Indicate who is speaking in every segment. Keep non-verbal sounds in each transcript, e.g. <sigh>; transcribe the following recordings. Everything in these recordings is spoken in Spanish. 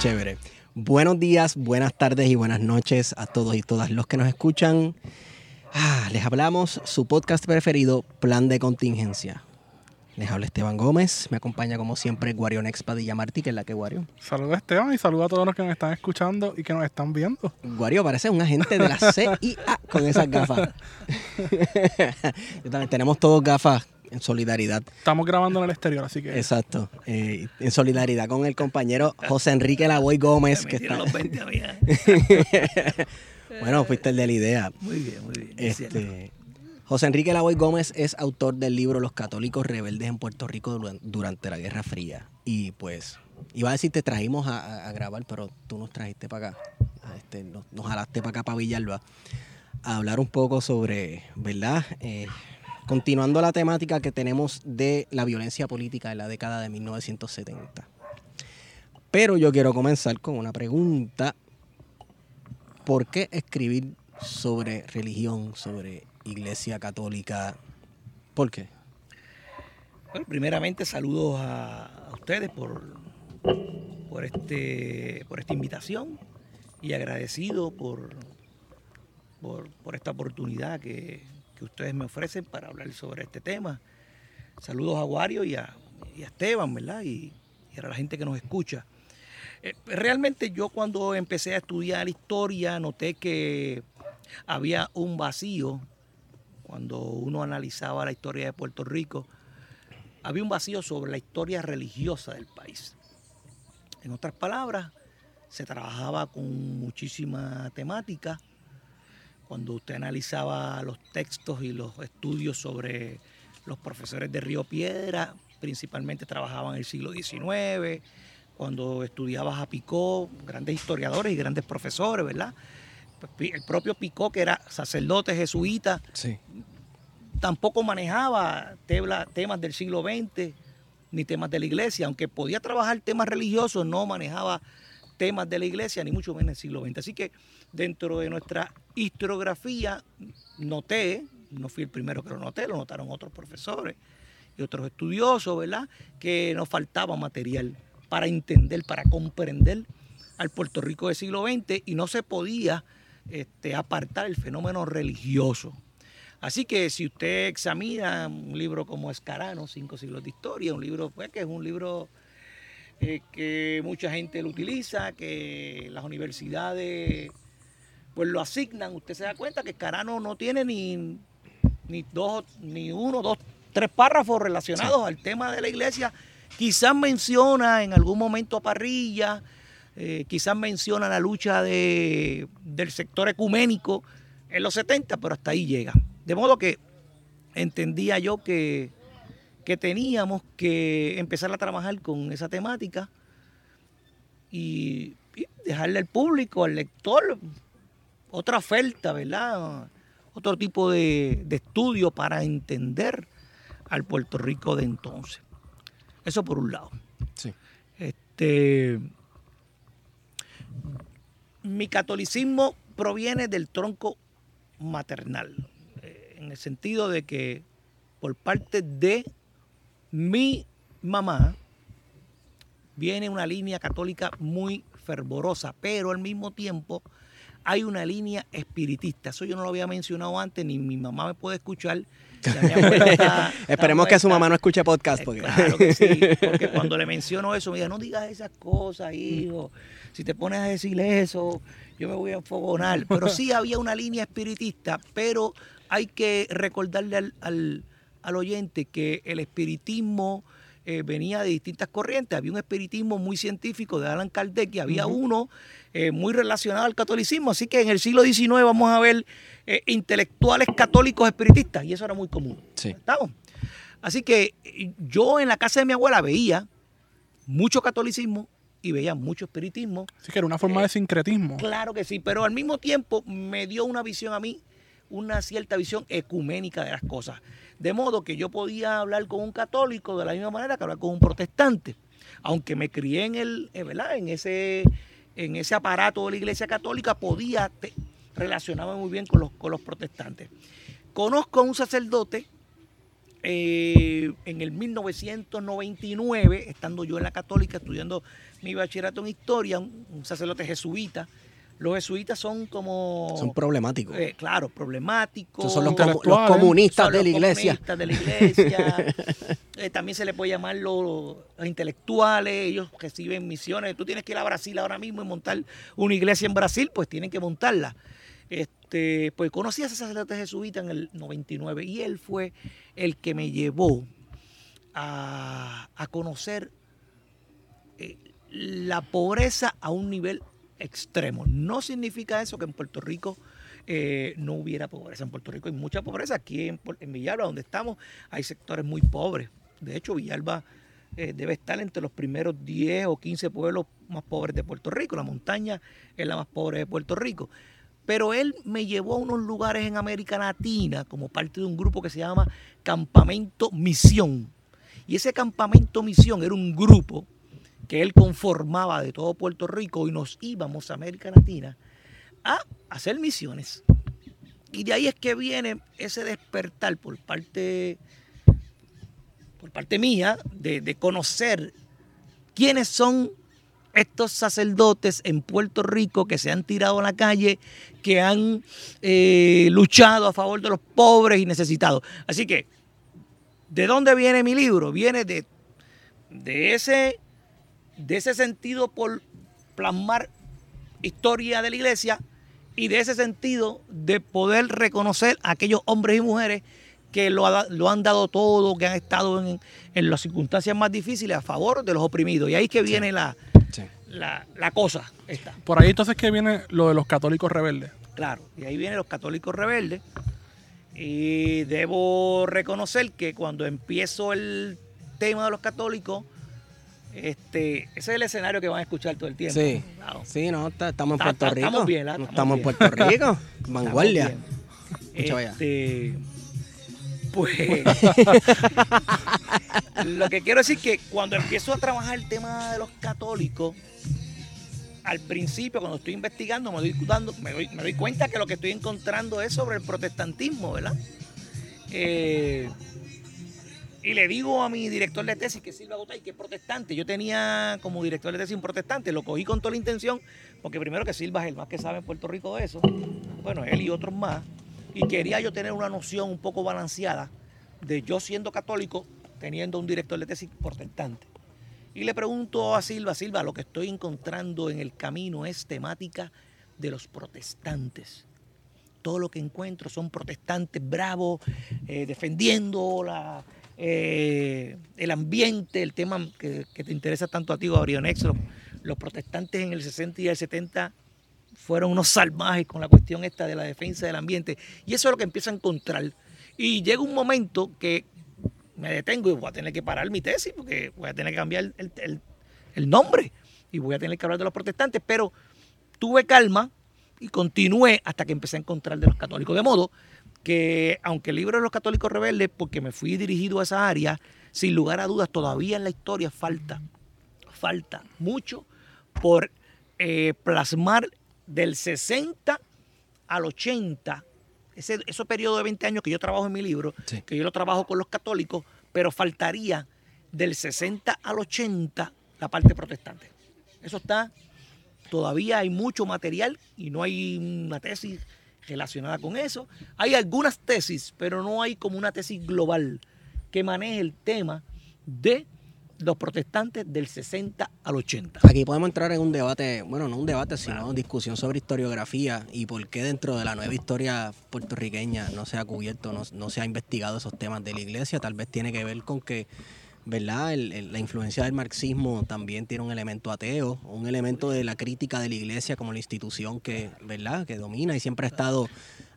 Speaker 1: Chévere. Buenos días, buenas tardes y buenas noches a todos y todas los que nos escuchan. Ah, les hablamos su podcast preferido, Plan de Contingencia. Les habla Esteban Gómez, me acompaña como siempre Guario Nex Padilla Martí, que es la que Guario.
Speaker 2: Saludos Esteban y saludos a todos los que nos están escuchando y que nos están viendo.
Speaker 1: Guario parece un agente de la CIA con esas gafas. <laughs> <laughs> Yo también- Tenemos todos gafas en solidaridad.
Speaker 2: Estamos grabando en el exterior, así que
Speaker 1: Exacto. eh, en solidaridad con el compañero José Enrique Lavoy Gómez. Que está...
Speaker 3: los 20 a mí, ¿eh? <laughs>
Speaker 1: bueno, fuiste el de la idea.
Speaker 3: Muy bien, muy bien.
Speaker 1: Este, José Enrique Lavoy Gómez es autor del libro Los católicos rebeldes en Puerto Rico duran- durante la Guerra Fría. Y pues, iba a decir, te trajimos a, a- a grabar, pero tú nos trajiste para acá. Este, nos, nos jalaste para acá, para Villalba, a hablar un poco sobre, ¿verdad? Eh, continuando la temática que tenemos de la violencia política en la década de 1970. Pero yo quiero comenzar con una pregunta. ¿Por qué escribir sobre religión, sobre iglesia católica? ¿Por qué?
Speaker 3: Bueno, primeramente saludos a, ustedes por, por, este, por esta invitación y agradecido por, por esta oportunidad que, ustedes me ofrecen para hablar sobre este tema. Saludos a Wario y a, y a Esteban, ¿verdad? Y, y a la gente que nos escucha. Eh, realmente yo cuando empecé a estudiar historia noté que había un vacío cuando uno analizaba la historia de Puerto Rico, había un vacío sobre la historia religiosa del país. En otras palabras, se trabajaba con muchísima temática. Cuando usted analizaba los textos y los estudios sobre los profesores de Río Piedra, principalmente trabajaban en el siglo XIX. Cuando estudiabas a Picó, grandes historiadores y grandes profesores, ¿verdad? El propio Picó, que era sacerdote jesuita,
Speaker 1: Sí.
Speaker 3: tampoco manejaba tebla- temas del siglo XX ni temas de la iglesia, aunque podía trabajar temas religiosos, no manejaba temas de la iglesia, ni mucho menos en el siglo XX. Así que dentro de nuestra historiografía noté, no fui el primero que lo noté, lo notaron otros profesores y otros estudiosos, ¿verdad? Que nos faltaba material para entender, para comprender al Puerto Rico del siglo XX y no se podía este, apartar el fenómeno religioso. Así que si usted examina un libro como Escarano, Cinco siglos de historia, un libro pues, que es un libro eh, que mucha gente lo utiliza, que las universidades pues lo asignan, usted se da cuenta que Escarano no tiene ni, ni dos, ni uno, dos, tres párrafos relacionados al tema de la iglesia. Quizás menciona en algún momento a Parrilla, eh, quizás menciona la lucha de- del sector ecuménico en los 70, pero hasta ahí llega. De modo que entendía yo que, que teníamos que empezar a trabajar con esa temática y, y dejarle al público, al lector, otra oferta, ¿verdad? Otro tipo de, de estudio para entender al Puerto Rico de entonces. Eso por un lado.
Speaker 1: Sí.
Speaker 3: Este, mi catolicismo proviene del tronco maternal, eh, en el sentido de que por parte de mi mamá viene una línea católica muy fervorosa, pero al mismo tiempo hay una línea espiritista. Eso yo no lo había mencionado antes, ni mi mamá me puede escuchar. <laughs> Está-
Speaker 1: Esperemos que su mamá no escuche podcast.
Speaker 3: Eh,
Speaker 1: Porque...
Speaker 3: Claro que sí, <laughs> porque cuando le menciono eso, me dice, no digas esas cosas, hijo. Si te pones a decir eso, yo me voy a enfogonar. Pero sí había una línea espiritista, pero hay que recordarle al, al- al oyente que el espiritismo eh, venía de distintas corrientes. Había un espiritismo muy científico de Alan Kardec y había uno eh, muy relacionado al catolicismo. Así que en el siglo XIX vamos a ver eh, intelectuales católicos espiritistas y eso era muy común.
Speaker 1: Sí.
Speaker 3: ¿Estamos? Así que yo en la casa de mi abuela veía mucho catolicismo y veía mucho espiritismo.
Speaker 2: Así que era una forma de sincretismo.
Speaker 3: Claro que sí, pero al mismo tiempo me dio una visión a mí, una cierta visión ecuménica de las cosas. De modo que yo podía hablar con un católico de la misma manera que hablar con un protestante. Aunque me crié en el, eh, ¿verdad? En ese, en ese aparato de la iglesia católica, podía relacionarme muy bien con los, con los protestantes. Conozco a un sacerdote eh, en el 1999, estando yo en la católica estudiando mi bachillerato en historia, un sacerdote jesuita. Los jesuitas son como...
Speaker 1: Son problemáticos.
Speaker 3: eh, claro, problemáticos.
Speaker 1: Son los, los comunistas
Speaker 3: Son
Speaker 1: de
Speaker 3: los
Speaker 1: la iglesia.
Speaker 3: comunistas de la iglesia. <laughs> Eh, también se le puede llamar los, los intelectuales. Ellos reciben misiones. Tú tienes que ir a Brasil ahora mismo y montar una iglesia en Brasil, pues tienen que montarla. Este, pues conocí a ese sacerdote jesuita en el 99 y él fue el que me llevó a, a conocer eh, la pobreza a un nivel extremo. No significa eso que en Puerto Rico eh, no hubiera pobreza. En Puerto Rico hay mucha pobreza. Aquí en Villalba, donde estamos, hay sectores muy pobres. De hecho, Villalba eh, debe estar entre los primeros 10 o 15 pueblos más pobres de Puerto Rico. La montaña es la más pobre de Puerto Rico. Pero él me llevó a unos lugares en América Latina como parte de un grupo que se llama Campamento Misión. Y ese Campamento Misión era un grupo que él conformaba de todo Puerto Rico y nos íbamos a América Latina a hacer misiones. Y de ahí es que viene ese despertar por parte, por parte mía de, conocer quiénes son estos sacerdotes en Puerto Rico que se han tirado a la calle, que han eh, luchado a favor de los pobres y necesitados. Así que, ¿de dónde viene mi libro? Viene de, de, ese, de ese sentido por plasmar historia de la iglesia y de ese sentido de poder reconocer a aquellos hombres y mujeres que lo, ha- lo han dado todo, que han estado en, en las circunstancias más difíciles a favor de los oprimidos. Y ahí es que viene la,
Speaker 1: Sí.
Speaker 3: la, la cosa esta.
Speaker 2: Por ahí entonces que viene lo de los católicos rebeldes.
Speaker 3: Claro, y ahí vienen los católicos rebeldes. Y debo reconocer que cuando empiezo el tema de los católicos, este, ese es el escenario que van a escuchar todo el tiempo.
Speaker 1: Sí. Sí, no, está- estamos en Puerto
Speaker 3: está-
Speaker 1: Rico.
Speaker 3: estamos bien.
Speaker 1: No
Speaker 3: Estamos
Speaker 1: Estamos en. Puerto <laughs> Rico. Vanguardia.
Speaker 3: Este, pues <laughs> lo que quiero decir que cuando empiezo a trabajar el tema de los católicos, al principio, cuando estoy investigando, me doy, dando- me doy, me doy cuenta que lo que estoy encontrando es sobre el protestantismo, ¿verdad? Eh, y le digo a mi director de tesis, que es Silva Gotay, que es protestante. Yo tenía como director de tesis un protestante, lo cogí con toda la intención, porque primero que Silva es el más que sabe en Puerto Rico de eso. Bueno, él y otros más. Y quería yo tener una noción un poco balanceada de yo siendo católico, teniendo un director de tesis protestante. Y le pregunto a Silva, Silva, lo que estoy encontrando en el camino es temática de los protestantes. Todo lo que encuentro son protestantes bravos, eh, defendiendo la, eh, el ambiente, el tema que, te interesa tanto a ti, Gabrionex. Los, los protestantes en el 60 y el 70 fueron unos salvajes con la cuestión esta de la defensa del ambiente. Y eso es lo que empiezo a encontrar. Y llega un momento que me detengo y voy a tener que parar mi tesis porque voy a tener que cambiar el, el- el nombre y voy a tener que hablar de los protestantes. Pero tuve calma y continué hasta que empecé a encontrar de los católicos. De modo que, aunque el libro de los católicos rebeldes, porque me fui dirigido a esa área, sin lugar a dudas, todavía en la historia falta, falta mucho por eh, plasmar del 60 al 80, ese, ese periodo de 20 años que yo trabajo en mi libro,
Speaker 1: Sí.
Speaker 3: que yo lo trabajo con los católicos, pero faltaría del 60 al 80 la parte protestante. Eso está todavía hay mucho material y no hay una tesis relacionada con eso. Hay algunas tesis, pero no hay como una tesis global que maneje el tema de los protestantes del 60 al 80.
Speaker 1: Aquí podemos entrar en un debate, bueno, no un debate, sino discusión sobre historiografía y por qué dentro de la nueva historia puertorriqueña no se ha cubierto, no, no se ha investigado esos temas de la iglesia. Tal vez tiene que ver con que ¿verdad? El, la influencia del marxismo también tiene un elemento ateo, un elemento de la crítica de la iglesia como la institución que, ¿verdad? que domina y siempre ha estado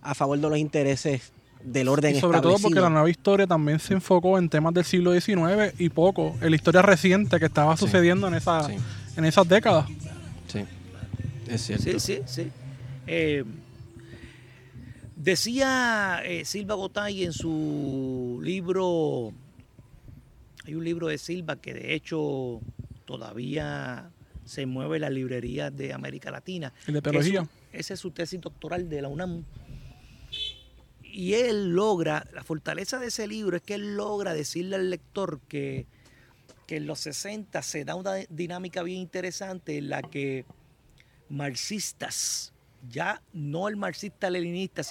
Speaker 1: a favor de los intereses del orden
Speaker 2: y sobre todo porque la nueva historia también se enfocó en temas del siglo XIX y poco en la historia reciente que estaba sucediendo en, esa, en esas décadas.
Speaker 1: Sí, es cierto.
Speaker 3: Sí, sí, sí. Eh, decía eh, Silva Gotay en su libro hay un libro de Silva que de hecho todavía se mueve en las librerías de América Latina.
Speaker 2: ¿El de teología?
Speaker 3: Esa es su tesis doctoral de la UNAM. Y él logra, la fortaleza de ese libro es que él logra decirle al lector que, que en los 60 se da una dinámica bien interesante en la que marxistas, ya no el marxista leninista,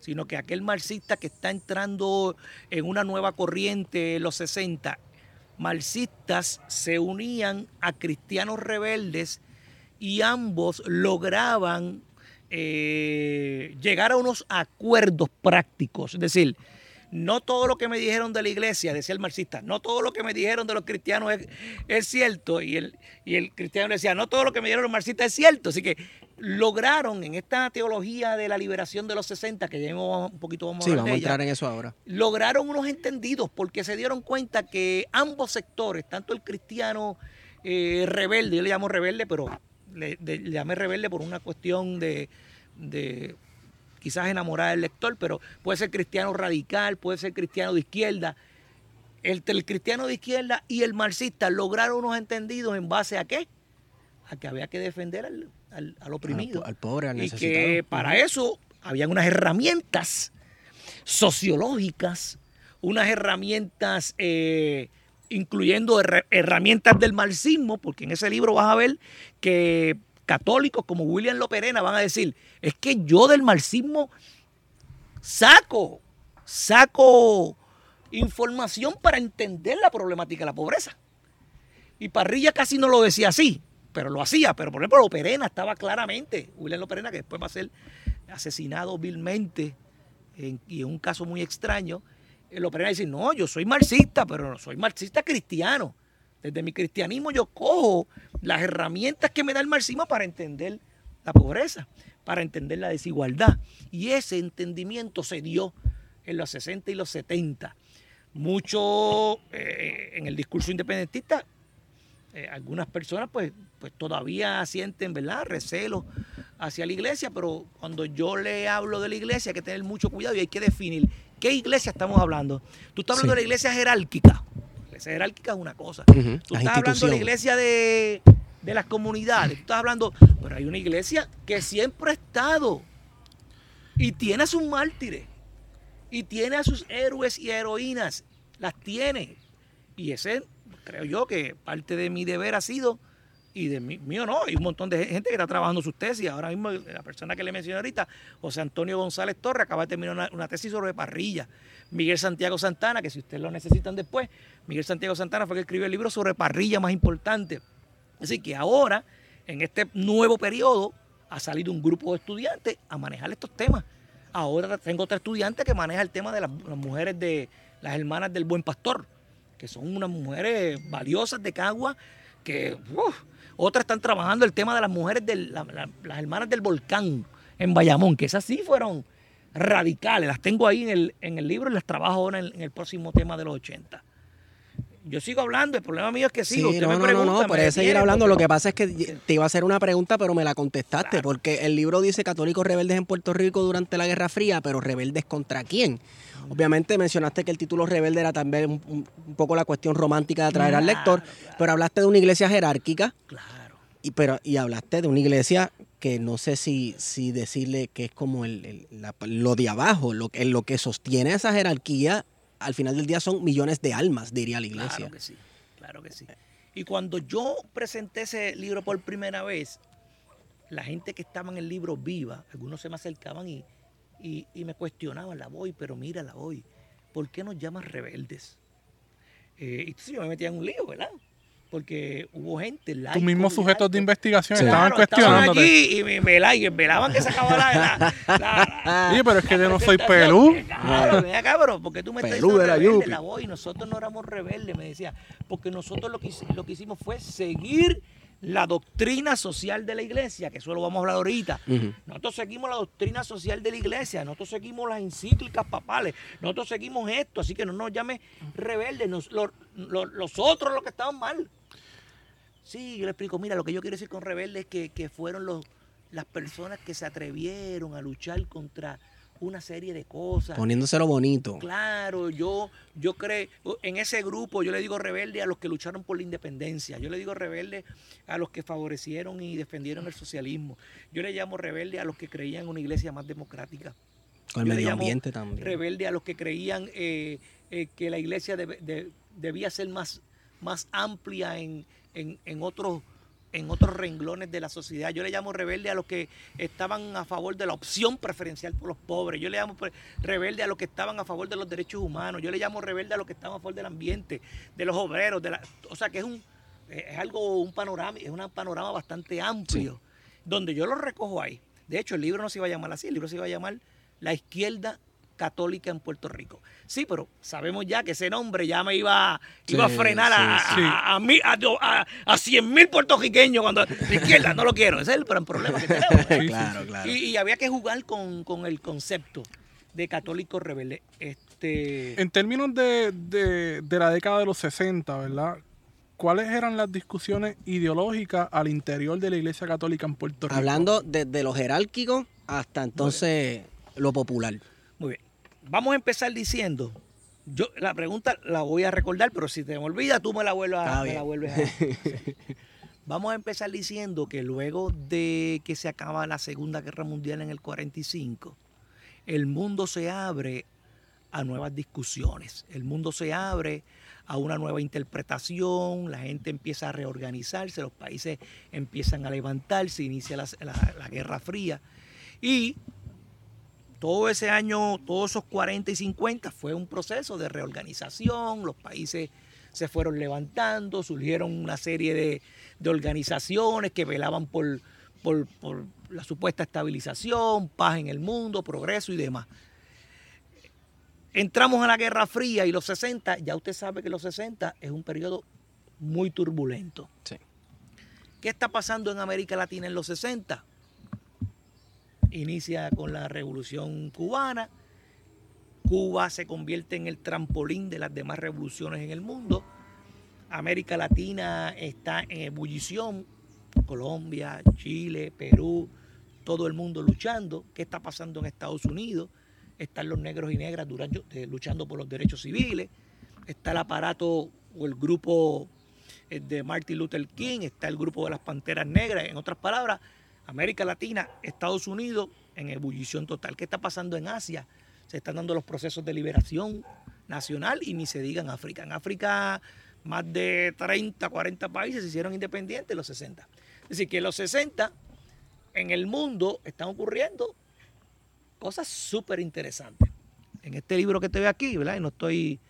Speaker 3: sino que aquel marxista que está entrando en una nueva corriente en los 60 marxistas se unían a cristianos rebeldes y ambos lograban eh, llegar a unos acuerdos prácticos. Es decir, no todo lo que me dijeron de la iglesia, decía el marxista, no todo lo que me dijeron de los cristianos es, cierto. Y el, y el cristiano decía, no todo lo que me dijeron los marxistas es cierto. Así que lograron en esta teología de la liberación de los 60, que ya un poquito
Speaker 1: vamos a, vamos a entrar en eso ahora.
Speaker 3: Lograron unos entendidos porque se dieron cuenta que ambos sectores, tanto el cristiano eh, rebelde, yo le llamo rebelde, pero le, llamé rebelde por una cuestión de, de quizás enamorar al lector, pero puede ser cristiano radical, puede ser cristiano de izquierda. El, el cristiano de izquierda y el marxista lograron unos entendidos en base a qué? A que había que defender al, al, oprimido.
Speaker 1: Al, pobre, al necesitado.
Speaker 3: Y que para eso habían unas herramientas sociológicas, unas herramientas, eh, incluyendo herramientas del marxismo, porque en ese libro vas a ver que católicos como William Loperena van a decir, es que yo del marxismo saco, saco información para entender la problemática de la pobreza. Y Parrilla casi no lo decía así pero lo hacía. Pero por ejemplo, Loperena estaba claramente, William Loperena, que después va a ser asesinado vilmente y en un caso muy extraño, eh, Loperena dice, no, yo soy marxista, pero no soy marxista cristiano. Desde mi cristianismo yo cojo las herramientas que me da el marxismo para entender la pobreza, para entender la desigualdad. Y ese entendimiento se dio en los 60 y los 70. Mucho eh, en el discurso independentista eh, algunas personas pues, pues todavía sienten, ¿verdad?, recelo hacia la iglesia, pero cuando yo le hablo de la iglesia hay que tener mucho cuidado y hay que definir qué iglesia estamos hablando. Tú estás hablando de la iglesia jerárquica. La iglesia jerárquica es una cosa. Tú estás hablando de la iglesia de, de las comunidades. Tú estás hablando, pero hay una iglesia que siempre ha estado y tiene a sus mártires y tiene a sus héroes y heroínas. Las tiene. Y ese creo yo que parte de mi deber ha sido, y de mí, mío no, hay un montón de gente que está trabajando sus tesis. Ahora mismo la persona que le mencioné ahorita, José Antonio González Torres, acaba de terminar una, tesis sobre parrilla. Miguel Santiago Santana, que si ustedes lo necesitan después, Miguel Santiago Santana fue el que escribió el libro sobre parrilla más importante. Así que ahora, en este nuevo periodo, ha salido un grupo de estudiantes a manejar estos temas. Ahora tengo otra estudiante que maneja el tema de las mujeres de las hermanas del buen pastor que son unas mujeres valiosas de Cagua, que otras están trabajando el tema de las mujeres, de las hermanas del volcán en Bayamón, que esas sí fueron radicales, las tengo ahí en el, en el libro y las trabajo ahora en, el próximo tema de los 80 yo sigo hablando, el problema mío es que sigo.
Speaker 1: Sí, no, no, no, no, puedes seguir hablando. Lo que pasa es que te iba a hacer una pregunta, pero me la contestaste, porque el libro dice católicos rebeldes en Puerto Rico durante la Guerra Fría, pero rebeldes contra quién? Obviamente mencionaste que el título rebelde era también un, poco la cuestión romántica de atraer al lector, pero hablaste de una iglesia jerárquica.
Speaker 3: Claro.
Speaker 1: Y, pero, y hablaste de una iglesia que no sé si, si decirle que es como el, lo de abajo, lo, lo que sostiene esa jerarquía, al final del día son millones de almas, diría la iglesia.
Speaker 3: Claro que sí, claro que sí. Y cuando yo presenté ese libro por primera vez, la gente que estaba en el libro viva, algunos se me acercaban y, y, me cuestionaban, la voy, pero mira, la voy, ¿por qué nos llamas rebeldes? Eh, y entonces yo me metía en un lío, ¿verdad? Porque hubo gente.
Speaker 2: Tus mismos sujetos de investigación estaban cuestionando.
Speaker 3: aquí y me, me, me velaban que se acababa la.
Speaker 2: la, Oye, pero es que yo no soy pelú.
Speaker 3: Claro, cabrón, porque tú me estás diciendo rebelde, la voy. Nosotros no éramos rebeldes, me decía. Porque nosotros lo que, lo que hicimos fue seguir la doctrina social de la iglesia, que eso lo vamos a hablar ahorita. Nosotros seguimos la doctrina social de la iglesia, nosotros seguimos las encíclicas papales, nosotros seguimos esto, así que no nos llame rebeldes, los, los otros los que estaban mal. Sí, yo le explico, mira, lo que yo quiero decir con rebelde es que, que fueron los, las personas que se atrevieron a luchar contra una serie de cosas.
Speaker 1: Poniéndoselo bonito.
Speaker 3: Claro, yo, yo creo, en ese grupo yo le digo rebelde a los que lucharon por la independencia, yo le digo rebelde a los que favorecieron y defendieron el socialismo, yo le llamo rebelde a los que creían en una iglesia más democrática.
Speaker 1: Con el medio ambiente también.
Speaker 3: Rebelde a los que creían eh, eh, que la iglesia debía ser más, más amplia en, en, otros en otros renglones de la sociedad. Yo le llamo rebelde a los que estaban a favor de la opción preferencial por los pobres. Yo le llamo rebelde a los que estaban a favor de los derechos humanos. Yo le llamo rebelde a los que estaban a favor del ambiente, de los obreros. De la, o sea que es un es algo, un panorama, es un panorama bastante amplio, donde yo lo recojo ahí. De hecho, el libro no se iba a llamar así, el libro se iba a llamar La izquierda católica en Puerto Rico. Sí, pero sabemos ya que ese nombre ya me iba, iba a frenar a, a, a, a, 100 mil puertorriqueños cuando la izquierda no lo quiero. Ese es el gran problema que tenemos. <laughs> claro, claro. Y, había que jugar con, el concepto de católico rebelde. Este...
Speaker 2: En términos de, de, la década de los 60, ¿verdad? ¿Cuáles eran las discusiones ideológicas al interior de la Iglesia Católica en Puerto Rico?
Speaker 1: Hablando desde lo jerárquico hasta entonces lo popular.
Speaker 3: Vamos a empezar diciendo. Yo la pregunta la voy a recordar, pero si te me olvida, tú me la vuelves a, la vuelves <laughs> Vamos a empezar diciendo que luego de que se acaba la Segunda Guerra Mundial en el 45, el mundo se abre a nuevas discusiones. El mundo se abre a una nueva interpretación, la gente empieza a reorganizarse, los países empiezan a levantarse, inicia la, la Guerra Fría y todo ese año, todos esos 40 y 50 fue un proceso de reorganización, los países se fueron levantando, surgieron una serie de, organizaciones que velaban por, por, la supuesta estabilización, paz en el mundo, progreso y demás. Entramos a la Guerra Fría y los 60, ya usted sabe que los 60 es un periodo muy turbulento. ¿Qué está pasando en América Latina en los 60? Inicia con la revolución cubana. Cuba se convierte en el trampolín de las demás revoluciones en el mundo. América Latina está en ebullición. Colombia, Chile, Perú, todo el mundo luchando. ¿Qué está pasando en Estados Unidos? Están los negros y negras eh, luchando por los derechos civiles. Está el aparato o el grupo eh, de Martin Luther King. Está el grupo de las Panteras Negras. En otras palabras, América Latina, Estados Unidos en ebullición total. ¿Qué está pasando en Asia? Se están dando los procesos de liberación nacional y ni se diga en África. En África más de 30, 40 países se hicieron independientes en los 60. Es decir, que los 60 en el mundo están ocurriendo cosas súper interesantes. En este libro que te veo aquí, ¿verdad? Y no estoy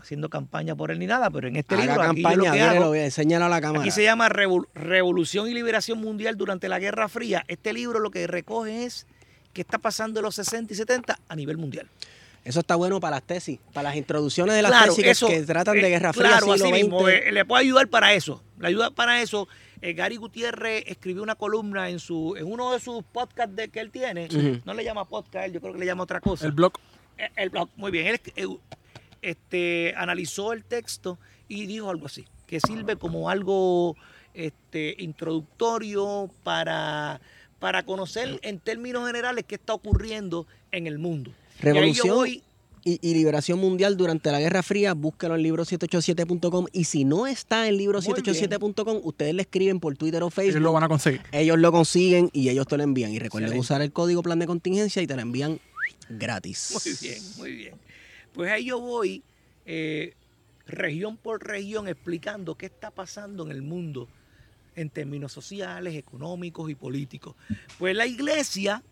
Speaker 3: haciendo campaña por él ni nada, pero en este libro
Speaker 1: aquí yo lo que hago, a la cámara.
Speaker 3: Aquí se llama Revolución y Liberación Mundial durante la Guerra Fría. Este libro lo que recoge es qué está pasando en los 60 y 70 a nivel mundial.
Speaker 1: Eso está bueno para las tesis, para las introducciones de las tesis que, tratan de Guerra Fría.
Speaker 3: Claro, así mismo, eh, le puede ayudar para eso. Le ayuda para eso. Eh, Gary Gutiérrez escribió una columna en su en uno de sus podcasts de, que él tiene. No le llama podcast, yo creo que le llama otra cosa.
Speaker 2: El blog.
Speaker 3: El, el blog, muy bien. Él, este, analizó el texto y dijo algo así, que sirve como algo este, introductorio para, para conocer en términos generales qué está ocurriendo en el mundo.
Speaker 1: Revolución y, Liberación Mundial durante la Guerra Fría, búsquelo en libro787.com y si no está en libro787.com, ustedes le escriben por Twitter o Facebook.
Speaker 2: Ellos lo van a conseguir.
Speaker 1: Ellos lo consiguen y ellos te lo envían. Y recuerden usar el código plan de contingencia y te lo envían gratis.
Speaker 3: Muy bien, muy bien. Pues ahí yo voy eh, región por región explicando qué está pasando en el mundo en términos sociales, económicos y políticos. Pues la iglesia,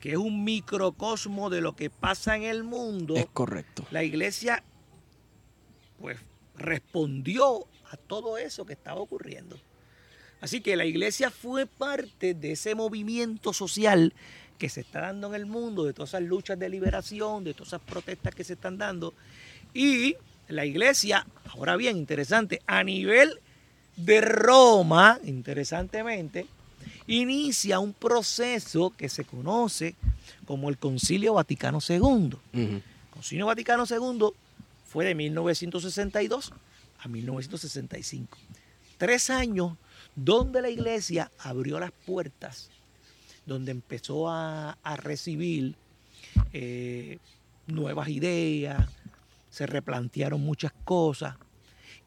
Speaker 3: que es un microcosmo de lo que pasa en el mundo,
Speaker 1: Es correcto.
Speaker 3: la iglesia pues respondió a todo eso que estaba ocurriendo. Así que la iglesia fue parte de ese movimiento social que se está dando en el mundo, de todas esas luchas de liberación, de todas esas protestas que se están dando. Y la iglesia, ahora bien, interesante, a nivel de Roma, interesantemente, inicia un proceso que se conoce como el Concilio Vaticano II. Concilio Vaticano II fue de 1962 a 1965. Tres años donde la iglesia abrió las puertas, donde empezó a, a recibir eh, nuevas ideas, se replantearon muchas cosas.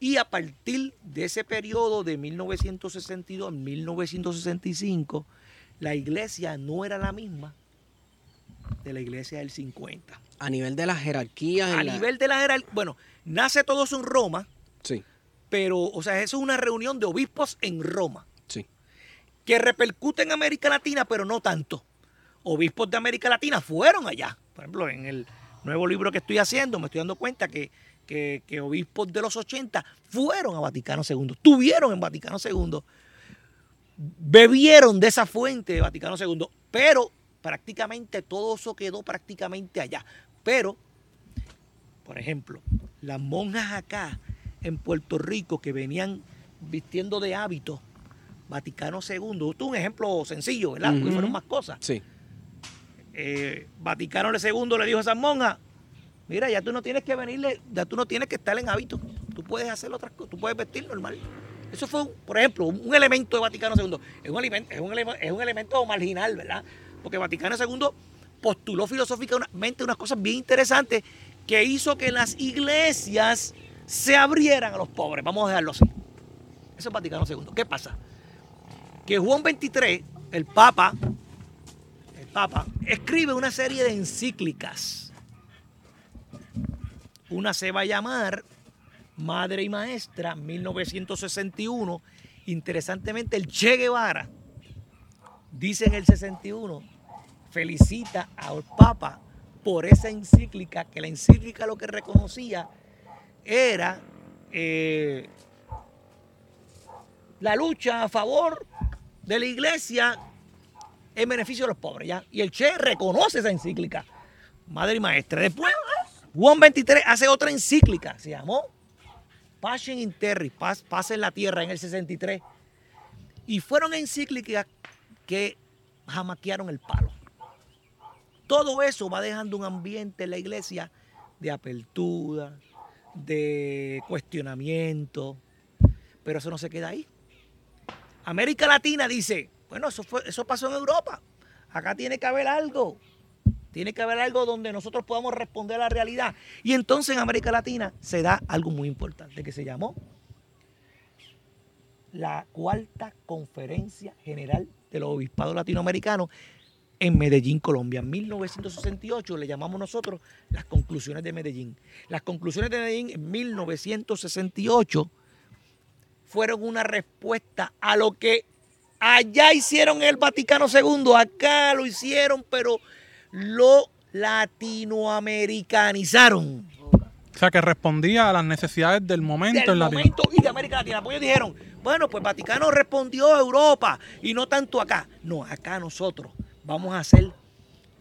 Speaker 3: Y a partir de ese periodo de 1962 a 1965, la iglesia no era la misma de la iglesia del 50.
Speaker 1: A nivel de las jerarquías. en
Speaker 3: A
Speaker 1: la-
Speaker 3: nivel de la jerarquía, bueno, nace todo eso en Roma,
Speaker 1: Sí,
Speaker 3: pero, o sea, eso es una reunión de obispos en Roma. Que repercute en América Latina, pero no tanto. Obispos de América Latina fueron allá. Por ejemplo, en el nuevo libro que estoy haciendo, me estoy dando cuenta que, que- que obispos de los 80 fueron a Vaticano II, estuvieron en Vaticano II, bebieron de esa fuente de Vaticano II, pero prácticamente todo eso quedó prácticamente allá. Pero, por ejemplo, las monjas acá en Puerto Rico que venían vistiendo de hábito, Vaticano II, esto es un ejemplo sencillo, ¿verdad? Porque
Speaker 1: Ujú.
Speaker 3: fueron más cosas.
Speaker 1: Sí.
Speaker 3: Eh, Vaticano II le dijo a esas monjas, mira, ya tú no tienes que venirle, ya tú no tienes que estar en hábito, tú puedes hacer otras cosas, tú puedes vestir normal. Eso fue, por ejemplo, un elemento de Vaticano II. Es un, elemen- es un elema- es un elemento marginal, ¿verdad? Porque Vaticano II postuló filosóficamente unas cosas bien interesantes que hizo que las iglesias se abrieran a los pobres. Vamos a dejarlo así. Eso es Vaticano II. ¿Qué pasa? Que Juan XXIII, el Papa, el Papa, escribe una serie de encíclicas. Una se va a llamar Madre y Maestra, 1961. Interesantemente, el Che Guevara dice en el 61, felicita al Papa por esa encíclica, que la encíclica lo que reconocía era eh, la lucha a favor de la iglesia en beneficio de los pobres. ¿ya? Y el Che reconoce esa encíclica, madre y maestra. Después, Juan 23 hace otra encíclica, se llamó Passion in Terri, paz, paz en la tierra, en el 63. Y fueron encíclicas que jamaquearon el palo. Todo eso va dejando un ambiente en la iglesia de apertura, de cuestionamiento, pero eso no se queda ahí. América Latina dice, bueno, eso, fue, eso pasó en Europa, acá tiene que haber algo, tiene que haber algo donde nosotros podamos responder a la realidad. Y entonces en América Latina se da algo muy importante que se llamó la Cuarta Conferencia General de los Obispados Latinoamericanos en Medellín, Colombia. En 1968 le llamamos nosotros las conclusiones de Medellín. Las conclusiones de Medellín en 1968 fueron una respuesta a lo que allá hicieron el Vaticano II, acá lo hicieron, pero lo latinoamericanizaron
Speaker 2: O sea, que respondía a las necesidades del momento
Speaker 3: del
Speaker 2: en Latino.
Speaker 3: momento y de América Latina. Pues ellos dijeron, bueno, pues Vaticano respondió a Europa y no tanto acá. No, acá nosotros vamos a hacer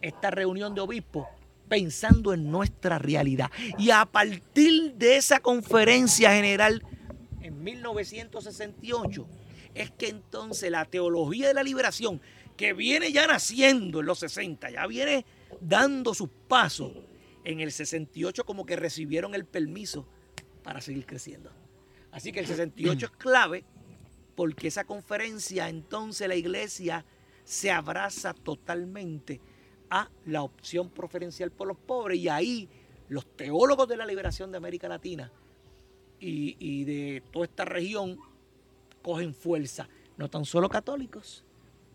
Speaker 3: esta reunión de obispos pensando en nuestra realidad. Y a partir de esa conferencia general en 1968 es que entonces la teología de la liberación, que viene ya naciendo en los 60, ya viene dando sus pasos, en el 68 como que recibieron el permiso para seguir creciendo. Así que el 68 es clave porque esa conferencia entonces la iglesia se abraza totalmente a la opción preferencial por los pobres y ahí los teólogos de la liberación de América Latina y, y de toda esta región cogen fuerza, no tan solo católicos,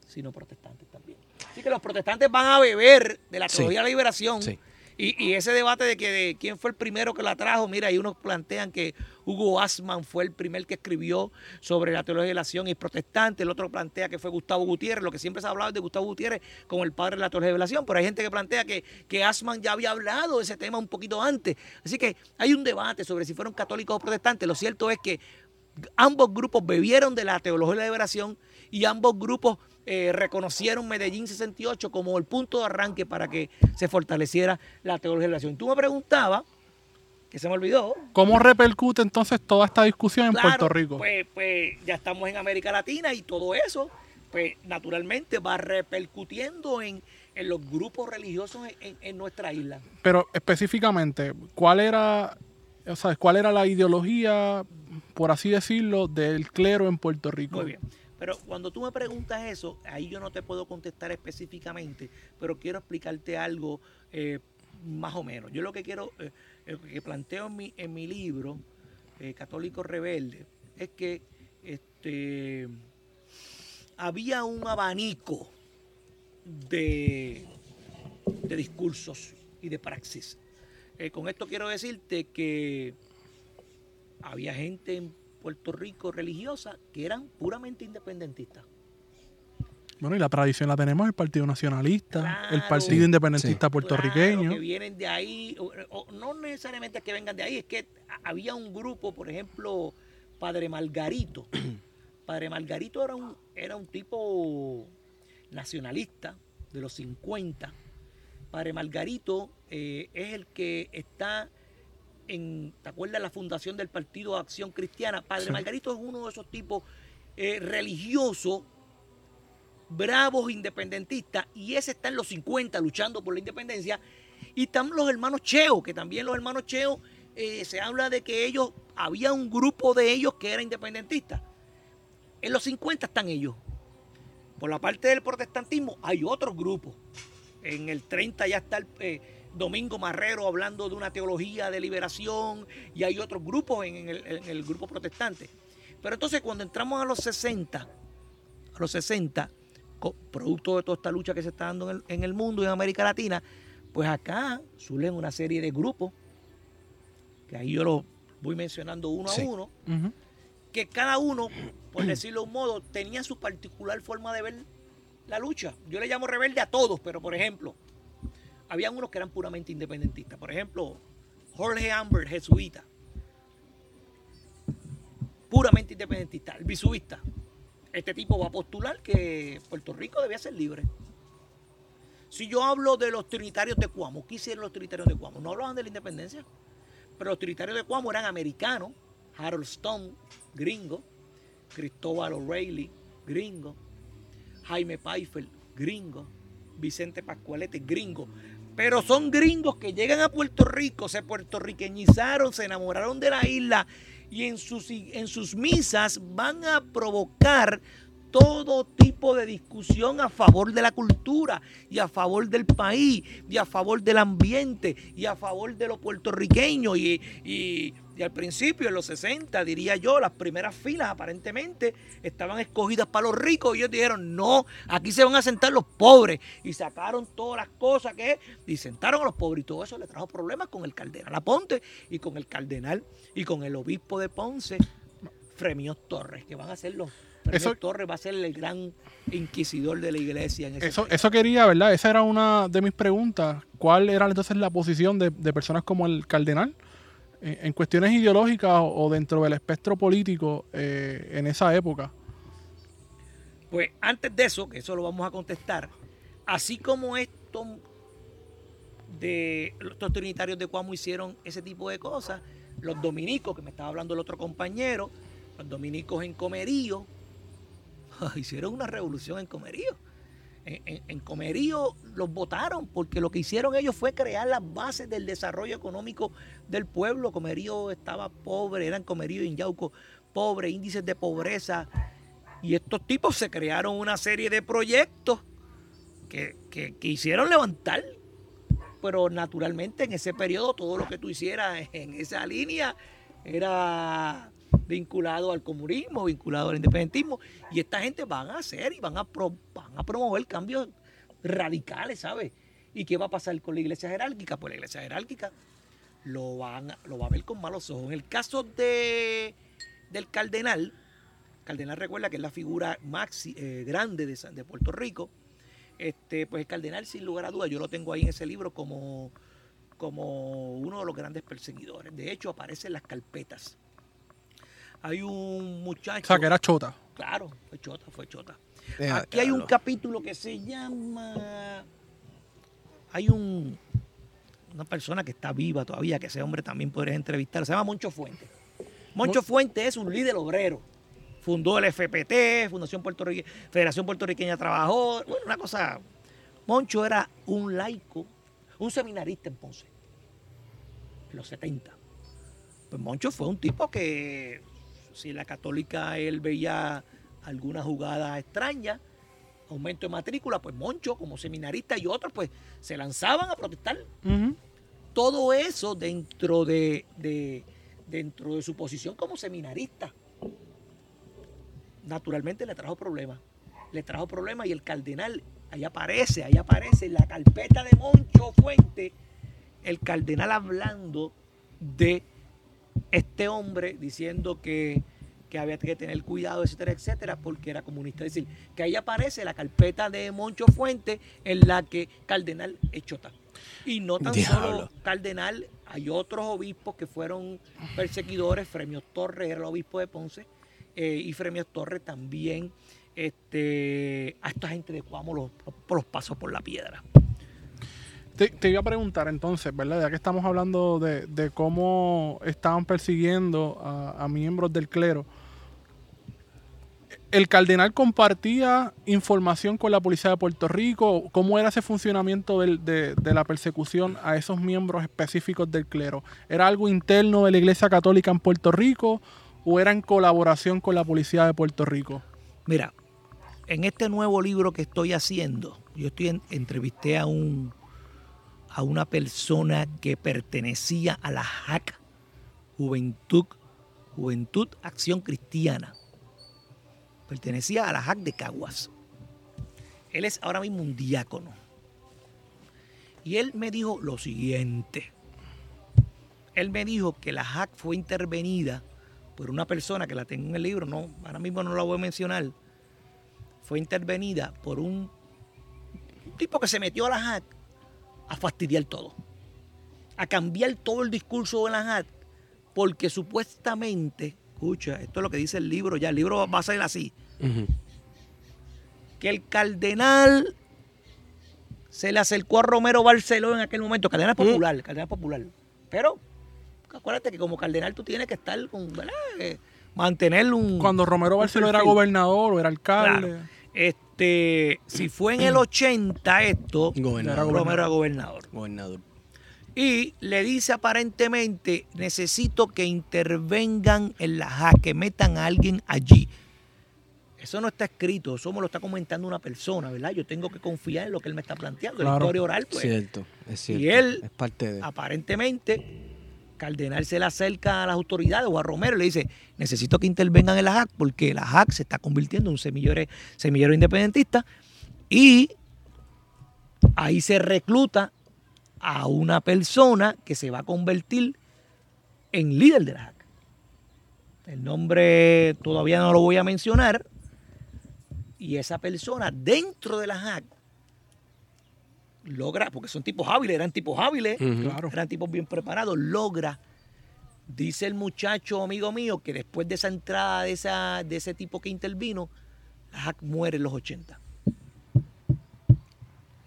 Speaker 3: sino protestantes también. Así que los protestantes van a beber de la
Speaker 1: Sí.
Speaker 3: teología de la liberación
Speaker 1: Sí.
Speaker 3: Y, ese debate de que de quién fue el primero que la trajo, mira, hay unos plantean que Hugo Asman fue el primer que escribió sobre la teología de la acción y protestante, el otro plantea que fue Gustavo Gutiérrez, lo que siempre se ha hablado de Gustavo Gutiérrez como el padre de la teología de la acción, pero hay gente que plantea que, que Asman ya había hablado de ese tema un poquito antes. Así que hay un debate sobre si fueron católicos o protestantes. Lo cierto es que ambos grupos bebieron de la teología de la liberación y ambos grupos eh, reconocieron Medellín 68 como el punto de arranque para que se fortaleciera la teología de la nación. Tú me preguntabas, que se me olvidó.
Speaker 2: ¿Cómo repercute entonces toda esta discusión en Puerto Rico?
Speaker 3: Pues, pues ya estamos en América Latina y todo eso, pues naturalmente va repercutiendo en, los grupos religiosos en, nuestra isla.
Speaker 2: Pero específicamente, ¿cuál era, o sea, cuál era la ideología, por así decirlo, del clero en Puerto Rico?
Speaker 3: Muy bien. Pero cuando tú me preguntas eso, ahí yo no te puedo contestar específicamente, pero quiero explicarte algo eh, más o menos. Yo lo que quiero, eh, que planteo en mi, en mi libro, eh, Católico Rebelde, es que este, había un abanico de, de discursos y de praxis. con esto quiero decirte que había gente en Puerto Rico religiosa que eran puramente independentistas.
Speaker 2: Bueno, y la tradición la tenemos, el Partido Nacionalista, el Partido Independentista Puertorriqueño.
Speaker 3: que vienen de ahí, no necesariamente que vengan de ahí, es que había un grupo, por ejemplo, Padre Margarito. <clears throat> Padre Margarito era un, era un tipo nacionalista de los 50. Padre Margarito eh, es el que está en, ¿te acuerdas la fundación del Partido Acción Cristiana? Padre Margarito es uno de esos tipos eh, religiosos, bravos, independentistas, y ese está en los 50 luchando por la independencia. Y están los hermanos Cheo, que también los hermanos Cheo eh, se habla de que ellos, había un grupo de ellos que era independentista. En los 50 están ellos. Por la parte del protestantismo hay otros grupos. En el 30 ya está el, eh, Domingo Marrero hablando de una teología de liberación y hay otros grupos en el, grupo protestante. Pero entonces cuando entramos a los 60, a los 60, producto de toda esta lucha que se está dando en el, mundo y en América Latina, pues acá suelen una serie de grupos, que ahí yo los voy mencionando uno a uno, que cada uno, por decirlo de un modo, tenía su particular forma de ver la lucha. Yo le llamo rebelde a todos, pero por ejemplo, habían unos que eran puramente independentistas. Por ejemplo, Jorge Amber, jesuita. Puramente independentista, el bisuista. Este tipo va a postular que Puerto Rico debía ser libre. Si yo hablo de los trinitarios de Cuamo, ¿qué hicieron los trinitarios de Cuamo? No hablaban de la independencia, pero los trinitarios de Cuamo eran americanos. Harold Stone, gringo. Cristóbal O'Reilly, gringo. Jaime Pfeiffer, gringo. Vicente Pascualete, gringo. Pero son gringos que llegan a Puerto Rico, se puertorriqueñizaron, se enamoraron de la isla y en sus, en sus misas van a provocar todo tipo de discusión a favor de la cultura y a favor del país y a favor del ambiente y a favor de los puertorriqueños y, y y al principio, en los 60, diría yo, las primeras filas aparentemente estaban escogidas para los ricos. Y ellos dijeron, no, aquí se van a sentar los pobres. Y sacaron todas las cosas que y sentaron a los pobres. Y todo eso le trajo problemas con el cardenal Aponte y con el cardenal y con el obispo de Ponce, Fremio Torres, que van a ser los Fremio Torres va a ser el gran inquisidor de la iglesia. En
Speaker 2: ese eso, eso quería, ¿verdad? Esa era una de mis preguntas. ¿Cuál era entonces la posición de, de personas como el cardenal? En, cuestiones ideológicas o, dentro del espectro político eh, en esa época?
Speaker 3: Pues antes de eso, que eso lo vamos a contestar, así como estos de los trinitarios de Cuamo hicieron ese tipo de cosas, los dominicos, que me estaba hablando el otro compañero, los dominicos en Comerío, <laughs> hicieron una revolución en Comerío en, Comerío los votaron porque lo que hicieron ellos fue crear las bases del desarrollo económico del pueblo. Comerío estaba pobre, eran Comerío y Yauco pobre, índices de pobreza. Y estos tipos se crearon una serie de proyectos que, que, que hicieron levantar. Pero naturalmente en ese periodo todo lo que tú hicieras en esa línea era vinculado al comunismo, vinculado al independentismo, y esta gente van a hacer y van a, van a promover cambios radicales, ¿sabes? ¿Y qué va a pasar con la iglesia jerárquica? Pues la iglesia jerárquica lo, van, lo va a ver con malos ojos. En el caso de, del cardenal, cardenal recuerda que es la figura más eh, grande de, de Puerto Rico, este, pues el cardenal sin lugar a dudas, yo lo tengo ahí en ese libro como, como uno de los grandes perseguidores. De hecho, aparece en las carpetas. Hay un muchacho...
Speaker 2: O sea, que era chota.
Speaker 3: Claro, fue chota, fue chota.
Speaker 1: Deja-
Speaker 3: Aquí hay un capítulo que se llama. Hay un una persona que está viva todavía, que ese hombre también podrías entrevistar. Se llama Moncho Fuente. Moncho
Speaker 2: Mon-
Speaker 3: Fuente es un líder obrero. Fundó el FPT, Fundación Puertorrique- Federación Puertorriqueña Trabajadores. Bueno, una cosa. Moncho era un laico, un seminarista en Ponce, en los 70. Pues Moncho fue un tipo que, si la católica él veía alguna jugada extraña, aumento de matrícula, pues Moncho como seminarista y otros pues se lanzaban a protestar. Todo eso dentro de, de- dentro de su posición como seminarista. Naturalmente le trajo problemas. Le trajo problemas y el cardenal, ahí aparece, ahí aparece en la carpeta de Moncho Fuente, el cardenal hablando de este hombre diciendo que, que había que tener cuidado, etcétera, etcétera, porque era comunista. Es decir, que ahí aparece la carpeta de Moncho Fuente en la que Cardenal es chota. Y no tan solo. Cardenal, hay otros obispos que fueron perseguidores. Fremio Torres era el obispo de Ponce eh, y Fremio Torres también este, a esta gente de Cuamo los, los pasó por la piedra.
Speaker 2: Te, iba a preguntar entonces, ¿verdad? Ya que estamos hablando de, cómo estaban persiguiendo a, miembros del clero. ¿El cardenal compartía información con la policía de Puerto Rico? ¿Cómo era ese funcionamiento de, de la persecución a esos miembros específicos del clero? ¿Era algo interno de la Iglesia Católica en Puerto Rico o era en colaboración con la policía de Puerto Rico?
Speaker 3: Mira, en este nuevo libro que estoy haciendo, yo estoy en- entrevisté a un a una persona que pertenecía a la JAC, Juventud, Juventud Acción Cristiana. Pertenecía a la JAC de Caguas. Él es ahora mismo un diácono. Y él me dijo lo siguiente. Él me dijo que la JAC fue intervenida por una persona que la tengo en el libro, no, ahora mismo no la voy a mencionar, fue intervenida por un, tipo que se metió a la JAC a fastidiar todo, a cambiar todo el discurso de la JAC, porque supuestamente, escucha, esto es lo que dice el libro ya, el libro va a ser así, que el cardenal se le acercó a Romero Barceló en aquel momento, cardenal popular, cardenal popular. Pero acuérdate que como cardenal tú tienes que estar con, ¿verdad? Eh, mantener un...
Speaker 2: Cuando Romero Barceló era gobernador o era alcalde.
Speaker 3: Claro. Este, si fue en el 80 esto,
Speaker 1: Gobernador.
Speaker 3: Romero era gobernador.
Speaker 1: Gobernador.
Speaker 3: Y le dice aparentemente, necesito que intervengan en la JAC, que metan a alguien allí. Eso no está escrito, eso me lo está comentando una persona, ¿verdad? Yo tengo que confiar en lo que él me está planteando. La
Speaker 2: Claro.
Speaker 3: historia oral, pues,
Speaker 1: cierto, es cierto.
Speaker 3: Y él-
Speaker 1: es parte de.
Speaker 3: aparentemente, Cardenal se le acerca a las autoridades o a Romero y le dice, necesito que intervengan en la JAC porque la JAC se está convirtiendo en un semillero, semillero independentista y ahí se recluta a una persona que se va a convertir en líder de la JAC. El nombre todavía no lo voy a mencionar. Y esa persona dentro de la JAC logra, porque son tipos hábiles, eran tipos hábiles.
Speaker 2: Claro.
Speaker 3: eran tipos bien preparados, logra, dice el muchacho amigo mío, que después de esa entrada de, esa, de ese tipo que intervino, la JAC muere en los 80.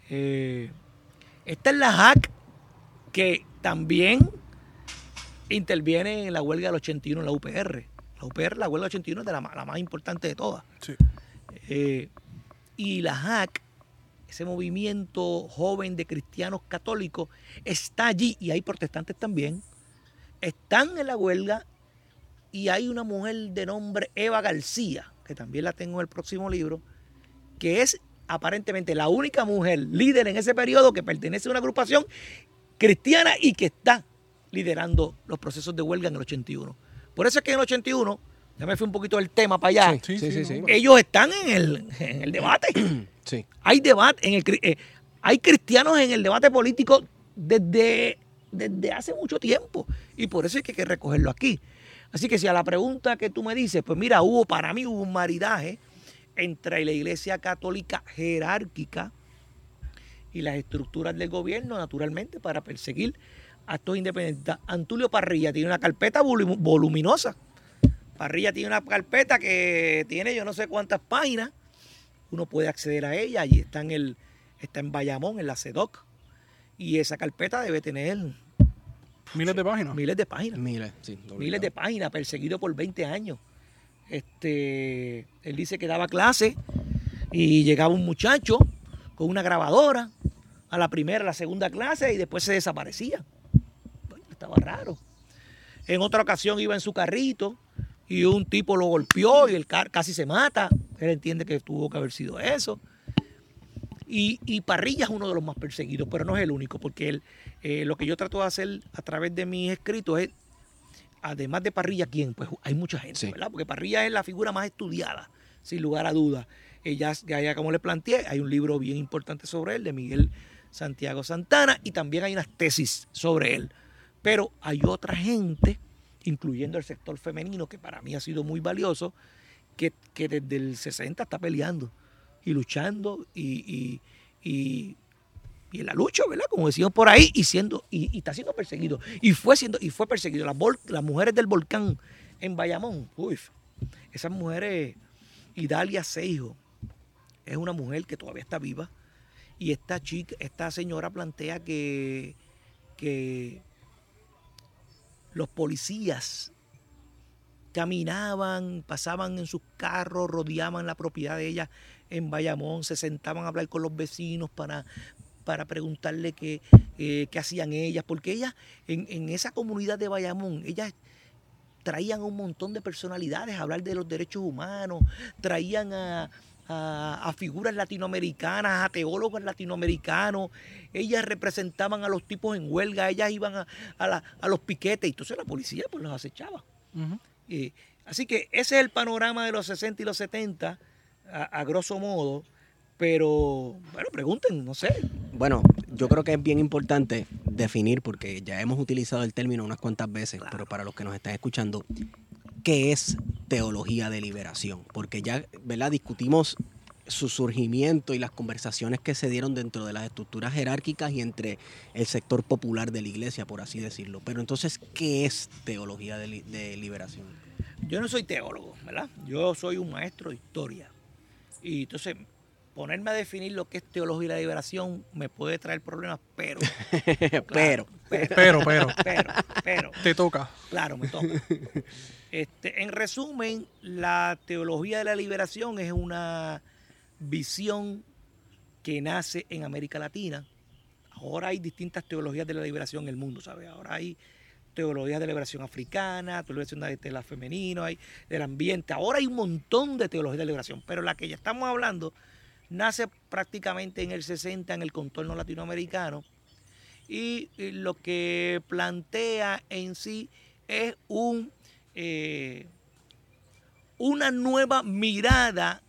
Speaker 3: Eh, esta es la JAC que también interviene en la huelga del 81 en la UPR. La UPR, la huelga del 81 es de la, la más importante de todas.
Speaker 2: Sí.
Speaker 3: Eh, y la JAC, ese movimiento joven de cristianos católicos, está allí y hay protestantes también. Están en la huelga y hay una mujer de nombre Eva García, que también la tengo en el próximo libro, que es aparentemente la única mujer líder en ese periodo que pertenece a una agrupación cristiana y que está liderando los procesos de huelga en el 81. Por eso es que en el 81, ya me fui un poquito del tema para allá,
Speaker 2: Sí,
Speaker 1: Sí,
Speaker 2: sí,
Speaker 3: ellos están en el debate.
Speaker 1: Sí.
Speaker 3: Hay debate en el eh, hay cristianos en el debate político desde, desde hace mucho tiempo y por eso hay que, que recogerlo aquí. Así que si a la pregunta que tú me dices, pues mira, hubo para mí hubo un maridaje entre la iglesia católica jerárquica y las estructuras del gobierno, naturalmente, para perseguir a estos independentistas. Antulio Parrilla tiene una carpeta volum- voluminosa. Parrilla tiene una carpeta que tiene yo no sé cuántas páginas. Uno puede acceder a ella. Allí está en, el, está en Bayamón, en la CEDOC. Y esa carpeta debe tener
Speaker 2: Miles de páginas.
Speaker 3: miles de páginas
Speaker 1: Miles, sí.
Speaker 3: miles de páginas, perseguido por 20 años. Este, él dice que daba clase y llegaba un muchacho con una grabadora a la primera, a la segunda clase y después se desaparecía. Bueno, estaba raro. En otra ocasión iba en su carrito y un tipo lo golpeó y el car casi se mata. Él entiende que tuvo que haber sido eso. Y, y Parrilla es uno de los más perseguidos, pero no es el único, porque él, eh, lo que yo trato de hacer a través de mis escritos es además de Parrilla, ¿quién? Pues hay mucha gente,
Speaker 1: Sí.
Speaker 3: ¿verdad? Porque Parrilla es la figura más estudiada, sin lugar a dudas. Ella, ya como le planteé, hay un libro bien importante sobre él, de Miguel Santiago Santana, y también hay unas tesis sobre él. Pero hay otra gente, incluyendo el sector femenino, que para mí ha sido muy valioso, que, que desde el 60 está peleando y luchando y, y- y- en la lucha, ¿verdad? Como decíamos por ahí, y siendo, y está siendo perseguido. Y fue siendo, y fue perseguido. Las, vol- las mujeres del volcán en Bayamón, uy, esas mujeres, Idalia Seijo, es una mujer que todavía está viva. Y esta chica, esta señora plantea que, que los policías caminaban, pasaban en sus carros, rodeaban la propiedad de ella en Bayamón, se sentaban a hablar con los vecinos para, para preguntarle qué, eh, qué hacían ellas, porque ellas en, en esa comunidad de Bayamón, ellas traían un montón de personalidades a hablar de los derechos humanos, traían a, a- a figuras latinoamericanas, a teólogos latinoamericanos, ellas representaban a los tipos en huelga, ellas iban a, a la- a los piquetes, y entonces la policía pues los acechaba. Eh, así que ese es el panorama de los 60 y los 70, a, a grosso modo. Pero, bueno, pregunten, no sé.
Speaker 1: Bueno, yo creo que es bien importante definir, porque ya hemos utilizado el término unas cuantas veces,
Speaker 3: Claro.
Speaker 1: pero para los que nos están escuchando, ¿qué es teología de liberación? Porque ya, ¿verdad? Discutimos su surgimiento y las conversaciones que se dieron dentro de las estructuras jerárquicas y entre el sector popular de la iglesia, por así decirlo. Pero entonces, ¿qué es teología de, li- de liberación?
Speaker 3: Yo no soy teólogo, ¿verdad? Yo soy un maestro de historia. Y entonces, ponerme a definir lo que es teología de la liberación me puede traer problemas, <laughs> pero.
Speaker 1: pero,
Speaker 3: pero,
Speaker 2: Pero, pero,
Speaker 3: pero, pero.
Speaker 2: te toca.
Speaker 3: Claro, me toca. Este, en resumen, la teología de la liberación es una visión que nace en América Latina. Ahora hay distintas teologías de la liberación en el mundo, ¿sabes? Ahora hay teologías de liberación africana, teología de la femenino, hay del ambiente. Ahora hay un montón de teologías de liberación, pero la que ya estamos hablando nace prácticamente en el 60 en el contorno latinoamericano y lo que plantea en sí es un, eh, una nueva mirada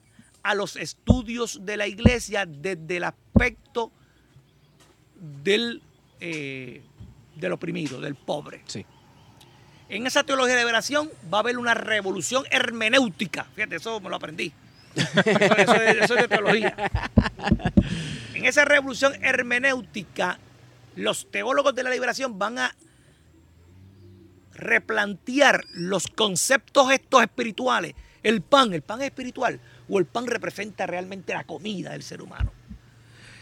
Speaker 3: a los estudios de la iglesia desde el aspecto del, eh, del oprimido, del pobre.
Speaker 1: Sí.
Speaker 3: En esa teología de liberación va a haber una revolución hermenéutica. Fíjate, eso me lo aprendí. Eso, <laughs> eso es, eso es de teología. En esa revolución hermenéutica, los teólogos de la liberación van a replantear los conceptos estos espirituales. El pan, el pan es espiritual o el pan representa realmente la comida del ser humano.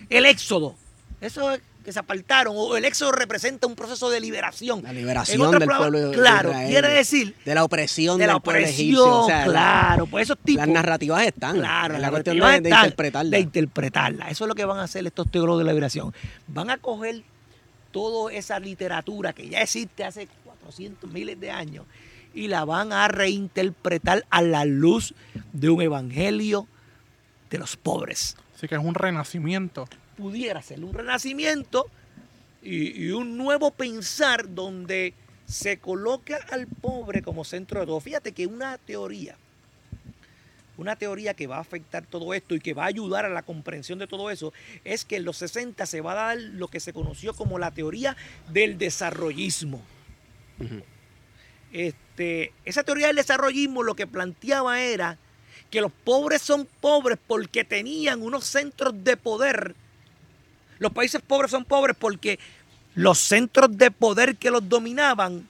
Speaker 3: El éxodo, eso es que se apartaron, o el éxodo representa un proceso de liberación.
Speaker 1: La liberación del
Speaker 3: palabras,
Speaker 1: pueblo
Speaker 3: Claro,
Speaker 1: Israel,
Speaker 3: quiere decir
Speaker 1: de la opresión
Speaker 3: de la opresión.
Speaker 1: O sea, la-
Speaker 3: claro, pues esos tipos.
Speaker 1: las narrativas están.
Speaker 3: Claro,
Speaker 1: es la cuestión de,
Speaker 3: narrativas
Speaker 1: de
Speaker 3: están,
Speaker 1: interpretarla.
Speaker 3: De interpretarla. Eso es lo que van a hacer estos teólogos de la liberación. Van a coger toda esa literatura que ya existe hace 400 miles de años y la van a reinterpretar a la luz de un evangelio de los pobres.
Speaker 2: Así que es un renacimiento.
Speaker 3: Pudiera ser un renacimiento y, y un nuevo pensar donde se coloca al pobre como centro de todo. Fíjate que una teoría, una teoría que va a afectar todo esto y que va a ayudar a la comprensión de todo eso, es que en los 60 se va a dar lo que se conoció como la teoría del desarrollismo. Este, esa teoría del desarrollismo lo que planteaba era que los pobres son pobres porque tenían unos centros de poder. Los países pobres son pobres porque los centros de poder que los dominaban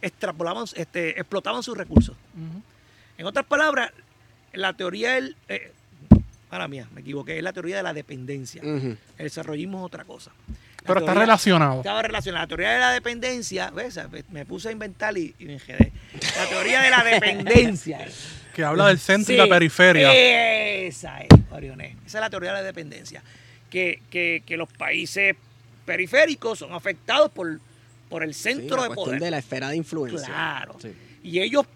Speaker 3: extrapolaban, este, explotaban sus recursos. En otras palabras, la teoría del... Eh, para mía, me equivoqué, es la teoría de la dependencia. El desarrollismo es otra cosa.
Speaker 2: Pero está relacionado.
Speaker 3: Estaba relacionado. La teoría de la dependencia, ¿ves? me puse a inventar y, me enjedé. La teoría de la <laughs> dependencia.
Speaker 2: que habla del centro y la periferia.
Speaker 3: Esa es, Orioné. Esa es la teoría de la dependencia. Que, que, que los países periféricos son afectados por, por el centro de poder.
Speaker 1: de la esfera de influencia.
Speaker 3: Claro. Y ellos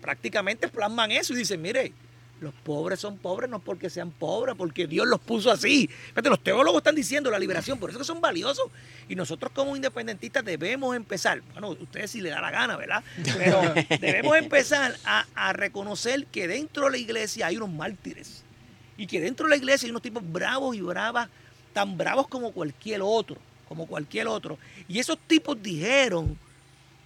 Speaker 3: prácticamente plasman eso y dicen, mire, los pobres son pobres no porque sean pobres, porque Dios los puso así. Fíjate, los teólogos están diciendo la liberación, por eso que son valiosos. Y nosotros como independentistas debemos empezar, bueno, ustedes si le da la gana, ¿verdad? Pero <laughs> debemos empezar a, a reconocer que dentro de la iglesia hay unos mártires. Y que dentro de la iglesia hay unos tipos bravos y bravas, tan bravos como cualquier otro, como cualquier otro. Y esos tipos dijeron,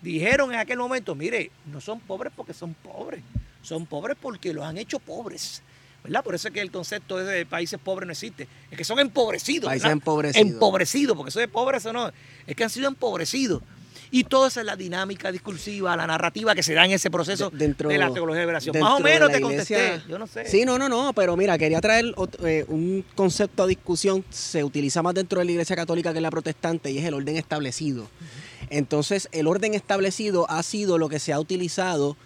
Speaker 3: dijeron en aquel momento, mire, no son pobres porque son pobres son pobres porque los han hecho pobres. ¿verdad? Por eso es que el concepto de países pobres no existe. Es que son empobrecidos.
Speaker 1: Países empobrecidos.
Speaker 3: Empobrecidos, porque eso de pobres eso no. Es que han sido empobrecidos. Y toda esa es la dinámica discursiva, la narrativa que se da en ese proceso dentro, de la teología de liberación. Más o menos te contesté, yo no sé.
Speaker 1: Sí, no, no, no, pero mira, quería traer eh, un concepto a discusión, se utiliza más dentro de la iglesia católica que en la protestante y es el orden establecido. Entonces, el orden establecido ha sido lo que se ha utilizado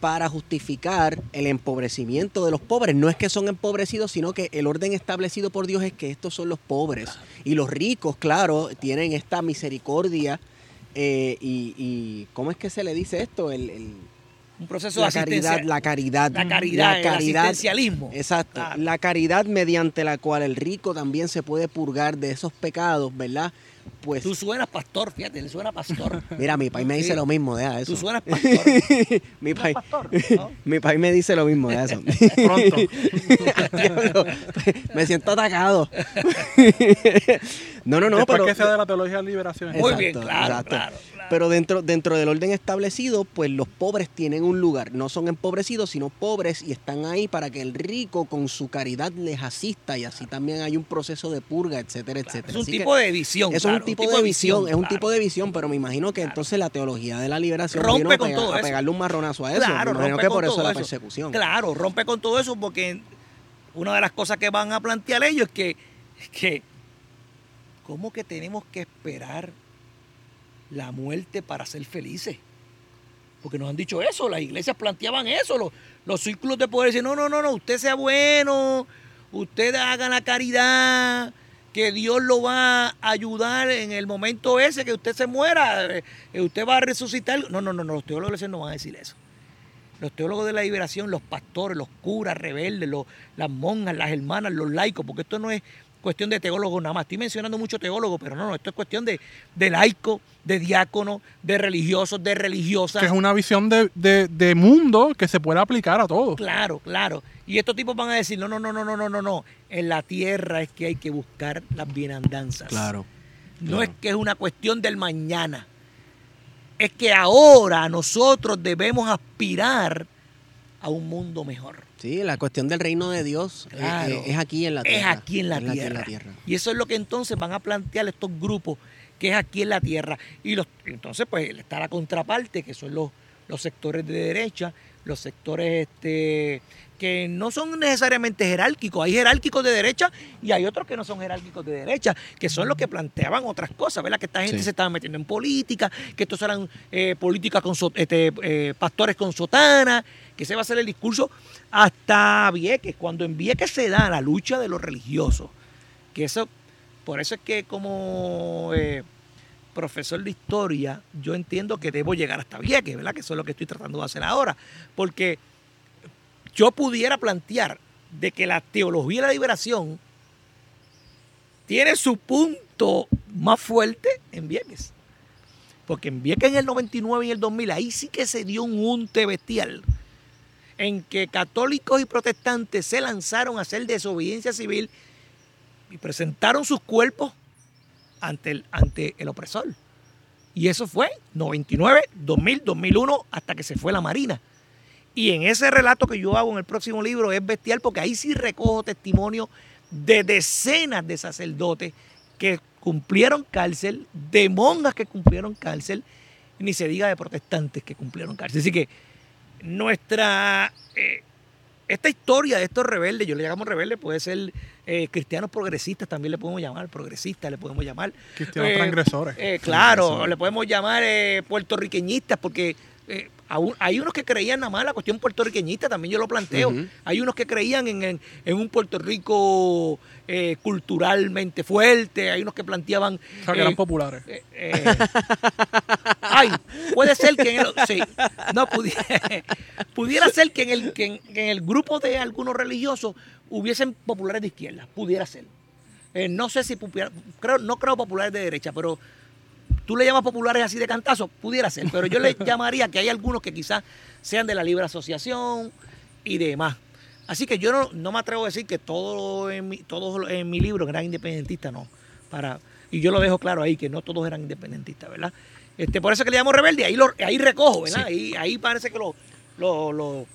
Speaker 1: para justificar el empobrecimiento de los pobres. No es que son empobrecidos, sino que el orden establecido por Dios es que estos son los pobres. Y los ricos, claro, tienen esta misericordia. Eh, y, ¿cómo es que se le dice esto? El,
Speaker 3: un proceso
Speaker 1: la
Speaker 3: de
Speaker 1: caridad, la caridad,
Speaker 3: la caridad, la caridad, el asistencialismo.
Speaker 1: Exacto, la caridad mediante la cual el rico también se puede purgar de esos pecados, ¿verdad?
Speaker 3: Pues, Tú suenas pastor, fíjate, le suena pastor. <laughs>
Speaker 1: Mira, mi país me dice lo mismo, deja eso.
Speaker 3: Tú suenas pastor.
Speaker 1: mi, país, mi país me dice lo mismo, de eso.
Speaker 2: Pronto.
Speaker 1: me siento atacado. no, no, no,
Speaker 2: Después
Speaker 1: pero...
Speaker 2: que sea de la teología de liberación.
Speaker 3: Muy bien, claro, claro.
Speaker 1: Pero dentro, dentro del orden establecido, pues los pobres tienen un lugar. No son empobrecidos, sino pobres y están ahí para que el rico con su caridad les asista y así también hay un proceso de purga, etcétera, etcétera.
Speaker 3: Es un tipo de visión.
Speaker 1: Es un tipo, de visión, es un tipo de visión, pero me imagino que entonces la teología de la liberación
Speaker 3: rompe con
Speaker 1: todo
Speaker 3: a
Speaker 1: pegarle un marronazo a eso.
Speaker 3: Claro,
Speaker 1: me imagino que por eso la persecución.
Speaker 3: Claro, rompe con todo eso porque una de las cosas que van a plantear ellos es que, que ¿cómo que tenemos que esperar la muerte para ser felices. Porque nos han dicho eso, las iglesias planteaban eso, los, los círculos de poder dicen, no, no, no, no, usted sea bueno, usted haga la caridad, que Dios lo va a ayudar en el momento ese que usted se muera, eh, usted va a resucitar. No, no, no, los teólogos no van a decir eso. Los teólogos de la liberación, los pastores, los curas rebeldes, los, las monjas, las hermanas, los laicos, porque esto no es cuestión de teólogos nada más. Estoy mencionando mucho teólogos, pero no, no, esto es cuestión de, de laico, de diácono, de religiosos, de religiosas.
Speaker 2: Que es una visión de, de, mundo que se puede aplicar a todos.
Speaker 3: Claro, claro. Y estos tipos van a decir, no, no, no, no, no, no, no, no. En la tierra es que hay que buscar las bienandanzas.
Speaker 1: Claro.
Speaker 3: No es que es una cuestión del mañana. Es que ahora nosotros debemos aspirar a un mundo mejor.
Speaker 1: Sí, la cuestión del reino de Dios eh, eh, es, aquí en la tierra.
Speaker 3: Es aquí en la, tierra. Y eso es lo que entonces van a plantear estos grupos, que es aquí en la tierra. Y los, entonces, pues está la contraparte, que son los, los sectores de derecha, los sectores este, que no son necesariamente jerárquicos. Hay jerárquicos de derecha y hay otros que no son jerárquicos de derecha, que son los que planteaban otras cosas, ¿verdad? Que esta gente se estaba metiendo en política, que estos eran eh, políticas con este, pastores con sotana, que se va a hacer el discurso hasta Vieques, cuando en Vieques se da la lucha de los religiosos, que eso, por eso es que como eh, profesor de historia, yo entiendo que debo llegar hasta Vieques, ¿verdad? Que eso es lo que estoy tratando de hacer ahora, porque yo pudiera plantear de que la teología de la liberación tiene su punto más fuerte en Vieques. Porque en Vieques en el 99 y el 2000, ahí sí que se dio un unte bestial en que católicos y protestantes se lanzaron a hacer desobediencia civil y presentaron sus cuerpos ante el, ante el opresor. Y eso fue 99, 2000, 2001, hasta que se fue la Marina. Y en ese relato que yo hago en el próximo libro es bestial porque ahí sí recojo testimonio de decenas de sacerdotes que cumplieron cárcel, de monjas que cumplieron cárcel, ni se diga de protestantes que cumplieron cárcel. Así que nuestra eh, esta historia de estos rebeldes, yo le llamamos rebeldes, puede ser eh, cristianos progresistas, también le podemos llamar, progresistas le podemos llamar.
Speaker 2: Cristianos
Speaker 3: eh,
Speaker 2: transgresores.
Speaker 3: eh, claro, le podemos llamar eh, puertorriqueñistas, porque eh, hay unos que creían nada más la cuestión puertorriqueñista, también yo lo planteo. Hay unos que creían en, en- en un Puerto Rico eh, culturalmente fuerte, hay unos que planteaban...
Speaker 2: O sea, que
Speaker 3: eh,
Speaker 2: eran populares.
Speaker 3: eh, eh, ay, puede ser que en el, sí, no pudiera, <laughs> pudiera ser que en el que en, que en el grupo de algunos religiosos hubiesen populares de izquierda, pudiera ser. Eh, no sé si creo, no creo populares de derecha, pero tú le llamas populares así de cantazo, pudiera ser, pero yo le <laughs> llamaría que hay algunos que quizás sean de la libre asociación y demás. Así que yo no, no me atrevo a decir que todo en mi, todos en mi libro eran independentistas, no. Para, y yo lo dejo claro ahí, que no todos eran independentistas, ¿verdad? Este, por eso que le llamo rebelde, ahí, lo, ahí recojo, ¿verdad? Ahí, ahí parece que lo, lo, lo,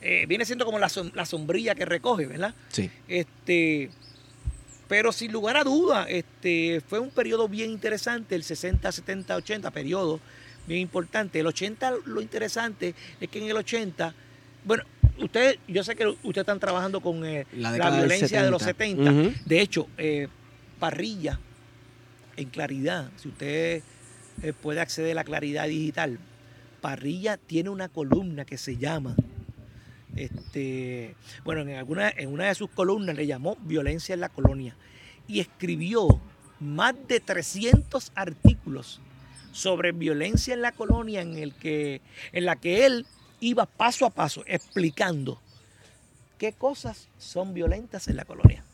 Speaker 3: eh, viene siendo como la, som- la sombrilla que recoge, ¿verdad?
Speaker 1: Sí.
Speaker 3: Este, pero sin lugar a duda, este, fue un periodo bien interesante, el 60, 70, 80, periodo bien importante. El 80, lo interesante es que en el 80, bueno, ustedes, yo sé que ustedes están trabajando con eh,
Speaker 1: La
Speaker 3: violencia de los
Speaker 1: 70.
Speaker 3: 70.
Speaker 1: Ujú.
Speaker 3: De hecho, eh, Parrilla, en Claridad, si usted eh, puede acceder a la Claridad Digital, Parrilla tiene una columna que se llama, este, bueno, en, en una de sus columnas le llamó Violencia en la Colonia y escribió más de 300 artículos sobre violencia en la colonia en, el que, en la que él iba paso a paso explicando qué cosas son violentas en la colonia.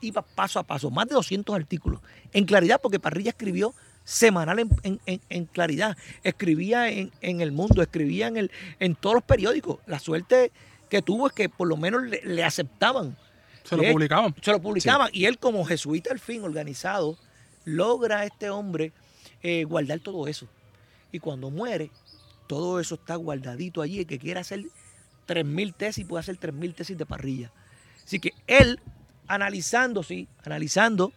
Speaker 3: Iba paso a paso, más de 200 artículos, en claridad, porque Parrilla escribió semanal en, en- en- en claridad, escribía en, El Mundo, escribía en, el, en todos los periódicos. La suerte que tuvo es que por lo menos le, le aceptaban,
Speaker 2: Se lo publicaban.
Speaker 3: se lo publicaban. Y él como jesuita al fin organizado, logra este hombre eh, guardar todo eso. Y cuando muere, todo eso está guardadito allí. El que quiera hacer 3.000 tesis puede hacer 3.000 tesis de parrilla. Así que él, analizando, sí, analizando,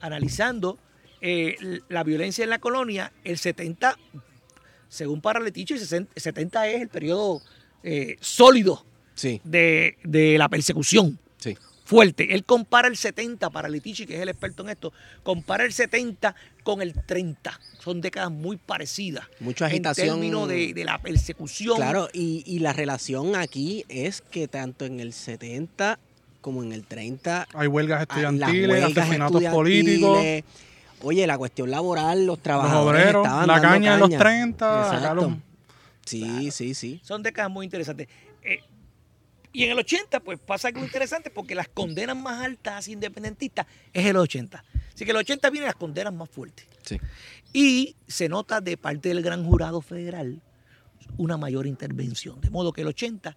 Speaker 3: analizando eh, la violencia en la colonia, el 70, según Paraleticho, el 60 70 es el periodo eh, sólido
Speaker 1: Sí,
Speaker 3: de, de la persecución
Speaker 1: sí.
Speaker 3: fuerte. Él compara el 70 para Letici, que es el experto en esto, compara el 70 con el 30. Son décadas muy parecidas.
Speaker 1: Mucha agitación.
Speaker 3: En términos de, de la persecución.
Speaker 1: Claro, y, y la relación aquí es que tanto en el 70 como en el 30
Speaker 2: Hay huelgas estudiantiles,
Speaker 1: huelgas
Speaker 2: asesinatos políticos,
Speaker 1: Oye, la cuestión laboral, los
Speaker 2: los
Speaker 1: trabajadores
Speaker 2: obreros,
Speaker 1: estaban
Speaker 2: la caña en los
Speaker 1: caña.
Speaker 2: 30, acá
Speaker 1: Exacto.
Speaker 2: los-
Speaker 1: Sí, sí, sí.
Speaker 3: Son décadas muy interesantes. Eh, y en el 80, pues pasa algo interesante porque las condenas más altas independentistas es el 80. Así que el 80 vienen las condenas más fuertes.
Speaker 1: Sí.
Speaker 3: Y se nota de parte del gran jurado federal una mayor intervención. De modo que el 80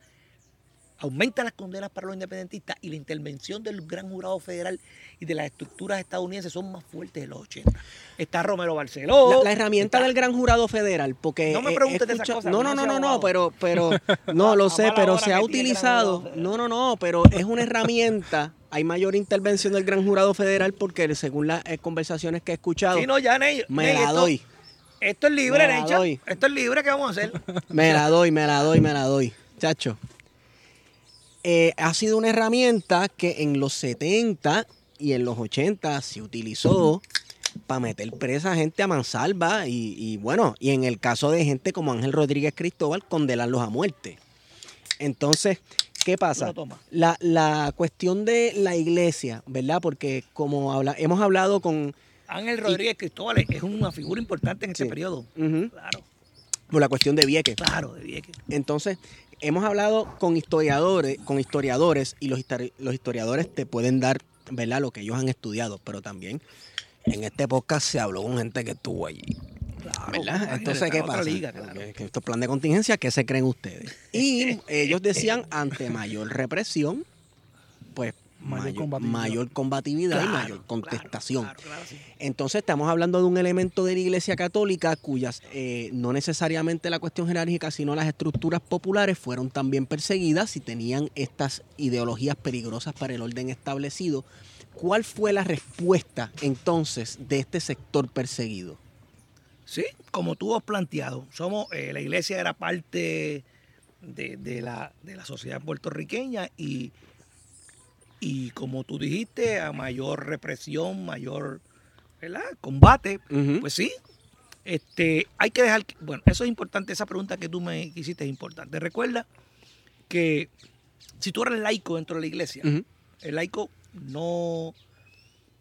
Speaker 3: aumenta las condenas para los independentistas y la intervención del gran jurado federal y de las estructuras estadounidenses son más fuertes de los 80. Está Romero Barceló.
Speaker 1: La, la herramienta
Speaker 3: está-
Speaker 1: del gran jurado federal, porque
Speaker 3: No me preguntes de esas cosas,
Speaker 1: No, no,
Speaker 3: no
Speaker 1: no, no, pero, pero, <laughs> no lo sé, pero se ha utilizado. No, no, no, pero es una herramienta. Hay mayor intervención del gran jurado federal porque según las eh, conversaciones que he escuchado,
Speaker 3: Sí, no, ya, Ney,
Speaker 1: me
Speaker 3: Ney,
Speaker 1: la
Speaker 3: esto-
Speaker 1: doy,
Speaker 3: Esto es libre, Necha. Esto es libre, ¿qué vamos a hacer? <laughs>
Speaker 1: me la doy, me la doy, me la doy, chacho. Eh, ha sido una herramienta que en los 70 y en los 80 se utilizó para meter presa a gente a mansalva y, y bueno, y en el caso de gente como Ángel Rodríguez Cristóbal, condenarlos a muerte. Entonces, ¿qué pasa? La, la cuestión de la iglesia, ¿verdad? Porque como habla, hemos hablado con
Speaker 3: Ángel Rodríguez Cristóbal es una figura importante en este
Speaker 1: Sí.
Speaker 3: periodo. Claro,
Speaker 1: por la cuestión de Vieques.
Speaker 3: claro, de Vieques.
Speaker 1: Entonces, hemos hablado con historiadores, con historiadores y los, histori- los historiadores te pueden dar, ¿verdad? Lo que ellos han estudiado, pero también en este podcast se habló con gente que estuvo allí.
Speaker 3: Claro,
Speaker 1: ¿Verdad? Entonces, ¿qué pasa?
Speaker 3: liga, claro.
Speaker 1: Estos plan de contingencia, ¿qué se creen ustedes? Y <laughs> ellos decían, ante mayor represión,
Speaker 2: Mayor
Speaker 1: mayor,
Speaker 2: combatividad.
Speaker 1: mayor combatividad y mayor contestación.
Speaker 3: claro, claro, sí.
Speaker 1: Entonces estamos hablando de un elemento de la Iglesia Católica cuyas eh, no necesariamente la cuestión jerárquica, sino las estructuras populares fueron también perseguidas y tenían estas ideologías peligrosas para el orden establecido. ¿Cuál fue la respuesta entonces de este sector perseguido?
Speaker 3: Sí, como tú has planteado, somos, eh, la iglesia era parte de, de la, de la sociedad puertorriqueña y, y como tú dijiste, a mayor represión, mayor ¿verdad? combate, pues sí, este, hay que dejar, que- bueno, eso es importante, esa pregunta que tú me hiciste es importante. Recuerda que si tú eres laico dentro de la iglesia, el laico no,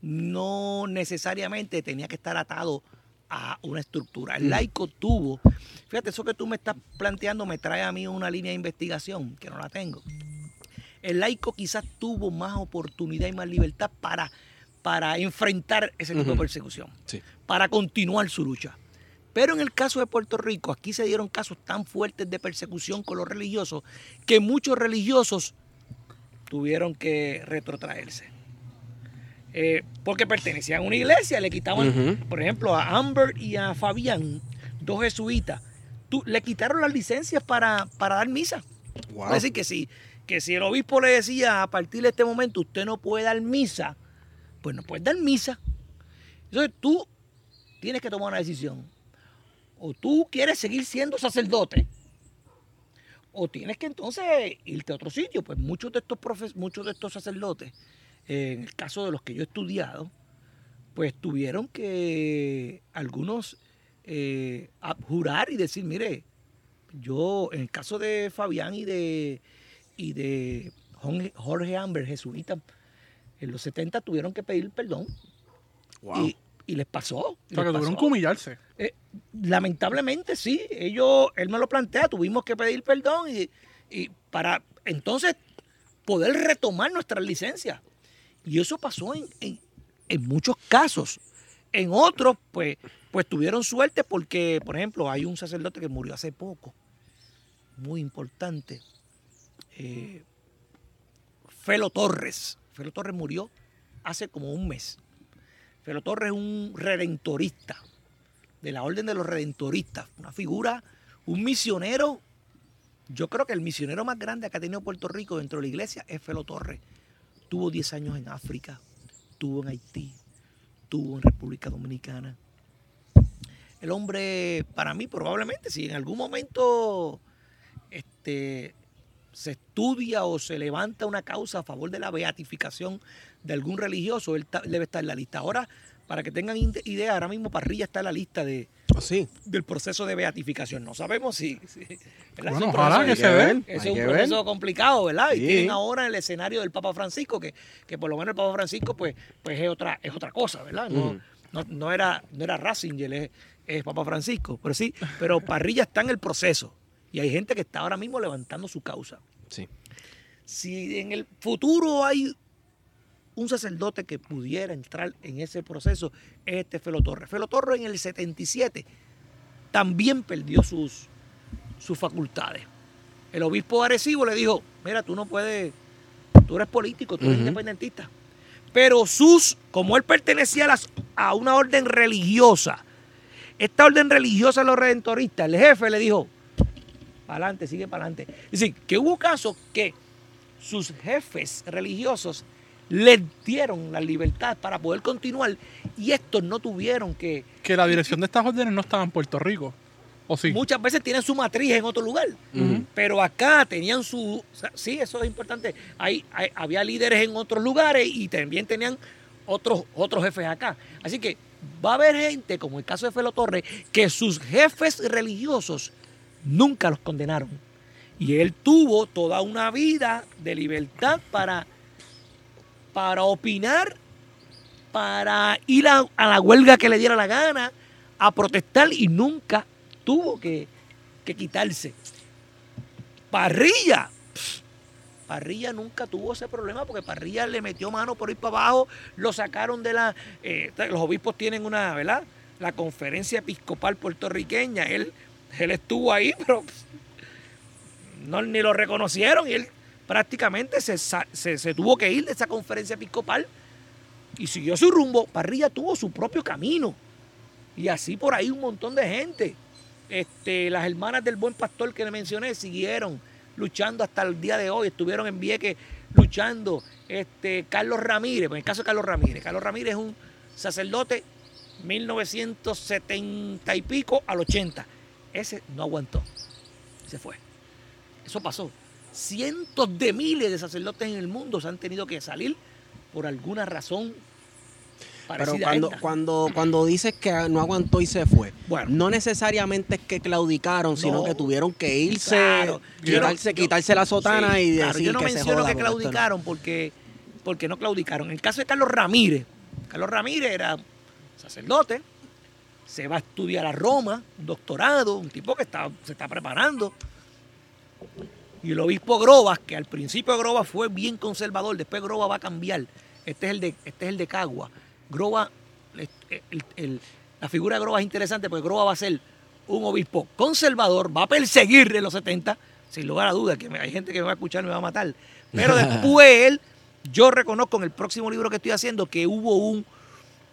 Speaker 3: no necesariamente tenía que estar atado a una estructura. El laico tuvo, fíjate, eso que tú me estás planteando me trae a mí una línea de investigación que no la tengo. El laico quizás tuvo más oportunidad y más libertad para, para enfrentar ese tipo de persecución,
Speaker 1: Sí.
Speaker 3: para continuar su lucha. Pero en el caso de Puerto Rico, aquí se dieron casos tan fuertes de persecución con los religiosos que muchos religiosos tuvieron que retrotraerse. Eh, porque pertenecían a una iglesia, le quitaban, por ejemplo, a Amber y a Fabián, dos jesuitas, tú- le quitaron las licencias para, para dar misa.
Speaker 1: Wow.
Speaker 3: Es decir, que si, que si el obispo le decía a partir de este momento usted no puede dar misa, pues no puede dar misa. Entonces tú tienes que tomar una decisión. O tú quieres seguir siendo sacerdote, o tienes que entonces irte a otro sitio. Pues muchos de estos profes, muchos de estos sacerdotes, eh, en el caso de los que yo he estudiado, pues tuvieron que algunos eh, abjurar y decir, mire, yo, en el caso de Fabián y de, y de Jorge- Amber, jesuita, en los 70 tuvieron que pedir perdón
Speaker 1: Wow.
Speaker 3: y, y les pasó.
Speaker 2: O sea, que tuvieron
Speaker 3: pasó.
Speaker 2: que humillarse.
Speaker 3: Eh, lamentablemente sí, ellos, él me lo plantea, tuvimos que pedir perdón y, y para entonces poder retomar nuestras licencias. Y eso pasó en, en- en muchos casos. En otros, pues, pues tuvieron suerte porque, por ejemplo, hay un sacerdote que murió hace poco, muy importante, eh, Felo Torres. Felo Torres murió hace como un mes. Felo Torres es un redentorista, de la orden de los redentoristas, una figura, un misionero. Yo creo que el misionero más grande que ha tenido Puerto Rico dentro de la iglesia es Felo Torres. Tuvo 10 años en África, tuvo en Haití, tuvo en República Dominicana. El hombre, para mí, probablemente, si en algún momento este, se estudia o se levanta una causa a favor de la beatificación de algún religioso, él ta- debe estar en la lista. Ahora, para que tengan idea, ahora mismo Parrilla está en la lista de,
Speaker 1: Oh, sí.
Speaker 3: del proceso de beatificación. No sabemos si...
Speaker 2: Bueno,
Speaker 3: Es un
Speaker 2: ojalá
Speaker 3: proceso-
Speaker 2: que se
Speaker 3: es un proceso complicado, ¿verdad? Y
Speaker 1: Sí.
Speaker 3: tienen ahora el escenario del Papa Francisco, que, que por lo menos el Papa Francisco, pues, pues es otra, es otra cosa, ¿verdad? No,
Speaker 1: Ujú.
Speaker 3: no, no era, no era Ratzinger, es, es Papa Francisco. Pero sí, pero Parrilla está en el proceso. Y hay gente que está ahora mismo levantando su causa.
Speaker 1: Sí.
Speaker 3: Si en el futuro hay un sacerdote que pudiera entrar en ese proceso, es este Felo Torres. Felo Torres en el 77 también perdió sus, sus facultades. El obispo Arecibo le dijo, mira, tú no puedes, tú eres político, tú eres independentista. Pero sus, como él pertenecía a, las- a una orden religiosa, esta orden religiosa de los redentoristas, el jefe le dijo, para adelante, sigue para adelante. Es decir, que hubo casos que sus jefes religiosos les dieron la libertad para poder continuar y estos no tuvieron que,
Speaker 2: Que la dirección de estas órdenes no estaba en Puerto Rico. ¿O sí?
Speaker 3: muchas veces tienen su matriz en otro lugar. Pero acá tenían su. o sea, sí, eso es importante. Hay, hay- había líderes en otros lugares y también tenían otros, otros jefes acá. Así que va a haber gente, como el caso de Felo Torres, que sus jefes religiosos nunca los condenaron. Y él tuvo toda una vida de libertad para, para opinar, para ir a, la huelga que le diera la gana, a protestar y nunca tuvo que, que quitarse. Parrilla. Parrilla nunca tuvo ese problema porque Parrilla le metió mano por ir para abajo, lo sacaron de la... eh, los obispos tienen una, ¿verdad? la conferencia episcopal puertorriqueña. Él, él estuvo ahí, <laughs> pero no, ni lo reconocieron y él prácticamente se, se- tuvo que ir de esa conferencia episcopal y siguió su rumbo. Parrilla tuvo su propio camino y así por ahí un montón de gente. Este, las hermanas del buen pastor que le mencioné siguieron luchando hasta el día de hoy, estuvieron en Vieques luchando. Este, Carlos Ramírez, en el caso de Carlos Ramírez, Carlos Ramírez es un sacerdote 1970 y pico al 80. Ese no aguantó, se fue. Eso pasó. Cientos de miles de sacerdotes en el mundo se han tenido que salir por alguna razón
Speaker 1: Pero cuando, cuando, cuando dices que no aguantó y se fue,
Speaker 3: Bueno.
Speaker 1: no necesariamente es que claudicaron, sino
Speaker 3: No.
Speaker 1: que tuvieron que irse,
Speaker 3: Claro.
Speaker 1: Quitarse,
Speaker 3: yo-
Speaker 1: quitarse la sotana
Speaker 3: Sí,
Speaker 1: y
Speaker 3: claro,
Speaker 1: decir
Speaker 3: yo no
Speaker 1: que se
Speaker 3: menciono
Speaker 1: joda
Speaker 3: que claudicaron porque, porque no claudicaron. En el caso de Carlos Ramírez, Carlos Ramírez era sacerdote, se va a estudiar a Roma, un doctorado, un tipo que está, se está preparando. Y el obispo Grobas, que al principio Grobas fue bien conservador, después Grobas va a cambiar. Este es el de, este es el de Cagua. Grobas, el- el- el- la figura de Grobas es interesante porque Grobas va a ser un obispo conservador, va a perseguir en los 70, sin lugar a dudas, que hay gente que me va a escuchar y me va a matar. Pero <laughs> después él, yo reconozco en el próximo libro que estoy haciendo que hubo un,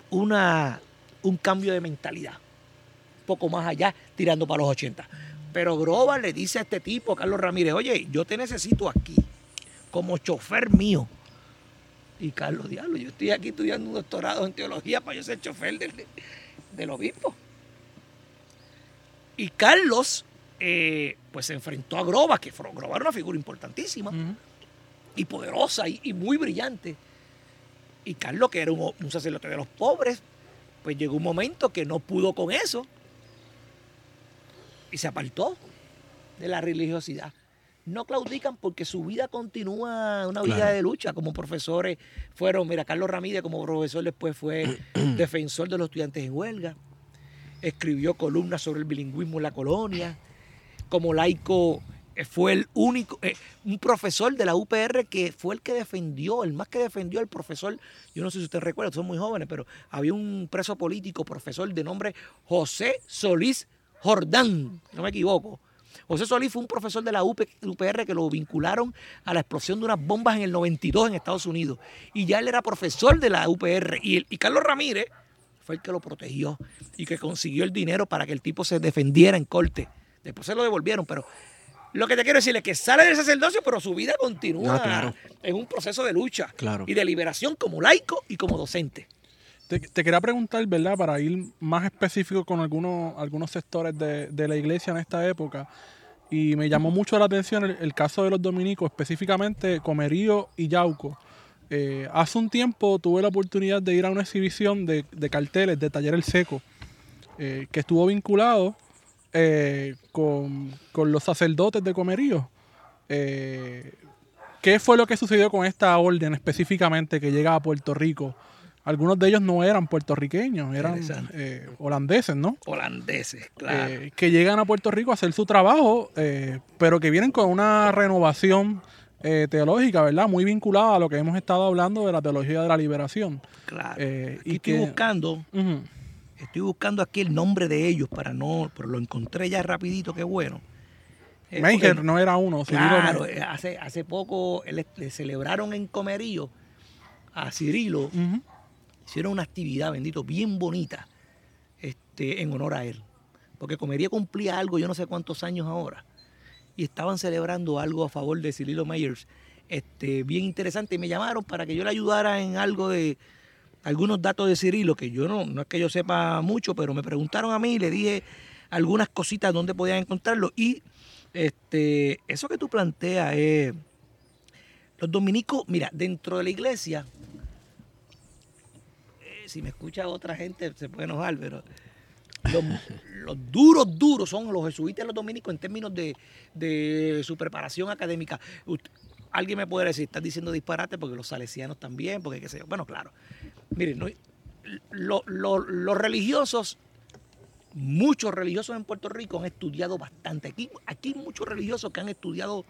Speaker 3: una, un cambio de mentalidad. Un poco más allá, tirando para los 80. Pero Grover le dice a este tipo, Carlos Ramírez, oye, yo te necesito aquí, como chofer mío. Y Carlos, diablo, yo estoy aquí estudiando un doctorado en teología para yo ser chofer del, del obispo. Y Carlos, eh, pues se enfrentó a Groba, que Groba era una figura importantísima y poderosa y, y muy brillante. Y Carlos, que era un, un sacerdote de los pobres, pues llegó un momento que no pudo con eso y se apartó de la religiosidad. No claudican porque su vida continúa una vida
Speaker 1: Claro.
Speaker 3: de lucha. Como profesores fueron, mira, Carlos Ramírez como profesor después fue <clears throat> defensor de los estudiantes en huelga. Escribió columnas sobre el bilingüismo en la colonia. Como laico fue el único, eh, un profesor de la UPR que fue el que defendió, el más que defendió al profesor, yo no sé si ustedes recuerdan, son muy jóvenes, pero había un preso político, profesor de nombre José Solís Jordán, no me equivoco. José Solís fue un profesor de la UP UPR que lo vincularon a la explosión de unas bombas en el 92 en Estados Unidos. Y ya él era profesor de la UPR. Y, y Carlos Ramírez fue el que lo protegió y que consiguió el dinero para que el tipo se defendiera en corte. Después se lo devolvieron, pero lo que te quiero decir es que sale del sacerdocio, pero su vida continúa
Speaker 1: Ah, claro.
Speaker 3: en un proceso de lucha
Speaker 1: Claro.
Speaker 3: y de liberación como laico y como docente.
Speaker 2: Te, te quería preguntar, ¿verdad? Para ir más específico con algunos, algunos sectores de, de la iglesia en esta época. Y me llamó mucho la atención el, el caso de los dominicos, específicamente Comerío y Yauco. Eh, hace un tiempo tuve la oportunidad de ir a una exhibición de, de carteles de Taller El Seco, eh, que estuvo vinculado eh, con, con los sacerdotes de Comerío. Eh, ¿Qué fue lo que sucedió con esta orden específicamente que llega a Puerto Rico? Algunos de ellos no eran puertorriqueños, eran eh, holandeses, ¿no?
Speaker 3: Holandeses, claro.
Speaker 2: Eh, que llegan a Puerto Rico a hacer su trabajo, eh, pero que vienen con una renovación eh, teológica, ¿verdad? Muy vinculada a lo que hemos estado hablando de la teología de la liberación.
Speaker 3: claro. Aquí
Speaker 2: y
Speaker 3: estoy
Speaker 2: que-
Speaker 3: buscando. Estoy buscando aquí el nombre de ellos para no, pero lo encontré ya rapidito, qué bueno. Eh,
Speaker 2: Meijer
Speaker 3: porque-
Speaker 2: no era uno. Cirilo
Speaker 3: Claro,
Speaker 2: Meijer.
Speaker 3: eh, hace, hace poco le, le celebraron en Comerío a Cirilo, hicieron una actividad, bendito, bien bonita, este, en honor a él. Porque Comerío cumplía algo, yo no sé cuántos años ahora, y estaban celebrando algo a favor de Cirilo Meyers, este, bien interesante, y me llamaron para que yo le ayudara en algo de algunos datos de Cirilo, que yo no, no es que yo sepa mucho, pero me preguntaron a mí y le dije algunas cositas donde podían encontrarlo, y este, eso que tú planteas es... Los dominicos, mira, dentro de la iglesia, eh, si me escucha otra gente se puede enojar, pero los, <laughs> los duros, duros son los jesuitas y los dominicos en términos de, de su preparación académica. Alguien me puede decir, estás diciendo disparate porque los salesianos también, porque qué sé yo. Bueno, claro. Miren, no- lo- lo- los religiosos, muchos religiosos en Puerto Rico han estudiado bastante. Aquí, aquí hay muchos religiosos que han estudiado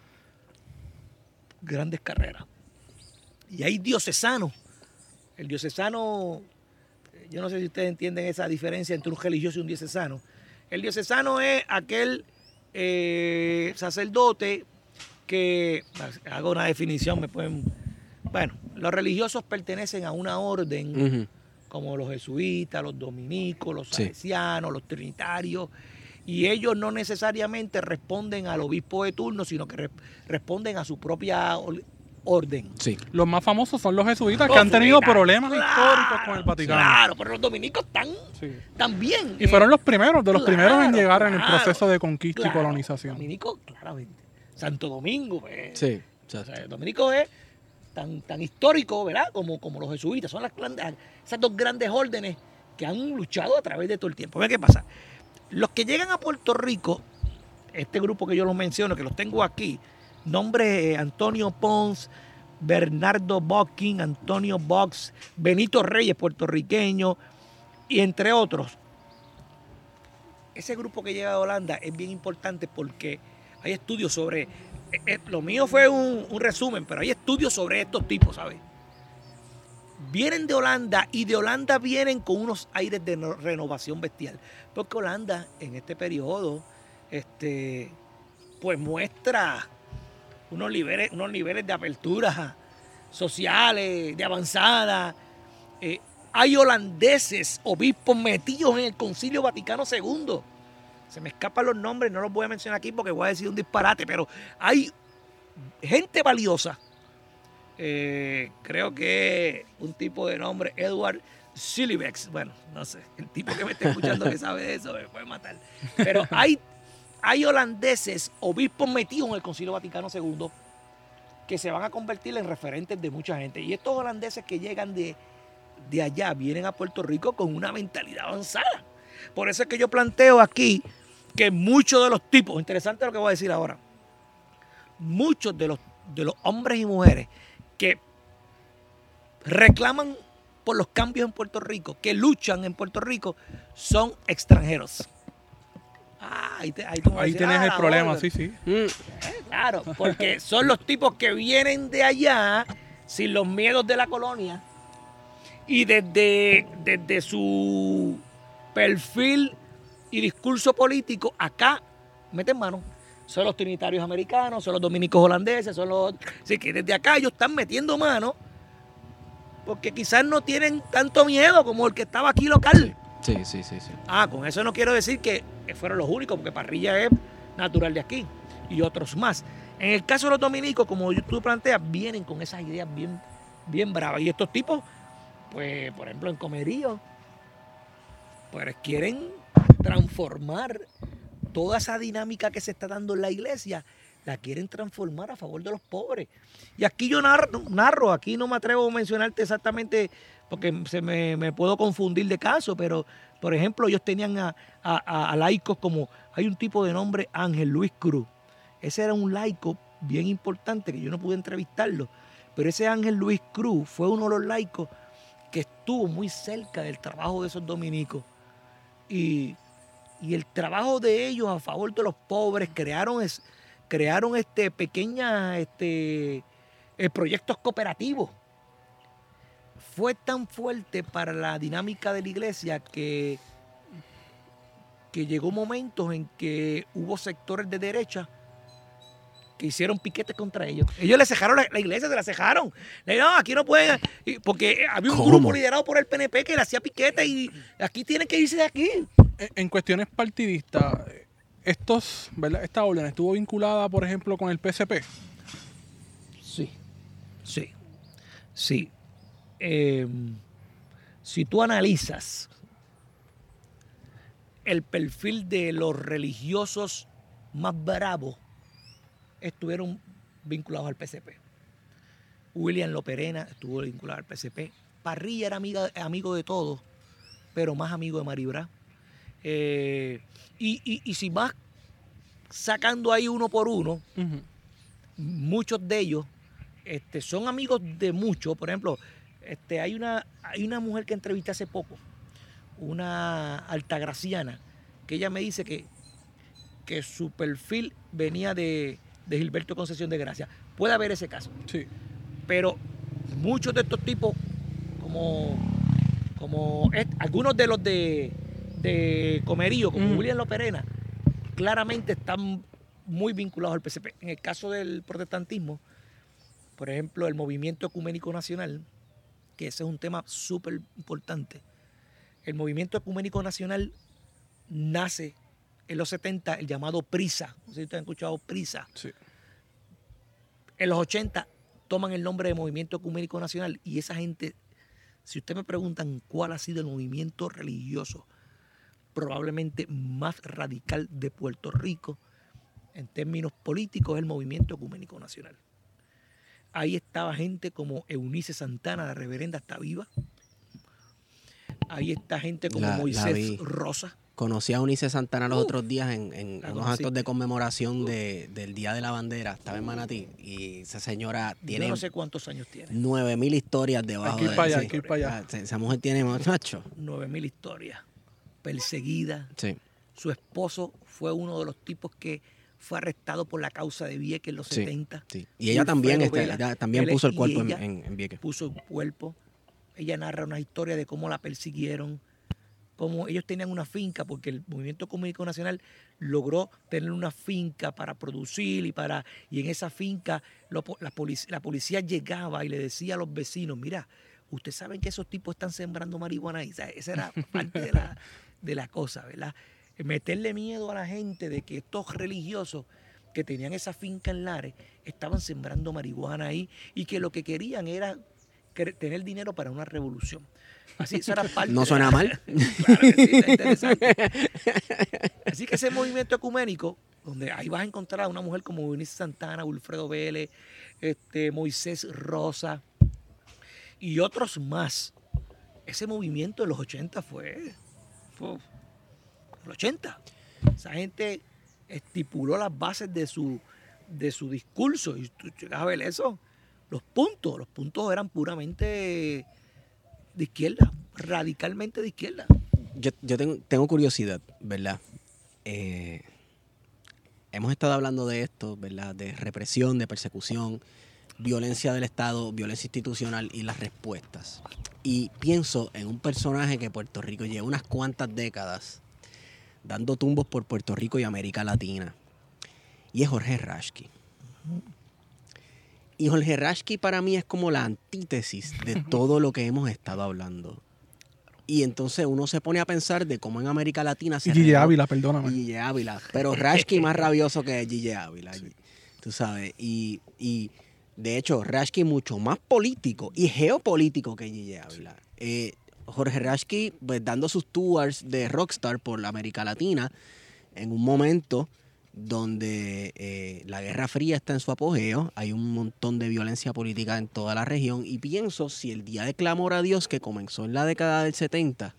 Speaker 3: grandes carreras. Y hay diocesanos. El diocesano, yo no sé si ustedes entienden esa diferencia entre un religioso y un diocesano. El diocesano es aquel eh, sacerdote que, hago una definición, me pueden... Bueno, los religiosos pertenecen a una orden, como los jesuitas, los dominicos, los
Speaker 1: Sí.
Speaker 3: salesianos, los trinitarios, y ellos no necesariamente responden al obispo de turno, sino que re- responden a su propia or- orden.
Speaker 1: Sí.
Speaker 2: Los más famosos son los jesuitas que han tenido
Speaker 3: jesuitas,
Speaker 2: problemas
Speaker 3: claro,
Speaker 2: históricos con el Vaticano.
Speaker 3: Claro, pero los dominicos están
Speaker 2: Sí.
Speaker 3: también.
Speaker 2: Y fueron los primeros, de los
Speaker 3: Claro,
Speaker 2: primeros en llegar en el proceso de conquista y colonización.
Speaker 3: Dominico, claramente. Santo Domingo, pues.
Speaker 1: Sí.
Speaker 3: O sea, dominico es tan, tan histórico, ¿verdad? Como, como los jesuitas. Son las esas dos grandes órdenes que han luchado a través de todo el tiempo. Ve qué pasa. Los que llegan a Puerto Rico, este grupo que yo los menciono, que los tengo aquí, nombre eh, Antonio Pons, Bernardo Bocking, Antonio Box, Benito Reyes, puertorriqueño, y entre otros. Ese grupo que llega de Holanda es bien importante porque hay estudios sobre. eh, eh, lo mío fue un, resumen, pero hay estudios sobre estos tipos, ¿sabes? Vienen de Holanda y de Holanda vienen con unos aires de no- renovación bestial. Porque Holanda en este periodo, este, pues muestra unos niveles, unos niveles de apertura sociales, de avanzada. Eh, hay holandeses, obispos metidos en el Concilio Vaticano II. Se me escapan los nombres, no los voy a mencionar aquí porque voy a decir un disparate, pero hay gente valiosa. Eh, creo que un tipo de nombre, Edward Silibex. Bueno, no sé, el tipo que me está escuchando que sabe de eso me puede matar. Pero hay, hay holandeses, obispos metidos en el Concilio Vaticano II, que se van a convertir en referentes de mucha gente. Y estos holandeses que llegan de, de allá vienen a Puerto Rico con una mentalidad avanzada. Por eso es que yo planteo aquí que muchos de los tipos, interesante lo que voy a decir ahora, muchos de los, de los hombres y mujeres que reclaman por los cambios en Puerto Rico, que luchan en Puerto Rico, son extranjeros. Ah, ahí, te- ahí tú me vas a
Speaker 2: Ahí
Speaker 3: decir,
Speaker 2: tienes
Speaker 3: ah,
Speaker 2: el problema, sí, sí.
Speaker 1: Mm,
Speaker 3: Claro, porque son los tipos que vienen de allá sin los miedos de la colonia y desde, desde su perfil y discurso político acá meten mano. Son los trinitarios americanos, son los dominicos holandeses, son los... Así que desde acá ellos están metiendo mano porque quizás no tienen tanto miedo como el que estaba aquí local.
Speaker 1: Sí, sí, sí, sí.
Speaker 3: Ah, con eso no quiero decir que fueron los únicos, porque Parrilla es natural de aquí y otros más. En el caso de los dominicos, como tú planteas, vienen con esas ideas bien, bien bravas. Y estos tipos, pues, por ejemplo, en Comerío, pues quieren transformar toda esa dinámica que se está dando en la iglesia, la quieren transformar a favor de los pobres. Y aquí yo narro, aquí no me atrevo a mencionarte exactamente porque se me, me puedo confundir de caso, pero por ejemplo ellos tenían a, a- a- a laicos como, hay un tipo de nombre Ángel Luis Cruz. Ese era un laico bien importante que yo no pude entrevistarlo, pero ese Ángel Luis Cruz fue uno de los laicos que estuvo muy cerca del trabajo de esos dominicos. Y, el trabajo de ellos a favor de los pobres, crearon, es, crearon este, pequeñas este, eh, proyectos cooperativos. Fue tan fuerte para la dinámica de la iglesia que, que llegó momentos en que hubo sectores de derecha que hicieron piquetes contra ellos. Ellos le cejaron la, la iglesia, se la cejaron. Le dijeron, no, aquí no pueden, y- porque había un
Speaker 1: ¿Cómo?
Speaker 3: grupo liderado por el PNP que le hacía piquetes y aquí tienen que irse de aquí.
Speaker 2: En, en cuestiones partidistas, estos, ¿verdad? esta orden estuvo vinculada, por ejemplo, con el PSP.
Speaker 3: Sí, sí, sí. Eh, si tú analizas el perfil de los religiosos más bravos, estuvieron vinculados al PCP. William Loperena estuvo vinculado al PCP. Parrilla era amiga, amigo de todos, pero más amigo de Maribra. Eh, y, y- y si vas sacando ahí uno por uno, muchos de ellos este, son amigos de muchos. Por ejemplo, este, hay, una, hay una mujer que entrevisté hace poco, una altagraciana, que ella me dice que, que su perfil venía de, de Gilberto Concesión de Gracia. Puede haber ese caso,
Speaker 2: Sí.
Speaker 3: pero muchos de estos tipos, como, como algunos de los de, de Comerío, como
Speaker 2: Mm.
Speaker 3: William Loperena, claramente están muy vinculados al PCP. En el caso del protestantismo, por ejemplo, el movimiento ecuménico nacional, que ese es un tema súper importante. El movimiento ecuménico nacional nace en los 70, el llamado PRISA. No sé si ustedes han escuchado PRISA.
Speaker 2: Sí.
Speaker 3: En los 80 toman el nombre de Movimiento Ecuménico Nacional y esa gente, si ustedes me preguntan cuál ha sido el movimiento religioso probablemente más radical de Puerto Rico en términos políticos, es el Movimiento Ecuménico Nacional. Ahí estaba gente como Eunice Santana, la reverenda, está viva. Ahí está gente como
Speaker 1: La-
Speaker 3: Moisés. Rosa.
Speaker 1: Conocí a Unice Santana los
Speaker 3: Uh,
Speaker 1: otros días en, unos
Speaker 3: conocí.
Speaker 1: actos de conmemoración de- del Día de la Bandera. Estaba en Manatí y esa señora tiene
Speaker 3: Yo no sé cuántos años tiene.
Speaker 1: nueve mil historias debajo
Speaker 2: ir
Speaker 1: de
Speaker 2: para allá,
Speaker 1: sí.
Speaker 2: ir para allá.
Speaker 1: Ah, Esa mujer tiene muchacho.
Speaker 3: Nueve mil historias. Perseguida.
Speaker 1: Sí,
Speaker 3: Su esposo fue uno de los tipos que fue arrestado por la causa de Vieques en los
Speaker 1: Sí.
Speaker 3: 70.
Speaker 1: sí. Y ella también, este, ella también puso el cuerpo en, en, en Vieques.
Speaker 3: Puso el cuerpo. Ella narra una historia de cómo la persiguieron, cómo ellos tenían una finca, porque el Movimiento Comunista Nacional logró tener una finca para producir y para y en esa finca lo la, polic- la policía llegaba y le decía a los vecinos, mira, ustedes saben que esos tipos están sembrando marihuana ahí. O sea, esa era <laughs> parte de la, de la cosa, ¿verdad? Meterle miedo a la gente de que estos religiosos que tenían esa finca en Lares estaban sembrando marihuana ahí y que lo que querían era tener dinero para una revolución. Así, eso era parte
Speaker 1: No
Speaker 3: de
Speaker 1: suena
Speaker 3: la-
Speaker 1: mal. <laughs>
Speaker 3: Claro que sí, está interesante. Así que ese movimiento ecuménico, donde ahí vas a encontrar a una mujer como Eunice Santana, Wilfredo Vélez, este, Moisés Rosa y otros más. Ese movimiento de los 80 fue, fue los 80. Esa gente estipuló las bases de su, de su discurso. Y tú llegas a ver eso, los puntos, los puntos eran puramente de izquierda, radicalmente de izquierda.
Speaker 1: Yo, yo tengo, tengo curiosidad, ¿verdad? Eh, hemos estado hablando de esto, ¿verdad? De represión, de persecución, violencia del Estado, violencia institucional y las respuestas. Y pienso en un personaje que Puerto Rico lleva unas cuantas décadas dando tumbos por Puerto Rico y América Latina. Y es Jorge Rashki. Y Jorge Rashki para mí es como la antítesis de todo lo que hemos estado hablando. Y entonces uno se pone a pensar de cómo en América Latina se
Speaker 2: Y Gigi
Speaker 1: arregló-
Speaker 2: Ávila, perdóname.
Speaker 1: Gigi Ávila. <laughs> Pero Rashki más rabioso que Gigi Ávila. Tú sabes. Y, y de hecho, Rashki mucho más político y geopolítico que Gigi Ávila. Eh, Jorge Rashki, pues dando sus tours de rockstar por la América Latina en un momento donde eh, la Guerra Fría está en su apogeo, hay un montón de violencia política en toda la región y pienso si el Día de Clamor a Dios que comenzó en la década del 70,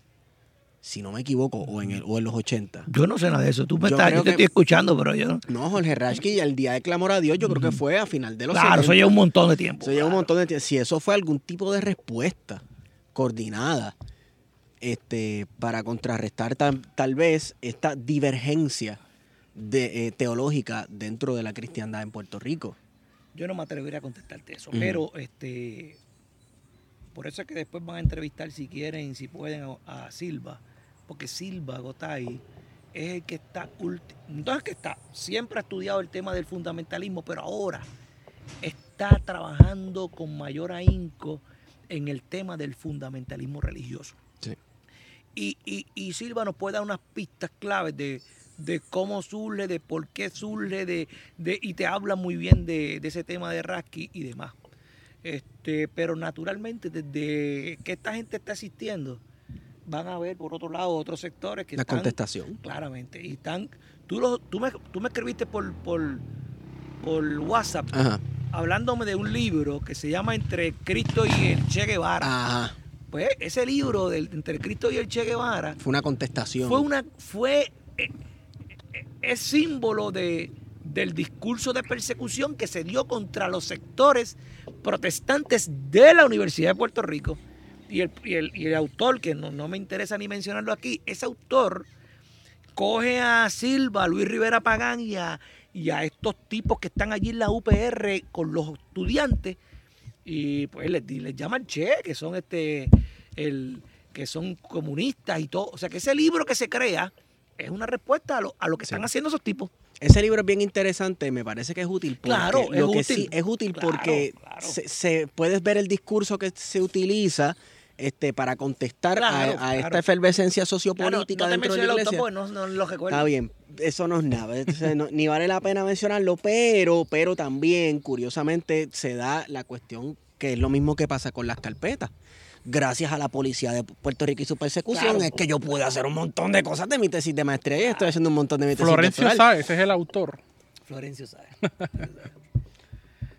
Speaker 1: si no me equivoco, o en, el, o en los 80,
Speaker 3: Yo no sé nada de eso. Tú me
Speaker 1: Yo
Speaker 3: estás, yo te
Speaker 1: que-
Speaker 3: estoy escuchando, pero yo no.
Speaker 1: no, Jorge Rashki el Día de Clamor a Dios yo creo que fue a final de los
Speaker 3: Claro, eso
Speaker 1: 70.
Speaker 3: lleva un montón de tiempo.
Speaker 1: Eso lleva un montón de tiempo. Si eso fue algún tipo de respuesta coordinada este, para contrarrestar tal, tal vez esta divergencia de, eh, teológica dentro de la cristiandad en Puerto Rico.
Speaker 3: Yo no me atrevería a contestarte eso, pero este por eso es que después van a entrevistar si quieren, si pueden a, a Silva, porque Silva Gotay es el que está no es que está, siempre ha estudiado el tema del fundamentalismo, pero ahora está trabajando con mayor ahínco en el tema del fundamentalismo religioso.
Speaker 1: Sí.
Speaker 3: Y, y, y Silva nos puede dar unas pistas claves de, de cómo surge, de por qué surge, de, de, y te habla muy bien de, de ese tema de Rasky y demás. Este, pero naturalmente, desde que esta gente está asistiendo, van a ver por otro lado otros sectores que
Speaker 1: La
Speaker 3: están
Speaker 1: contestación.
Speaker 3: claramente. Y están, tú, lo, tú, me, tú me escribiste por, por, por WhatsApp
Speaker 1: Ajá.
Speaker 3: hablándome de un libro que se llama Entre Cristo y el Che Guevara.
Speaker 1: Ajá.
Speaker 3: Pues ese libro del Entre Cristo y el Che Guevara
Speaker 1: Fue una contestación.
Speaker 3: fue una fue eh, eh, es símbolo de del discurso de persecución que se dio contra los sectores protestantes de la Universidad de Puerto Rico. Y el, y el- y el autor, que no, no me interesa ni mencionarlo aquí, ese autor coge a Silva, a Luis Rivera Pagán y a, y a estos tipos que están allí en la UPR con los estudiantes y pues les, les llaman Che, que son este el, que son comunistas y todo. O sea, que ese libro que se crea es una respuesta a lo, a lo que
Speaker 1: Sí.
Speaker 3: están haciendo esos tipos.
Speaker 1: Ese libro es bien interesante, me parece que es útil.
Speaker 3: Claro, es
Speaker 1: lo que
Speaker 3: útil.
Speaker 1: sí es útil
Speaker 3: Claro,
Speaker 1: porque
Speaker 3: claro.
Speaker 1: Se, se- puedes ver el discurso que se utiliza este, para contestar a-
Speaker 3: Claro,
Speaker 1: a,
Speaker 3: claro.
Speaker 1: esta efervescencia sociopolítica
Speaker 3: no te
Speaker 1: dentro de la iglesia.
Speaker 3: no, no lo recuerdo.
Speaker 1: Está bien, eso no es nada, entonces, no- ni vale la pena mencionarlo, pero, pero también, curiosamente, se da la cuestión que es lo mismo que pasa con las carpetas. Gracias a la policía de Puerto Rico y su persecución,
Speaker 3: Claro.
Speaker 1: es que yo pude hacer un montón de cosas de mi tesis de maestría y estoy haciendo un montón de mi tesis
Speaker 2: Florencio. Sáez, ese es el autor.
Speaker 3: Florencio sabe. <laughs>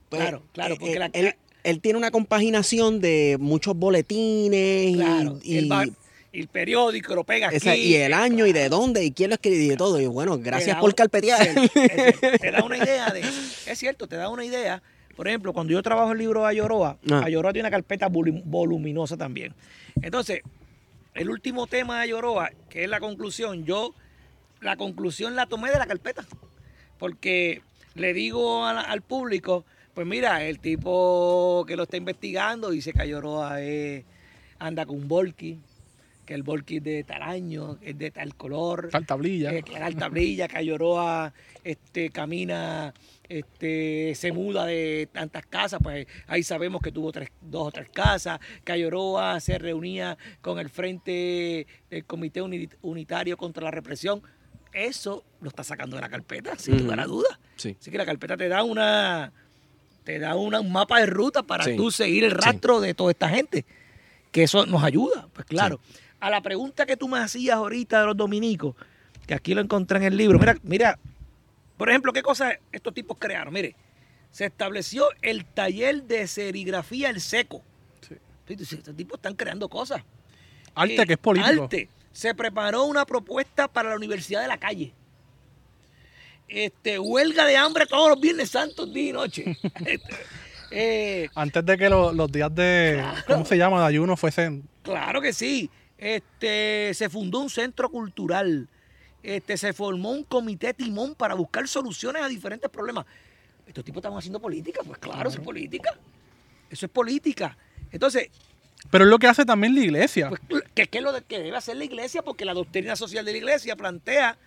Speaker 1: Pues,
Speaker 3: Claro, claro,
Speaker 1: eh,
Speaker 3: porque
Speaker 1: eh,
Speaker 3: la-
Speaker 1: él, él tiene una compaginación de muchos boletines y-
Speaker 3: Claro,
Speaker 1: y,
Speaker 3: el, va- y el periódico lo pega aquí.
Speaker 1: esa- y el año y de dónde y quién lo escribió y de todo. Y bueno,
Speaker 3: Te
Speaker 1: gracias
Speaker 3: da
Speaker 1: por
Speaker 3: un-
Speaker 1: carpetear.
Speaker 3: cierto. Te da una idea de Es cierto, te da una idea. Por ejemplo, cuando yo trabajo el libro de Ayoroa,
Speaker 1: Ah.
Speaker 3: Ayoroa tiene una carpeta volum- voluminosa también. Entonces, el último tema de Ayoroa, que es la conclusión, yo la conclusión la tomé de la carpeta. Porque le digo la- al público, pues mira, el tipo que lo está investigando dice que Ayoroa es- anda con un volky, que el volky es de tal año, es de tal color.
Speaker 2: Tal tablilla.
Speaker 3: Eh, que la alta brilla, que Ayoroa este, camina, este, se muda de tantas casas, pues ahí sabemos que tuvo tres, dos o tres casas, que Ayoroa se reunía con el Frente del Comité Uni- Unitario contra la Represión. Eso lo está sacando de la carpeta, sin lugar a dudas.
Speaker 1: Sí.
Speaker 3: Así que la carpeta te da una te da una- un mapa de ruta para
Speaker 1: Sí.
Speaker 3: tú seguir el rastro de toda esta gente. Que eso nos ayuda, pues claro. A la pregunta que tú me hacías ahorita de los dominicos, que aquí lo encontré en el libro. Mira, mira, por ejemplo, qué cosas estos tipos crearon. Mire, se estableció el taller de serigrafía El Seco.
Speaker 2: Sí.
Speaker 3: Estos tipos están creando cosas.
Speaker 2: Arte,
Speaker 3: Eh,
Speaker 2: que es político.
Speaker 3: Arte. Se preparó una propuesta para la Universidad de la Calle. Este, huelga de hambre todos los viernes santos, día y noche. <laughs> Este, eh,
Speaker 2: Antes de que lo- los días de, ¿cómo se llama? De ayuno fuesen...
Speaker 3: claro que sí. Este, se fundó un centro cultural. Este, se formó un comité timón para buscar soluciones a diferentes problemas. Estos tipos están haciendo política, pues claro, eso es política. Eso es política. Entonces,
Speaker 2: Pero es lo que hace también la iglesia.
Speaker 3: Pues, ¿qué, qué es lo de- que debe hacer la iglesia? Porque la doctrina social de la iglesia plantea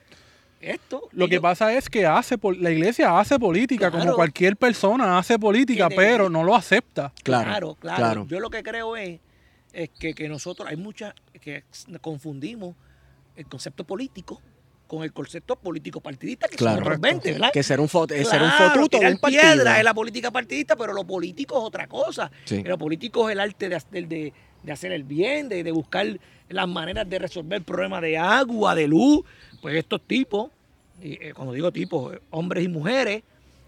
Speaker 3: esto.
Speaker 2: Lo que pasa es que hace la iglesia hace política, como cualquier persona hace política,
Speaker 3: Que debe-
Speaker 2: pero no lo acepta.
Speaker 3: Claro, claro,
Speaker 1: claro.
Speaker 3: Yo lo que creo es, es que, que nosotros, hay muchas que confundimos el concepto político con el concepto político partidista, que
Speaker 1: Claro.
Speaker 3: son otros 20, ¿verdad?
Speaker 1: Que ser un, fo- eh, ser un fotuto en
Speaker 3: tirar
Speaker 1: un partido.
Speaker 3: piedra es la política partidista, pero lo político es otra cosa.
Speaker 1: Sí.
Speaker 3: Lo político es el arte de, hacer- de- de hacer el bien, de, de buscar las maneras de resolver problemas de agua, de luz. Pues estos tipos, y, eh, cuando digo tipos, eh, hombres y mujeres,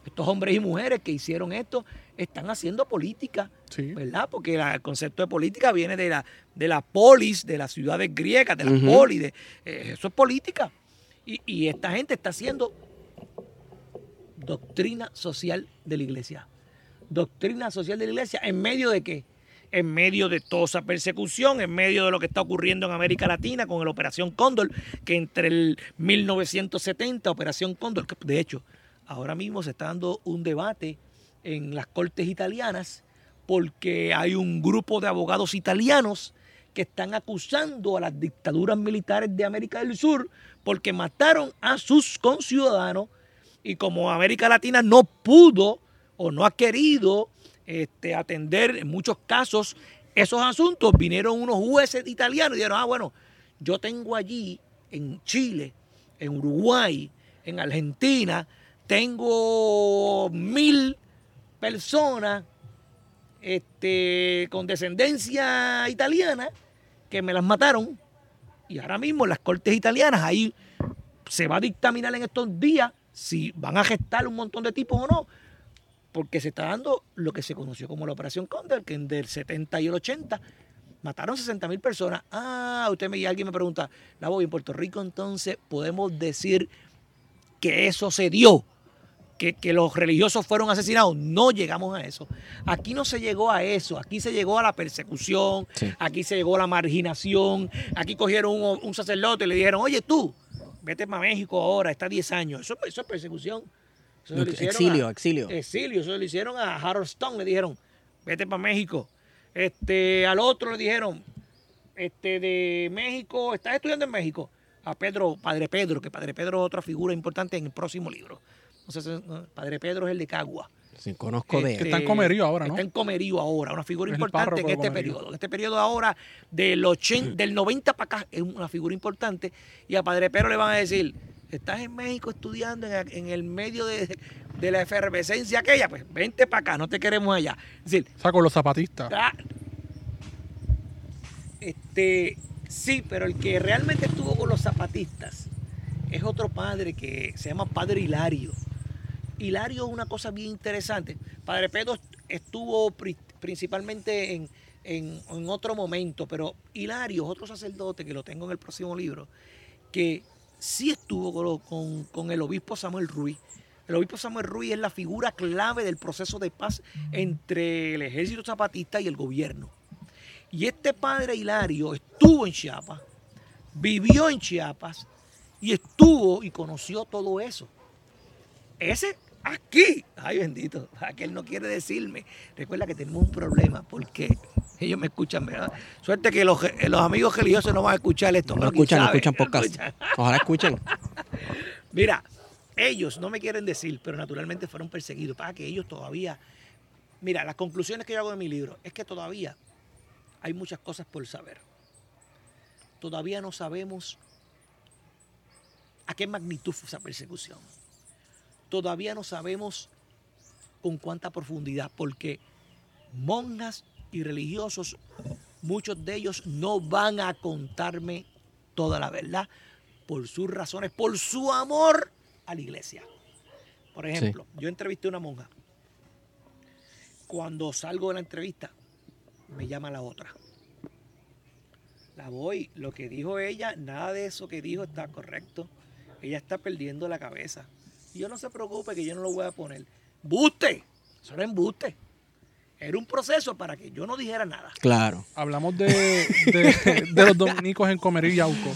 Speaker 3: estos hombres y mujeres que hicieron esto, están haciendo política.
Speaker 2: Sí.
Speaker 3: ¿verdad? Porque la- el concepto de política viene de la, de la polis, de las ciudades griegas, de la
Speaker 1: Ujú.
Speaker 3: polis, de, eh, eso es política. Y, esta gente está haciendo doctrina social de la iglesia. Doctrina social de la iglesia, ¿en medio de qué? En medio de toda esa persecución, en medio de lo que está ocurriendo en América Latina con la Operación Cóndor, que entre el 1970, Operación Cóndor, que de hecho, ahora mismo se está dando un debate en las cortes italianas porque hay un grupo de abogados italianos que están acusando a las dictaduras militares de América del Sur porque mataron a sus conciudadanos y como América Latina no pudo o no ha querido este, atender en muchos casos esos asuntos, vinieron unos jueces italianos y dijeron, ah, bueno, yo tengo allí en Chile, en Uruguay, en Argentina, tengo mil personas este, con descendencia italiana que me las mataron y ahora mismo las cortes italianas ahí se va a dictaminar en estos días si van a gestar un montón de tipos o no, porque se está dando lo que se conoció como la Operación Cóndor, que en del 70 y el 80 mataron 60 mil personas. Ah, usted me y alguien me pregunta, la voy en Puerto Rico entonces podemos decir que eso se dio, que, que los religiosos fueron asesinados. No llegamos a eso. Aquí no se llegó a eso, aquí se llegó a la persecución,
Speaker 1: Sí.
Speaker 3: aquí se llegó a la marginación, aquí cogieron un, un sacerdote y le dijeron, oye tú, vete para México ahora, está 10 años. Eso, eso es persecución. Eso
Speaker 1: Exilio,
Speaker 3: a-
Speaker 1: exilio.
Speaker 3: Exilio, eso lo hicieron a Harold Stone, le dijeron, vete para México. Este, al otro le dijeron, este, de México, estás estudiando en México. A Pedro, Padre Pedro, que Padre Pedro es otra figura importante en el próximo libro. Entonces, Padre Pedro es el de Cagua.
Speaker 1: Sí, conozco de
Speaker 2: Que está en Comerío ahora, ¿no?
Speaker 3: Está en Comerío ahora, una figura
Speaker 2: Es
Speaker 3: importante en
Speaker 2: de
Speaker 3: este
Speaker 2: Comerío.
Speaker 3: periodo. En este periodo ahora, del, 80, del 90 para acá, es una figura importante. Y a Padre Pedro le van a decir, estás en México estudiando en, en el medio de, de la efervescencia aquella, pues vente para acá, no te queremos allá. Es decir,
Speaker 2: O sea, con los zapatistas.
Speaker 3: Ah, Este, sí, pero el que realmente estuvo con los zapatistas es otro padre que se llama Padre Hilario. Hilario es una cosa bien interesante. Padre Pedro estuvo pri- principalmente en, otro momento, pero Hilario otro sacerdote que lo tengo en el próximo libro, que sí estuvo con- con el obispo Samuel Ruiz. El obispo Samuel Ruiz es la figura clave del proceso de paz entre el ejército zapatista y el gobierno. Y este padre Hilario estuvo en Chiapas, vivió en Chiapas y estuvo y conoció todo eso. Ese aquí, ay bendito, aquel no quiere decirme. Recuerda que tenemos un problema porque ellos me escuchan, ¿verdad? Suerte que los, los amigos religiosos no van a escuchar esto.
Speaker 1: No
Speaker 3: quién
Speaker 1: escuchan,
Speaker 3: sabe,
Speaker 1: escuchan podcast. <laughs>
Speaker 3: escuchan.
Speaker 1: Ojalá escuchen. <laughs>
Speaker 3: Mira, ellos no me quieren decir, pero naturalmente fueron perseguidos. Para que ellos todavía. Mira, las conclusiones que yo hago de mi libro es que todavía hay muchas cosas por saber. Todavía no sabemos a qué magnitud fue esa persecución. Todavía no sabemos con cuánta profundidad, porque monjas y religiosos, muchos de ellos no van a contarme toda la verdad por sus razones, por su amor a la iglesia. Por ejemplo, yo entrevisté a una monja. Cuando salgo de la entrevista, me llama la otra. La voy, lo que dijo ella, nada de eso que dijo está correcto. Ella está perdiendo la cabeza. Y yo no se preocupe que yo no lo voy a poner. ¡Buste! Eso era embuste. Era un proceso para que yo no dijera nada.
Speaker 1: Claro.
Speaker 2: Hablamos de, de- de los dominicos en Comerío y Yauco.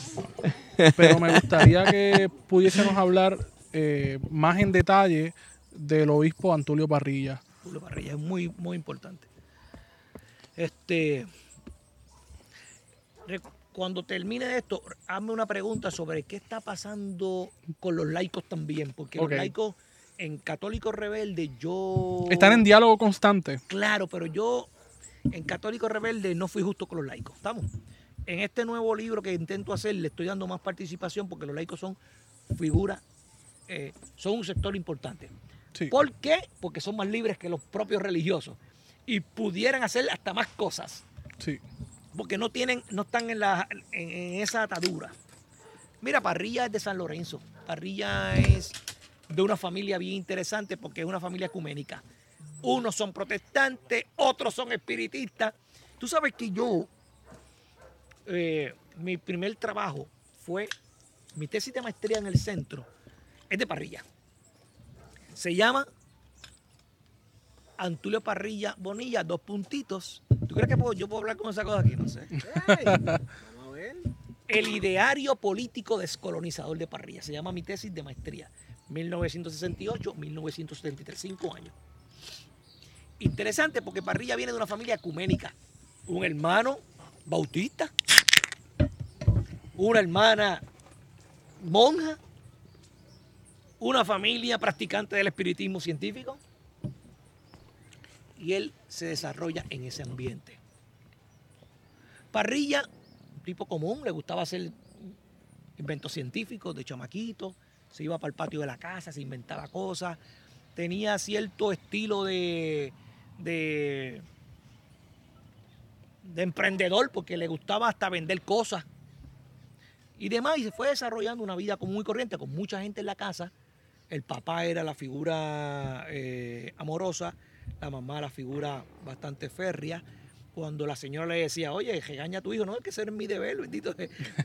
Speaker 2: Pero me gustaría que pudiésemos hablar eh, más en detalle del obispo Antulio Parrilla.
Speaker 3: Julio Parrilla es muy, muy importante. Este, cuando termine esto, hazme una pregunta sobre qué está pasando con los laicos también, porque los laicos en Católico Rebelde yo...
Speaker 2: Están en diálogo constante.
Speaker 3: Claro, pero yo en Católico Rebelde no fui justo con los laicos, ¿estamos? En este nuevo libro que intento hacer le estoy dando más participación porque los laicos son figuras, eh, son un sector importante.
Speaker 2: Sí.
Speaker 3: ¿Por qué? Porque son más libres que los propios religiosos y pudieran hacer hasta más cosas
Speaker 2: Sí.
Speaker 3: Porque no tienen, no están en, la, en, esa atadura. Mira, Parrilla es de San Lorenzo. Parrilla es de una familia bien interesante porque es una familia ecuménica. Unos son protestantes, otros son espiritistas. Tú sabes que yo, eh, mi primer trabajo fue, mi tesis de maestría en el centro, es de Parrilla. Se llama Antulio Parrilla Bonilla, dos puntitos. ¿Tú crees que puedo- yo puedo hablar con esa cosa aquí? No sé. <laughs>
Speaker 1: Vamos a ver.
Speaker 3: El ideario político descolonizador de Parrilla. Se llama mi tesis de maestría. 1968-1973, cinco años. Interesante porque Parrilla viene de una familia ecuménica. Un hermano bautista, una hermana monja, una familia practicante del espiritismo científico. Y él se desarrolla en ese ambiente. Parrilla, tipo común, le gustaba hacer inventos científicos de chamaquito, se iba para el patio de la casa, se inventaba cosas, tenía cierto estilo de, de, de emprendedor porque le gustaba hasta vender cosas y demás, y se fue desarrollando una vida común y corriente con mucha gente en la casa. El papá era la figura eh, amorosa, la mamá la figura bastante férrea. Cuando la señora le decía, oye, regaña a tu hijo, no, es que es mi deber, bendito.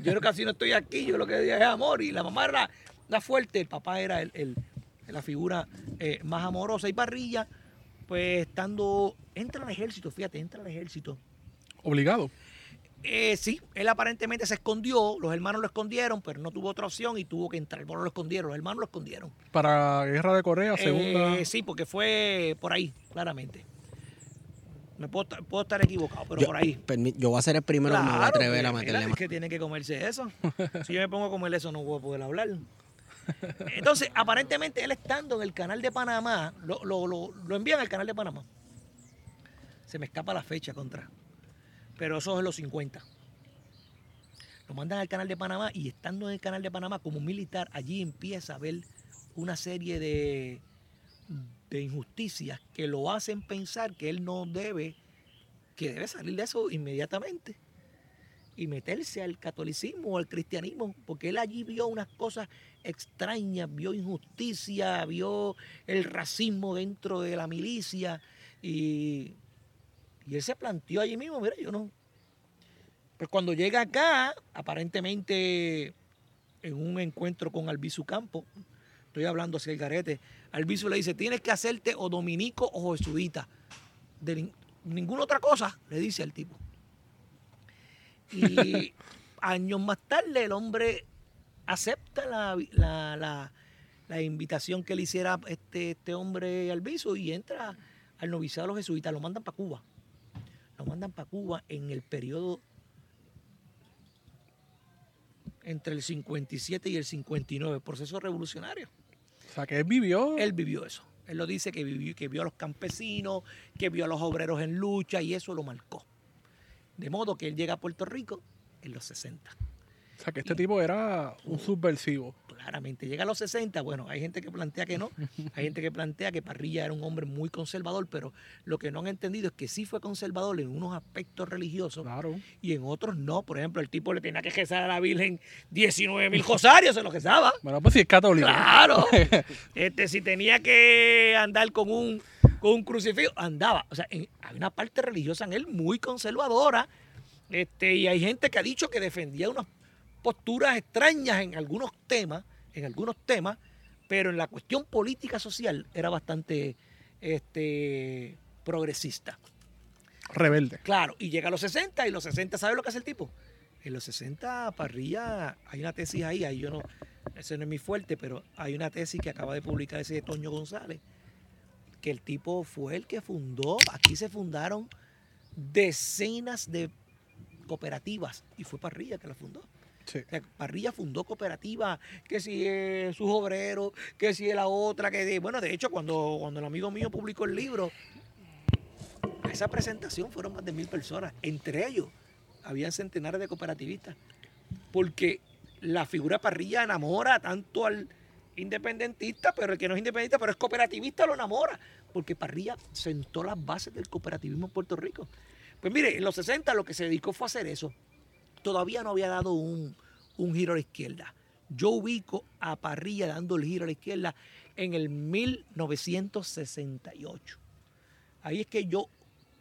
Speaker 3: Yo casi no estoy aquí, yo lo que digo es amor. Y la mamá era la fuerte, el papá era el, el- la figura eh, más amorosa. Y Parrilla, pues estando, entra al ejército, fíjate, entra al ejército.
Speaker 2: Obligado.
Speaker 3: Eh, sí, él aparentemente se escondió, los hermanos lo escondieron, pero no tuvo otra opción y tuvo que entrar. Bueno, lo escondieron, los hermanos lo escondieron.
Speaker 2: Para Guerra de Corea, segunda.
Speaker 3: Eh, sí, porque fue por ahí, claramente. Me puedo, estar- puedo estar equivocado, pero
Speaker 1: yo,
Speaker 3: por ahí.
Speaker 1: permi- yo voy a ser el primero que me voy a
Speaker 3: Claro,
Speaker 1: atrever a meterle
Speaker 3: es que tiene que comerse eso. <laughs> Si yo me pongo a comer eso, no voy a poder hablar. Entonces, aparentemente, él estando en el canal de Panamá, lo, lo, lo, lo envían al canal de Panamá. Se me escapa la fecha contra. Pero eso es los 50. Lo mandan al canal de Panamá y estando en el canal de Panamá como militar, allí empieza a ver una serie de, de injusticias que lo hacen pensar que él no debe, que debe salir de eso inmediatamente y meterse al catolicismo o al cristianismo, porque él allí vio unas cosas extrañas, vio injusticia, vio el racismo dentro de la milicia y, y él se planteó allí mismo, mira, yo no. Pues cuando llega acá, aparentemente en un encuentro con Albizu Campo, estoy hablando hacia el garete, Albizu le dice, tienes que hacerte o dominico o jesuita. De nin- ninguna otra cosa, le dice al tipo. Y <laughs> años más tarde el hombre acepta la, la- la- la invitación que le hiciera este, este hombre Albizu y entra al noviciado de los jesuitas. Lo mandan para Cuba. Lo mandan para Cuba en el periodo entre el 57 y el 59, proceso revolucionario.
Speaker 2: O sea, que él vivió.
Speaker 3: Él vivió eso. Él lo dice que vivió, que vio a los campesinos, que vio a los obreros en lucha y eso lo marcó. De modo que él llega a Puerto Rico en los 60.
Speaker 2: O sea, que este tipo era un subversivo.
Speaker 3: Claramente, llega a los 60. Bueno, hay gente que plantea que no. Hay gente que plantea que Parrilla era un hombre muy conservador, pero lo que no han entendido es que sí fue conservador en unos aspectos religiosos
Speaker 2: Claro.
Speaker 3: y en otros no. Por ejemplo, el tipo le tenía que rezar a la Virgen 19 mil rosarios, se lo rezaba.
Speaker 2: Bueno, pues sí, es católico.
Speaker 3: Claro. <laughs> Este, si tenía que andar con un, con un crucifijo, andaba. O sea, en- hay una parte religiosa en él muy conservadora. Este, y hay gente que ha dicho que defendía unas posturas extrañas en algunos temas, en algunos temas, pero en la cuestión política social era bastante este, progresista.
Speaker 2: Rebelde.
Speaker 3: Claro, y llega a los 60 y los 60, ¿sabe lo que hace el tipo? En los 60, Parrilla, hay una tesis ahí, ahí yo no, ese no es mi fuerte, pero hay una tesis que acaba de publicar ese de Toño González, que el tipo fue el que fundó, aquí se fundaron decenas de cooperativas y fue Parrilla que la fundó. Parrilla fundó cooperativas, que si eh, sus obreros, que si la otra, que de- bueno, de hecho, cuando, cuando el amigo mío publicó el libro, a esa presentación fueron más de mil personas. Entre ellos, habían centenares de cooperativistas. Porque la figura Parrilla enamora tanto al independentista, pero el que no es independentista, pero es cooperativista, lo enamora. Porque Parrilla sentó las bases del cooperativismo en Puerto Rico. Pues mire, en los 60 lo que se dedicó fue a hacer eso. Todavía no había dado un, un giro a la izquierda. Yo ubico a Parrilla dando el giro a la izquierda en el 1968. Ahí es que yo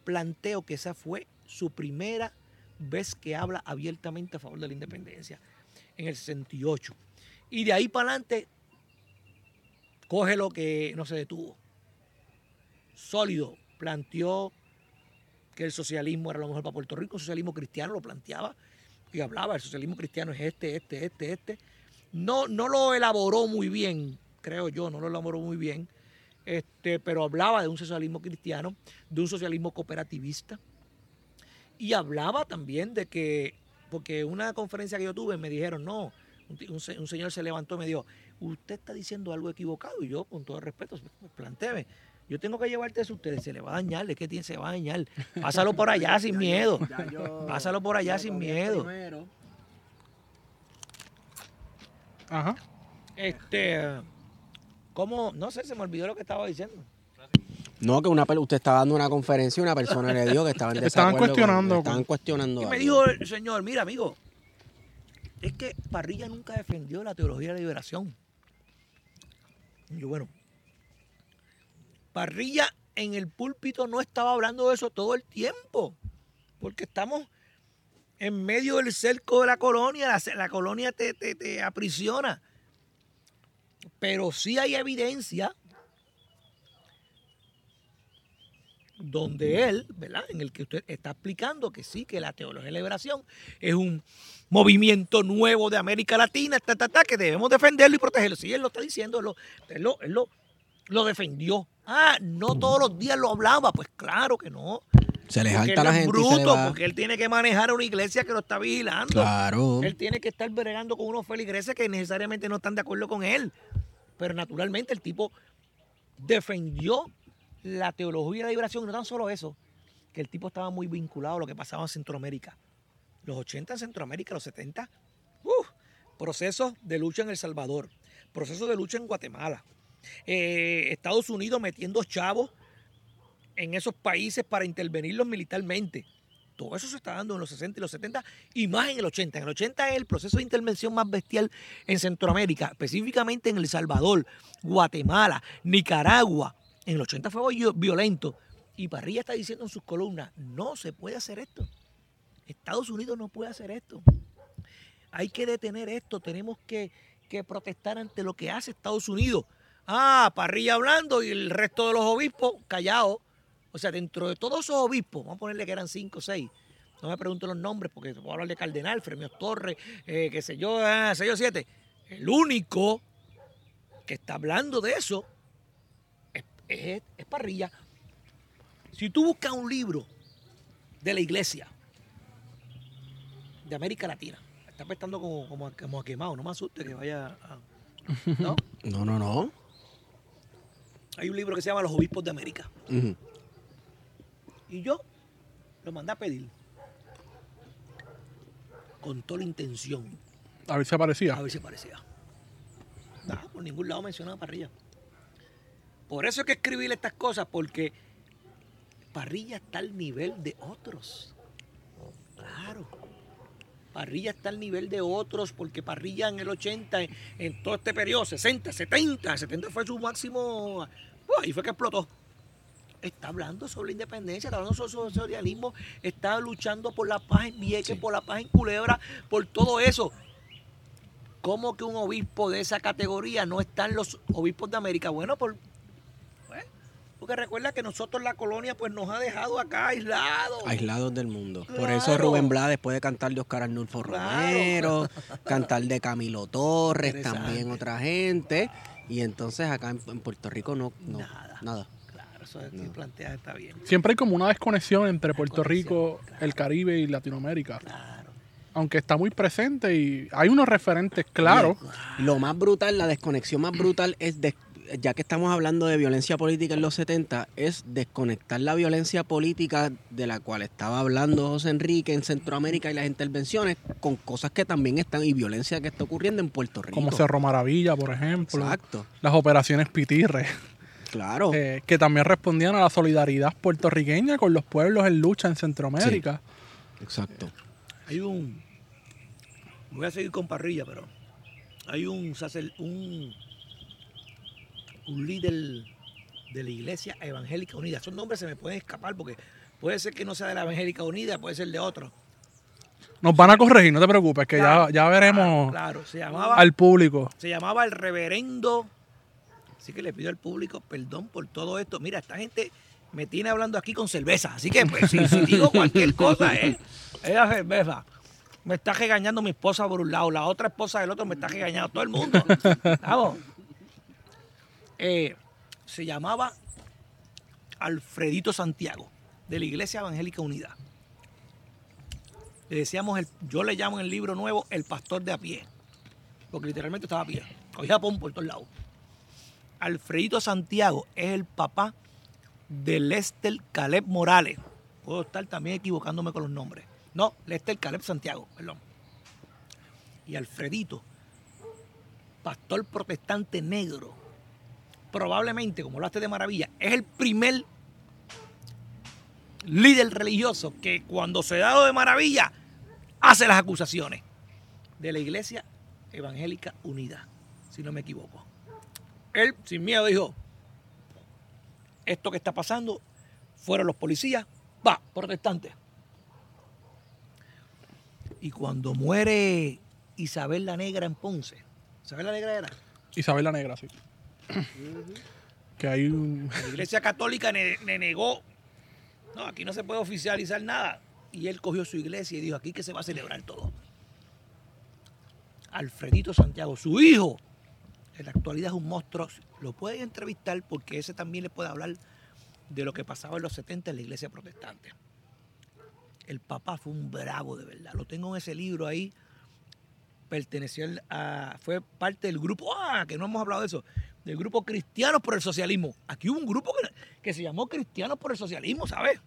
Speaker 3: planteo que esa fue su primera vez que habla abiertamente a favor de la independencia, en el 68. Y de ahí para adelante, coge lo que no se detuvo. Sólido, planteó que el socialismo era lo mejor para Puerto Rico, el socialismo cristiano lo planteaba y hablaba, el socialismo cristiano es este, este, este, este. No, no lo elaboró muy bien, creo yo, no lo elaboró muy bien, este, pero hablaba de un socialismo cristiano, de un socialismo cooperativista, y hablaba también de que, porque una conferencia que yo tuve me dijeron, no, un, un se- un señor se levantó y me dijo, usted está diciendo algo equivocado, y yo, con todo el respeto, plantéeme, yo tengo que llevarte eso a ustedes, se le va a dañar, es que tiene, se va a dañar, pásalo por allá sin <laughs> miedo, <laughs> Pásalo por allá sin miedo.
Speaker 2: Ajá.
Speaker 3: este, ¿cómo? No sé, se me olvidó lo que estaba diciendo.
Speaker 1: No, que una usted estaba dando una conferencia y una persona le dijo que estaban <laughs> en
Speaker 2: Estaban
Speaker 1: desacuerdo con-
Speaker 2: cuestionando
Speaker 1: estaban cuestionando.
Speaker 3: Y me
Speaker 1: algo.
Speaker 3: dijo el señor, mira amigo, es que Parrilla nunca defendió la teología de la liberación. Y yo, bueno, Parrilla en el púlpito no estaba hablando de eso todo el tiempo, porque estamos en medio del cerco de la colonia, la, colonia te, te- te aprisiona. Pero sí hay evidencia donde él, ¿verdad? En el que usted está explicando que sí, que la teología de liberación es un movimiento nuevo de América Latina, ta, ta, ta, que debemos defenderlo y protegerlo. Sí, él lo está diciendo, él lo, lo- lo defendió. Ah, no todos los días lo hablaba, pues claro que no.
Speaker 1: Se les
Speaker 3: Porque
Speaker 1: alta
Speaker 3: él
Speaker 1: la
Speaker 3: es
Speaker 1: gente y se le
Speaker 3: bruto,
Speaker 1: va.
Speaker 3: porque él tiene que manejar una iglesia que lo está vigilando.
Speaker 1: Claro.
Speaker 3: Él tiene que estar bregando con unos feligreses que necesariamente no están de acuerdo con él. Pero naturalmente el tipo defendió la teología de la liberación. No tan solo eso, que el tipo estaba muy vinculado a lo que pasaba en Centroamérica. Los 80 en Centroamérica, los 70, ¡uf! procesos de lucha en El Salvador, procesos de lucha en Guatemala. Eh, Estados Unidos metiendo chavos en esos países para intervenirlos militarmente. Todo eso se está dando en los 60 y los 70 y más en el 80. En el 80 es el proceso de intervención más bestial en Centroamérica, específicamente en El Salvador, Guatemala, Nicaragua. En el 80 fue vi- violento. Y Parrilla está diciendo en sus columnas, no se puede hacer esto. Estados Unidos no puede hacer esto. Hay que detener esto. Tenemos que protestar ante lo que hace Estados Unidos. Ah, Parrilla hablando y el resto de los obispos callados. O sea, dentro de todos esos obispos, vamos a ponerle que eran cinco o seis. No me pregunto los nombres porque puedo hablar de Cardenal, Fremio Torres, eh, qué sé yo, ah, seis o siete. El único que está hablando de eso es, Parrilla. Si tú buscas un libro de la iglesia de América Latina, está apestando como, como a quemado, no me asuste que vaya a... ¿No? <laughs>
Speaker 1: No, no, no.
Speaker 3: Hay un libro que se llama Los Obispos de América. Y yo lo mandé a pedir. Con toda la intención.
Speaker 2: A ver si aparecía.
Speaker 3: A ver si parecía. Nada, por ningún lado mencionaba Parrilla. Por eso es que escribirle estas cosas, porque Parrilla está al nivel de otros. Claro. Parrilla está al nivel de otros, porque Parrilla en el 80, en, en todo este periodo, 60, 70, 70 fue su máximo. ¡uh! ahí fue que explotó. Está hablando sobre la independencia, está hablando sobre el socialismo, está luchando por la paz en Vieques, por la paz en Culebra, por todo eso. ¿Cómo que un obispo de esa categoría no está en los obispos de América? Bueno, por, porque recuerda que nosotros la colonia pues nos ha dejado acá aislados.
Speaker 1: Aislados del mundo. Por eso Rubén Blades puede cantar de Oscar Arnulfo
Speaker 3: Claro.
Speaker 1: Romero, <laughs> cantar de Camilo Torres, también otra gente. Y entonces acá en, Puerto Rico no, no
Speaker 3: Nada.
Speaker 1: nada.
Speaker 3: Claro, eso planteas está bien.
Speaker 2: Siempre hay como una desconexión entre Puerto Rico,
Speaker 3: claro.
Speaker 2: el Caribe y Latinoamérica.
Speaker 3: Claro.
Speaker 2: Aunque está muy presente y hay unos referentes claros.
Speaker 1: Lo más brutal, la desconexión más brutal es, de- ya que estamos hablando de violencia política en los 70, es desconectar la violencia política de la cual estaba hablando José Enrique en Centroamérica y las intervenciones con cosas que también están y violencia que está ocurriendo en Puerto Rico.
Speaker 2: Como Cerro Maravilla, por ejemplo.
Speaker 1: Exacto.
Speaker 2: Las operaciones Pitirre,
Speaker 1: Claro.
Speaker 2: eh, que también respondían a la solidaridad puertorriqueña con los pueblos en lucha en Centroamérica.
Speaker 1: Exacto.
Speaker 3: Hay un. Voy a seguir con parrilla, pero. Hay un sacer, un, un líder de la Iglesia Evangélica Unida. Esos nombres se me pueden escapar porque puede ser que no sea de la Evangélica Unida, puede ser de otro.
Speaker 2: Nos van a corregir, no te preocupes, que
Speaker 3: Claro,
Speaker 2: ya, ya veremos
Speaker 3: Claro, se llamaba,
Speaker 2: al público.
Speaker 3: se llamaba el reverendo. Así que le pido al público perdón por todo esto. Mira, esta gente me tiene hablando aquí con cerveza. Así que, pues, si, si digo cualquier cosa, ¿eh? es la cerveza. Me está regañando mi esposa por un lado, la otra esposa del otro me está regañando, todo el mundo. Vamos. Eh, se llamaba Alfredito Santiago, de la Iglesia Evangélica Unida. Le decíamos, el, yo le llamo en el libro nuevo el pastor de a pie, porque literalmente estaba a pie, cogía pom por todos lados. Alfredito Santiago es el papá de Lester Caleb Morales. Puedo estar también equivocándome con los nombres. No, Lester Caleb Santiago, perdón. Y Alfredito, pastor protestante negro, probablemente, como hablaste de maravilla, es el primer líder religioso que cuando se da lo de maravilla hace las acusaciones de la Iglesia Evangélica Unida, si no me equivoco. Él, sin miedo, dijo, esto que está pasando, fueron los policías, va, protestantes. Y cuando muere Isabel la Negra en Ponce, ¿Isabel la Negra era?
Speaker 2: Isabel la Negra, sí. Que hay un...
Speaker 3: La Iglesia Católica le negó, no, aquí no se puede oficializar nada. Y él cogió su iglesia y dijo, aquí que se va a celebrar todo. Alfredito Santiago, su hijo, en la actualidad es un monstruo. Lo pueden entrevistar porque ese también le puede hablar de lo que pasaba en los 70 en la iglesia protestante. el papá fue un bravo de verdad. Lo tengo en ese libro ahí. Perteneció a, fue parte del grupo, ah, que no hemos hablado de eso, del grupo Cristianos por el Socialismo. Aquí hubo un grupo que, que se llamó Cristianos por el Socialismo, ¿sabes?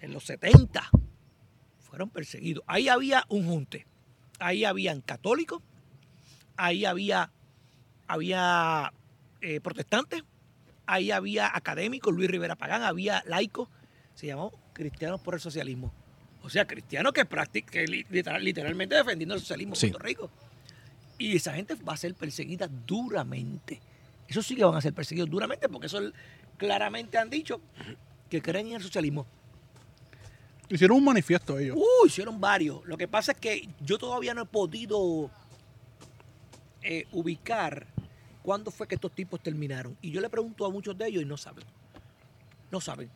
Speaker 3: En los 70 fueron perseguidos. Ahí había un junte. Ahí habían católicos, ahí había, había eh, protestantes, ahí había académicos, Luis Rivera Pagán, había laicos, se llamó Cristianos por el Socialismo. O sea, cristianos que, practic- que li- literal- literalmente defendiendo el socialismo
Speaker 1: Sí.
Speaker 3: en Puerto Rico. Y esa gente va a ser perseguida duramente. Eso sí que van a ser perseguidos duramente, porque eso claramente han dicho que creen en el socialismo.
Speaker 2: Hicieron un manifiesto ellos.
Speaker 3: Uh, hicieron varios. Lo que pasa es que yo todavía no he podido eh, ubicar cuándo fue que estos tipos terminaron. Y yo le pregunto a muchos de ellos y no saben. No saben.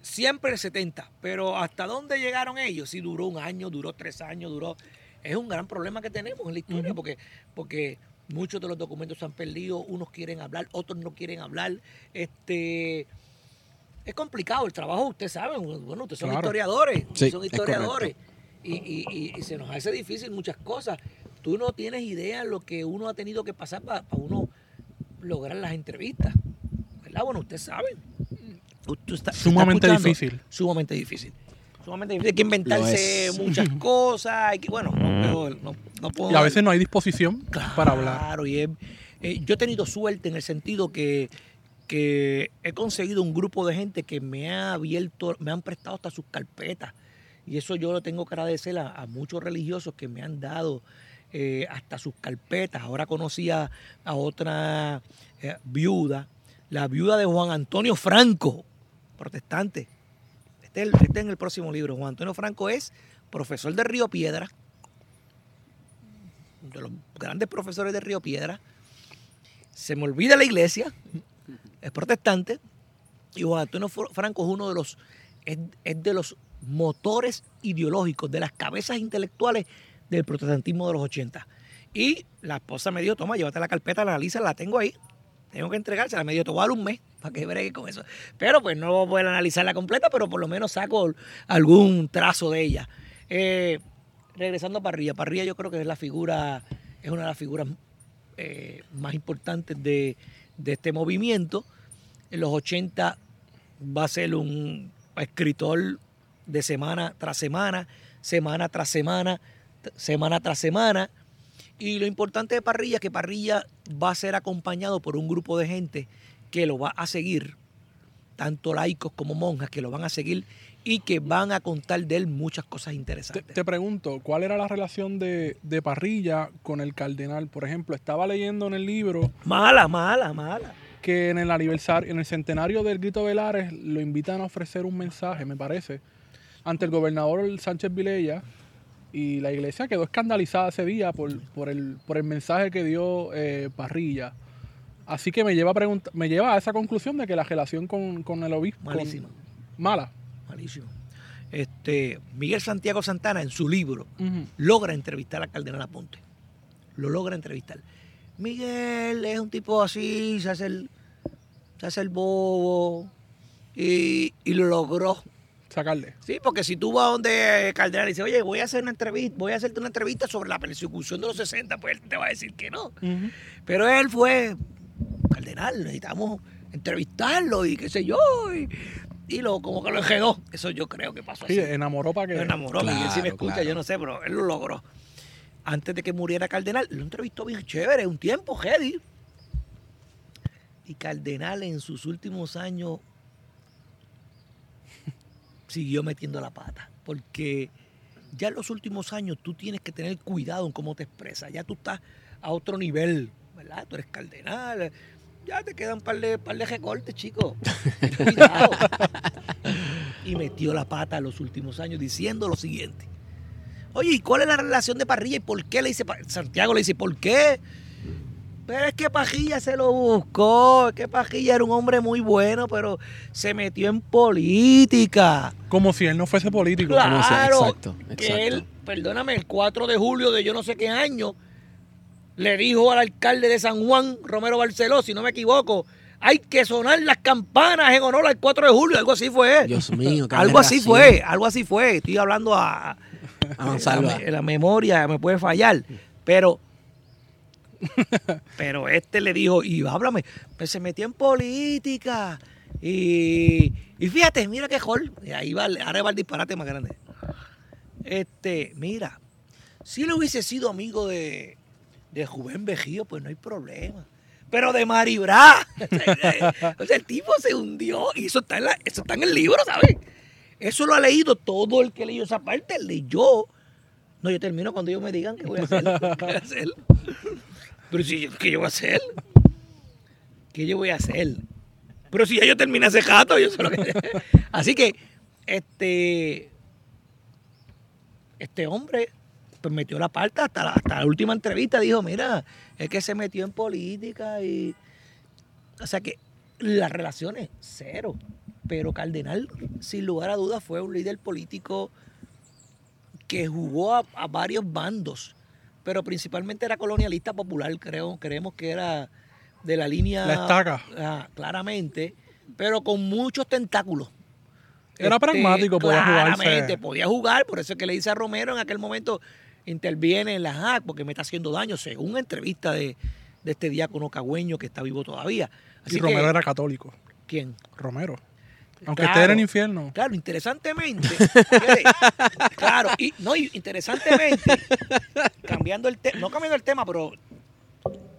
Speaker 3: Siempre el 70, pero ¿hasta dónde llegaron ellos? Si duró un año, duró tres años, duró... Es un gran problema que tenemos en la historia porque, porque muchos de los documentos se han perdido, unos quieren hablar, otros no quieren hablar. Este... Es complicado el trabajo, ustedes saben, bueno, ustedes son
Speaker 2: Claro.
Speaker 3: historiadores,
Speaker 1: Sí,
Speaker 3: son
Speaker 1: es
Speaker 3: historiadores y, y- y- y se nos hace difícil muchas cosas. Tú no tienes idea lo que uno ha tenido que pasar para uno lograr las entrevistas. ¿Verdad? Bueno, ustedes saben. Tú- tú
Speaker 2: Sumamente difícil.
Speaker 3: Sumamente difícil. Sumamente difícil. Hay que inventarse muchas <laughs> cosas. Hay que, bueno, no, no- no puedo
Speaker 2: Y a veces no hay disposición para hablar.
Speaker 3: Claro, y es- eh, yo he tenido suerte en el sentido que, que he conseguido un grupo de gente que me ha abierto, me han prestado hasta sus carpetas. Y eso yo lo tengo que agradecer a, a muchos religiosos que me han dado eh, hasta sus carpetas. Ahora conocí a, a otra eh, viuda, la viuda de Juan Antonio Franco, protestante. Este en el próximo libro. Juan Antonio Franco es profesor de Río Piedra, de los grandes profesores de Río Piedra. Se me olvida la iglesia, es protestante, y Juan Antonio Fr- Franco es uno de los, es, es de los motores ideológicos, de las cabezas intelectuales del protestantismo de los 80. Y la esposa me dijo, toma, llévate la carpeta, la analiza, la tengo ahí. Tengo que entregársela, me dijo, te voy a dar un mes para que bregue con eso. Pero pues no voy a analizarla completa, pero por lo menos saco algún trazo de ella. Eh, regresando a Parrilla, Parrilla yo creo que es la figura, es una de las figuras eh, más importantes de, de este movimiento. En los 80 va a ser un escritor de semana tras semana, semana tras semana, semana tras semana. Y lo importante de Parrilla es que Parrilla va a ser acompañado por un grupo de gente que lo va a seguir, tanto laicos como monjas que lo van a seguir y que van a contar de él muchas cosas
Speaker 2: Te,
Speaker 3: interesantes.
Speaker 2: te pregunto, ¿cuál era la relación de, de Parrilla con el cardenal? Por ejemplo, estaba leyendo en el libro
Speaker 3: Mala, mala, mala.
Speaker 2: que en el aniversario, en el centenario del Grito Velares, lo invitan a ofrecer un mensaje, me parece, ante el gobernador Sánchez Vilella. Y la iglesia quedó escandalizada ese día por, por, el, por el mensaje que dio eh, Parrilla. Así que me lleva, a me lleva a esa conclusión de que la relación con, con el obispo...
Speaker 3: Malísima.
Speaker 2: mala.
Speaker 3: Malísimo. Este, Miguel Santiago Santana en su libro logra entrevistar a Cardenal Aponte. Lo logra entrevistar. Miguel es un tipo así, se hace el, se hace el bobo y, y lo logró.
Speaker 2: Sacarle.
Speaker 3: Sí, porque si tú vas donde Cardenal y dices, oye, voy a hacer una entrevista, voy a hacerte una entrevista sobre la persecución de los 60, pues él te va a decir que no. Pero él fue, Cardenal, necesitamos entrevistarlo y qué sé yo. Y, y lo, como que lo enjedó. Eso yo creo que pasó
Speaker 2: Sí,
Speaker 3: así.
Speaker 2: enamoró para que...
Speaker 3: Lo enamoró,
Speaker 1: Claro,
Speaker 3: Miguel, si me escucha,
Speaker 1: claro.
Speaker 3: yo no sé, pero él lo logró. Antes de que muriera Cardenal, lo entrevistó bien chévere, un tiempo, heavy. Y Cardenal en sus últimos años siguió metiendo la pata. Porque ya en los últimos años tú tienes que tener cuidado en cómo te expresas. Ya tú estás a otro nivel, ¿verdad? Tú eres cardenal. Ya te quedan un par de, par de recortes, chicos. <laughs> Cuidado. y metió la pata en los últimos años diciendo lo siguiente. Oye, ¿y cuál es la relación de Parrilla y por qué le dice? Santiago le dice, ¿por qué? Pero es que Pajilla se lo buscó, es que Pajilla era un hombre muy bueno, pero se metió en política.
Speaker 2: Como si él no fuese político.
Speaker 3: Claro,
Speaker 1: Como sea, exacto,
Speaker 3: que
Speaker 1: exacto.
Speaker 3: él, perdóname, el 4 de julio de yo no sé qué año, le dijo al alcalde de San Juan, Romero Barceló, si no me equivoco, hay que sonar las campanas en honor al 4 de julio, algo así fue.
Speaker 1: Dios mío, qué
Speaker 3: algo así fue, algo así fue. Estoy hablando a,
Speaker 1: A
Speaker 3: la memoria me puede fallar, pero <laughs> pero este le dijo, y háblame, pues se metió en política. Y, y fíjate, mira qué. Y ahí va, ahora va el disparate más grande. Este, mira, si él hubiese sido amigo de, de Rubén Vejío, pues no hay problema. Pero de Maribra. <laughs> o sea, el tipo se hundió. Y eso está en, la- eso está en el libro, ¿sabes? Eso lo ha leído todo el que leyó esa parte. Leyó. No, yo termino cuando ellos me digan qué voy a hacer. <laughs> Pero si, ¿qué yo voy a hacer? ¿Qué yo voy a hacer? Pero si ya yo terminé ese jato, yo sé lo que... <laughs> Así que, este... Este hombre pues metió la parte hasta la, hasta la última entrevista. Dijo, mira, es que se metió en política y... O sea que las relaciones, cero. Pero Cardenal, sin lugar a dudas, fue un líder político que jugó a varios bandos, pero principalmente era colonialista popular, creo, creemos que era de la línea...
Speaker 2: La estaca.
Speaker 3: Ah, claramente, pero con muchos tentáculos. Este,
Speaker 2: Era pragmático, podía jugarse.
Speaker 3: Claramente, podía jugar, por eso es que le dice a Romero en aquel momento, interviene en la JAC porque me está haciendo daño, según entrevista de, de este diácono cagüeño que está vivo todavía. Así
Speaker 2: y Romero
Speaker 3: que-
Speaker 2: era católico.
Speaker 3: ¿Quién?
Speaker 2: Romero. Aunque
Speaker 3: Claro.
Speaker 2: esté en el infierno.
Speaker 3: Claro, interesantemente, <laughs> claro, y no, y interesantemente, cambiando el tema, no cambiando el tema, pero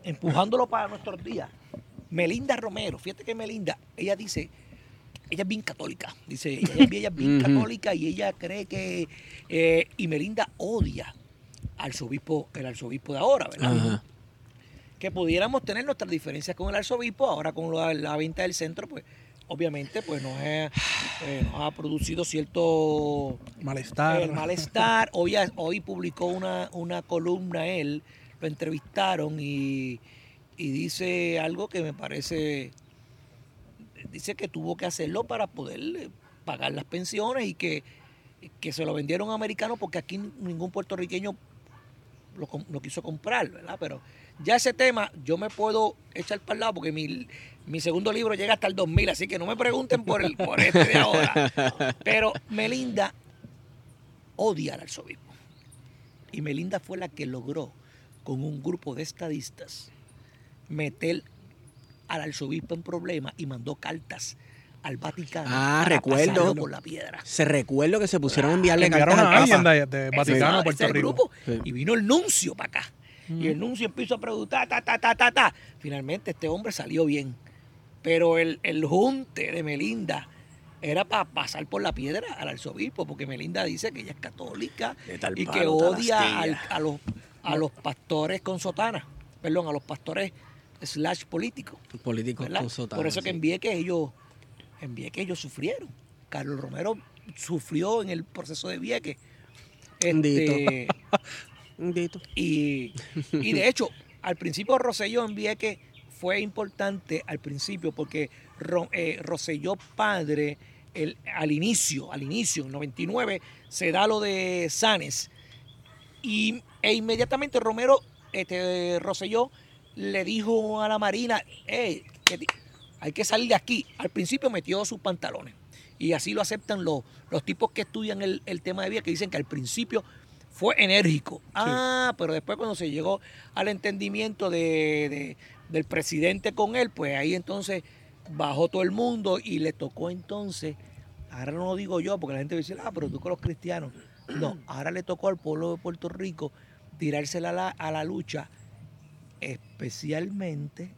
Speaker 3: empujándolo para nuestros días, Melinda Romero, fíjate que Melinda, ella dice, ella es bien católica, dice, ella, es bien- ella es bien
Speaker 1: Ujú.
Speaker 3: católica y ella cree que, eh, y Melinda odia al arzobispo, el arzobispo de ahora, ¿verdad?
Speaker 1: Ajá.
Speaker 3: que pudiéramos tener nuestras diferencias con el arzobispo, ahora con la, la venta del centro, pues obviamente pues nos, ha- eh, nos ha producido cierto
Speaker 2: Malestar.
Speaker 3: el malestar. Hoy, hoy publicó una, una columna él, lo entrevistaron y, y dice algo que me parece, dice que tuvo que hacerlo para poder eh, pagar las pensiones y que, que se lo vendieron a americanos porque aquí ningún puertorriqueño lo, lo quiso comprar, ¿verdad? Pero ya ese tema yo me puedo echar para el lado porque mi, mi segundo libro llega hasta el 2000, así que no me pregunten por, el, por este de ahora. <laughs> Pero Melinda odia al arzobispo. Y Melinda fue la que logró, con un grupo de estadistas, meter al arzobispo en problemas y mandó cartas al Vaticano
Speaker 1: Ah, recuerdo.
Speaker 3: por la piedra.
Speaker 1: Se recuerdo que se pusieron a enviarle cartas
Speaker 2: a
Speaker 1: al Papa.
Speaker 2: de,
Speaker 3: Ese-
Speaker 2: Vaticano a
Speaker 3: ese
Speaker 2: Puerto
Speaker 3: es el
Speaker 2: Rico.
Speaker 3: grupo.
Speaker 1: Sí.
Speaker 3: Y vino el nuncio para acá. Y el nuncio empezó a preguntar, ta, ta, ta, ta, ta. Finalmente este hombre salió bien. Pero el, el junte de Melinda era para pasar por la piedra al arzobispo, porque Melinda dice que ella es católica y que odia al- a, los, a los pastores con sotana. Perdón, a los pastores slash políticos.
Speaker 1: Políticos con sotana,
Speaker 3: Por eso que
Speaker 1: sí.
Speaker 3: en Vieques ellos, en Vieques ellos sufrieron. Carlos Romero sufrió en el proceso de Vieques. Este, <laughs> Y, y de hecho, al principio Roselló en Vieques fue importante al principio porque Ro- eh, Roselló padre, el, al inicio, al inicio, en 99, se da lo de Sanes. Y, e inmediatamente Romero, este, Roselló, le dijo a la Marina, "Ey, que ti- hay que salir de aquí. Al principio metió sus pantalones. Y así lo aceptan los, los tipos que estudian el, el tema de vida, que dicen que al principio fue enérgico. Ah, pero después cuando se llegó al entendimiento de, de- del presidente con él, pues ahí entonces bajó todo el mundo y le tocó entonces, ahora no lo digo yo, porque la gente dice, ah, pero tú con los cristianos. No, ahora le tocó al pueblo de Puerto Rico tirársela a la, a la lucha, especialmente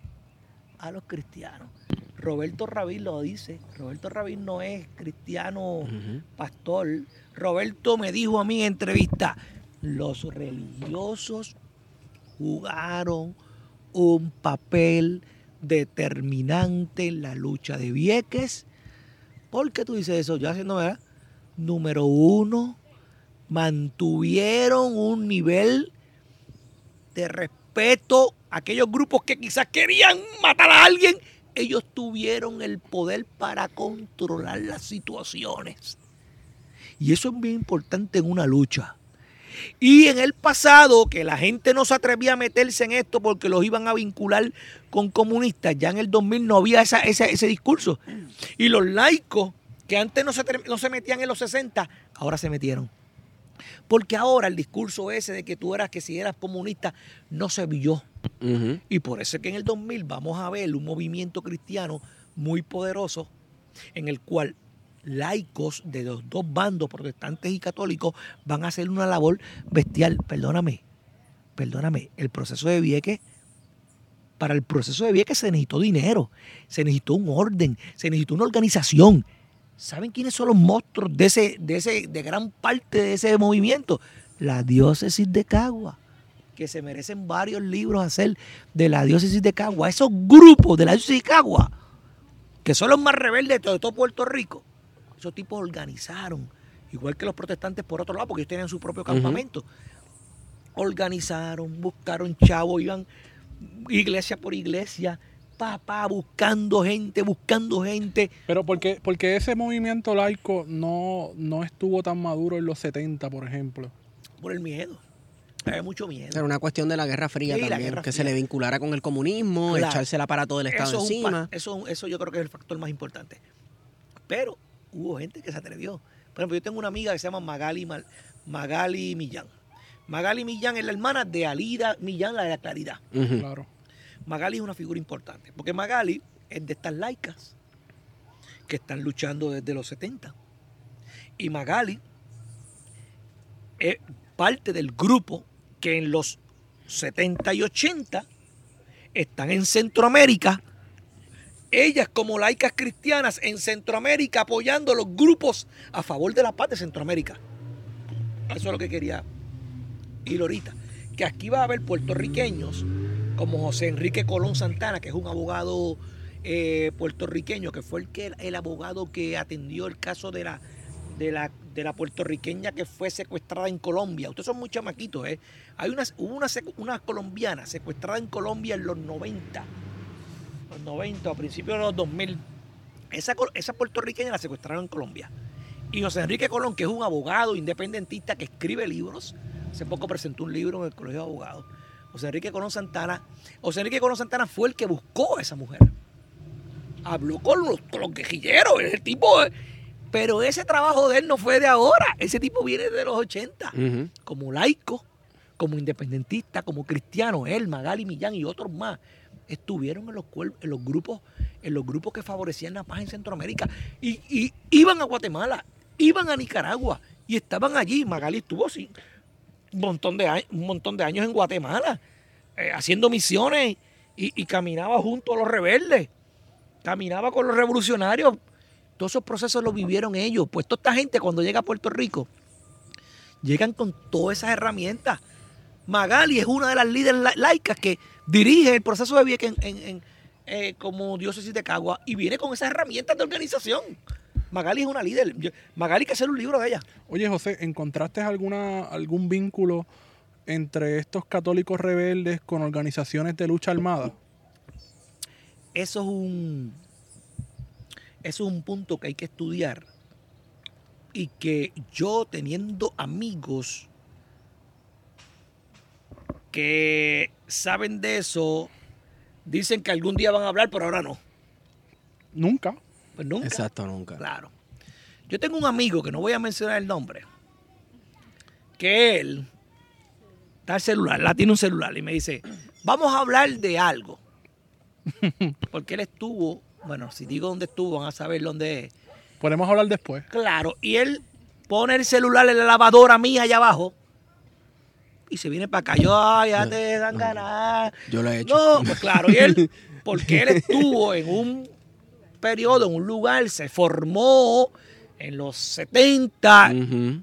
Speaker 3: a los cristianos. Roberto Rabín lo dice, Roberto Rabín no es cristiano pastor. Roberto me dijo a mí en entrevista, los religiosos jugaron un papel determinante en la lucha de Vieques. ¿Por qué tú dices eso? Yo haciendo, ¿verdad? Número uno, mantuvieron un nivel de respeto a aquellos grupos que quizás querían matar a alguien. Ellos tuvieron el poder para controlar las situaciones. Y eso es bien importante en una lucha. Y en el pasado, que la gente no se atrevía a meterse en esto porque los iban a vincular con comunistas, ya en el 2000 no había esa, esa- ese discurso. Y los laicos, que antes no se, no se metían en los 60, ahora se metieron. Porque ahora el discurso ese de que tú eras, que si eras comunista, no se vio. Y por eso es que en el 2000 vamos a ver un movimiento cristiano muy poderoso en el cual laicos de los dos bandos, protestantes y católicos, van a hacer una labor bestial. Perdóname, perdóname, el proceso de Vieques, para el proceso de Vieques se necesitó dinero, se necesitó un orden, se necesitó una organización. ¿Saben quiénes son los monstruos de ese, de ese, de gran parte de ese movimiento? La diócesis de Cagua que se merecen varios libros hacer de la diócesis de Cagua. Esos grupos de la diócesis de Cagua, que son los más rebeldes de todo, de todo Puerto Rico, esos tipos organizaron, igual que los protestantes por otro lado, porque ellos tenían su propio campamento. Organizaron, buscaron chavos, iban iglesia por iglesia, papá, buscando gente, buscando gente.
Speaker 2: Pero porque, porque ese movimiento laico no, no estuvo tan maduro en los 70, por ejemplo.
Speaker 3: por el miedo. Había mucho miedo.
Speaker 1: Era una cuestión de la Guerra Fría
Speaker 3: Sí,
Speaker 1: también,
Speaker 3: Guerra
Speaker 1: que se le vinculara con el comunismo,
Speaker 3: Claro.
Speaker 1: echarse el aparato del Estado
Speaker 3: eso, es un pa-
Speaker 1: encima.
Speaker 3: eso, eso yo creo que es el factor más importante. Pero hubo gente que se atrevió. Por ejemplo, yo tengo una amiga que se llama Magali, Mal- Magali Millán. Magali Millán es la hermana de Alida Millán, la de la Claridad.
Speaker 2: Claro.
Speaker 3: Magali es una figura importante, porque Magali es de estas laicas que están luchando desde los 70. Y Magali es parte del grupo que en los 70 y 80 están en Centroamérica. Ellas como laicas cristianas en Centroamérica apoyando los grupos a favor de la paz de Centroamérica. Eso es lo que quería ir ahorita. Que aquí va a haber puertorriqueños como José Enrique Colón Santana, que es un abogado eh, puertorriqueño, que fue el, que, el abogado que atendió el caso de la, de, la, de la puertorriqueña que fue secuestrada en Colombia. Ustedes son muy chamaquitos, ¿eh? Hay una, una colombiana secuestrada en Colombia en los 90, los 90, a principios de los 2000. Esa, esa puertorriqueña la secuestraron en Colombia. Y José Enrique Colón, que es un abogado independentista que escribe libros, hace poco presentó un libro en el Colegio de Abogados. José Enrique Colón Santana, José Enrique Colón Santana fue el que buscó a esa mujer. Habló con los, con los guerrilleros, el tipo. Pero ese trabajo de él no fue de ahora. Ese tipo viene de los 80
Speaker 1: Ujú.
Speaker 3: como laico, como independentista, como cristiano, él, Magali Millán y otros más, estuvieron en los, en los grupos, en los grupos que favorecían la paz en Centroamérica. Y, iban a Guatemala, iban a Nicaragua y estaban allí. Magali estuvo sí, un montón de años, un montón de años en Guatemala, eh, haciendo misiones y, y caminaba junto a los rebeldes, caminaba con los revolucionarios. Todos esos procesos los vivieron ellos. Pues toda esta gente cuando llega a Puerto Rico, llegan con todas esas herramientas. Magali es una de las líderes la- laicas que dirige el proceso de Vieques en, en- en, eh, como diócesis de Cagua y viene con esas herramientas de organización. Magali es una líder. Magali hay que hacer un libro de ella.
Speaker 2: Oye, José, ¿encontraste alguna, algún vínculo entre estos católicos rebeldes con organizaciones de lucha armada?
Speaker 3: Eso es un, eso es un punto que hay que estudiar y que yo teniendo amigos que saben de eso, dicen que algún día van a hablar, pero ahora no.
Speaker 2: Nunca.
Speaker 3: Pues nunca.
Speaker 1: Exacto, nunca.
Speaker 3: Claro. Yo tengo un amigo que no voy a mencionar el nombre, que él está el celular, la tiene un celular y me dice, vamos a hablar de algo. <laughs> Porque él estuvo, bueno, si digo dónde estuvo, van a saber dónde es.
Speaker 2: Podemos hablar después.
Speaker 3: Claro, y él pone el celular en la lavadora mía allá abajo y se viene para acá. Yo, ay, ya te dan ganas.
Speaker 1: Yo lo he hecho.
Speaker 3: No, pues claro, y él, <laughs> porque él estuvo en un periodo, en un lugar, se formó en los 70
Speaker 1: Ujú.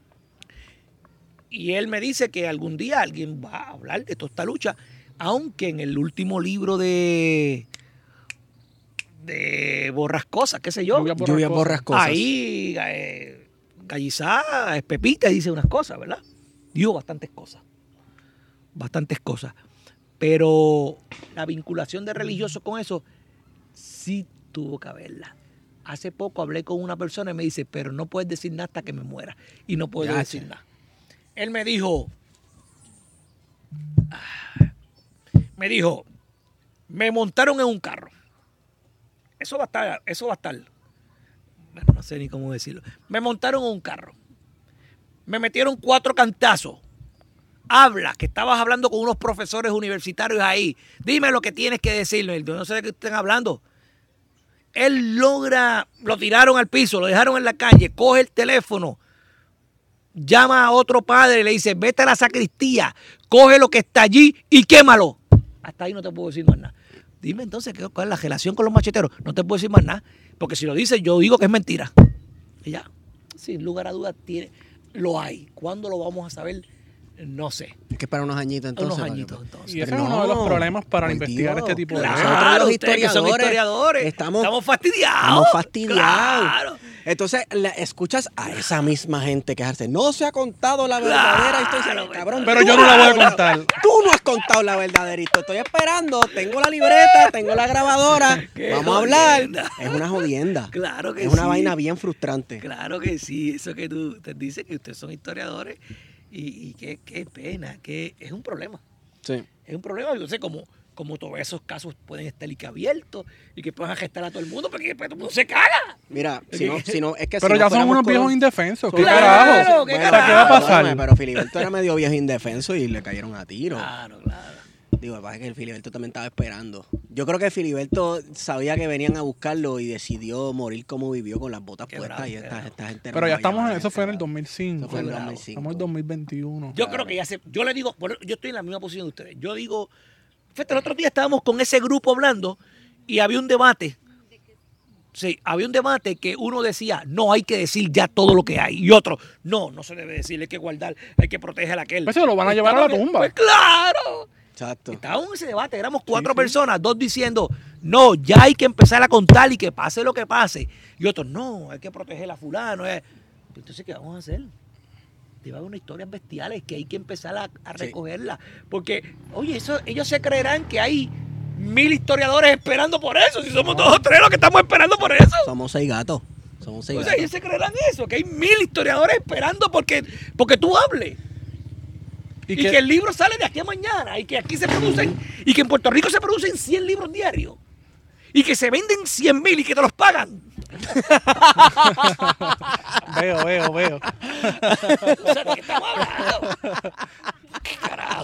Speaker 3: y él me dice que algún día alguien va a hablar de toda esta lucha, aunque en el último libro de de Borrascosas, qué sé yo,
Speaker 2: Lluvia por
Speaker 1: Lluvia borrascosas.
Speaker 3: ahí eh, Gallizá, es Pepita y dice unas cosas, ¿verdad? Dijo bastantes cosas, bastantes cosas. Pero la vinculación de religiosos con eso sí tuvo que haberla. Hace poco hablé con una persona y me dice, pero no puedes decir nada hasta que me muera. Y no puedo decir nada. Él me dijo, ah", me dijo, me montaron en un carro. Eso va a estar, eso va a estar. Bueno, no sé ni cómo decirlo. Me montaron en un carro. Me metieron cuatro cantazos. Habla, que estabas hablando con unos profesores universitarios ahí. Dime lo que tienes que decirle. No sé de qué estén hablando. Él logra, lo tiraron al piso, lo dejaron en la calle, coge el teléfono, llama a otro padre y le dice, vete a la sacristía, coge lo que está allí y quémalo. Hasta ahí no te puedo decir más nada. Dime entonces ¿qué- cuál es la relación con los macheteros. No te puedo decir más nada, porque si lo dices yo digo que es mentira. Y ya, sin lugar a dudas, tiene, lo hay. ¿Cuándo lo vamos a saber? No sé.
Speaker 1: Hay que esperar unos añitos entonces.
Speaker 3: Unos
Speaker 1: para
Speaker 3: añitos entonces.
Speaker 2: Y ese
Speaker 1: Pero
Speaker 2: es uno de los
Speaker 1: no,
Speaker 2: problemas para investigar
Speaker 1: Dios,
Speaker 2: este tipo de
Speaker 1: claro.
Speaker 2: cosas.
Speaker 1: Nosotros los
Speaker 3: ustedes que son
Speaker 1: historiadores
Speaker 3: historiadores
Speaker 1: estamos-
Speaker 3: estamos fastidiados.
Speaker 1: Estamos fastidiados.
Speaker 3: Claro.
Speaker 1: Entonces, la- escuchas a esa misma gente quejarse. No se ha contado la verdadera
Speaker 3: Claro,
Speaker 1: historia. Cabrón,
Speaker 2: Pero yo no la voy a contar.
Speaker 1: Tú no has contado la verdadera historia. Estoy esperando. Tengo la libreta, tengo la grabadora. <laughs>
Speaker 3: Qué
Speaker 1: Vamos a hablar. Es una jodienda.
Speaker 3: Claro que
Speaker 1: Es una
Speaker 3: sí.
Speaker 1: vaina bien frustrante.
Speaker 3: Claro que sí, eso que tú te dices que ustedes son historiadores y, y qué, qué pena, que es un problema.
Speaker 1: Sí.
Speaker 3: Es un problema, yo sé como, como todos esos casos pueden estar y que abiertos y que puedan gestar a todo el mundo porque después todo el mundo se caga.
Speaker 1: Mira, si no, si no, es que <laughs>
Speaker 2: Pero
Speaker 1: si
Speaker 2: ya
Speaker 1: no
Speaker 2: son unos viejos indefensos. ¿Qué
Speaker 1: Claro,
Speaker 2: carajo?
Speaker 3: ¿qué
Speaker 2: O sea, ¿qué va a
Speaker 3: carajo?
Speaker 2: pasar?
Speaker 1: Pero Filiberto era medio viejo indefenso y le cayeron a tiro.
Speaker 3: Claro, claro.
Speaker 1: Digo, lo que pasa es que el Filiberto también estaba esperando. Yo creo que Filiberto sabía que venían a buscarlo y decidió morir como vivió con las botas
Speaker 3: Qué
Speaker 1: puestas
Speaker 3: bravo,
Speaker 1: y esta,
Speaker 3: bravo.
Speaker 1: esta gente.
Speaker 2: Pero ya estamos en, eso fue en el 2005.
Speaker 1: Eso fue en el
Speaker 3: Bravo.
Speaker 1: 2005.
Speaker 2: Estamos en el 2021.
Speaker 3: Yo creo que ya se. Yo le digo, bueno, yo estoy en la misma posición de ustedes. Yo digo, fíjate, el otro día estábamos con ese grupo hablando y había un debate. Sí, había un debate que uno decía, no hay que decir ya todo lo que hay. Y otro, no, no se debe decir, hay que guardar, hay que proteger a aquel.
Speaker 2: Pues se lo van a llevar a la tumba.
Speaker 3: Pues claro.
Speaker 1: Exacto.
Speaker 3: Estábamos en ese debate, éramos cuatro personas, dos diciendo, no, ya hay que empezar a contar y que pase lo que pase. Y otros, no, hay que proteger a fulano. eh". Entonces, ¿qué vamos a hacer? Debe haber unas historias bestiales que hay que empezar a, a
Speaker 1: Sí.
Speaker 3: recogerlas. Porque, oye, eso, ellos se creerán que hay mil historiadores esperando por eso. Si somos dos o tres los que estamos esperando por eso.
Speaker 1: Somos seis gatos. Somos seis
Speaker 3: O sea,
Speaker 1: gatos.
Speaker 3: ellos se creerán eso, que hay mil historiadores esperando porque, porque tú hables.
Speaker 2: Y
Speaker 3: Y,
Speaker 2: que-
Speaker 3: que, el libro sale de aquí a mañana. Y que aquí se producen. Y que en Puerto Rico se producen 100 libros diarios. Y que se venden 100 mil y que te los pagan. <laughs>
Speaker 2: Veo, veo, veo. <laughs>
Speaker 3: O sea, ¿de qué estamos hablando?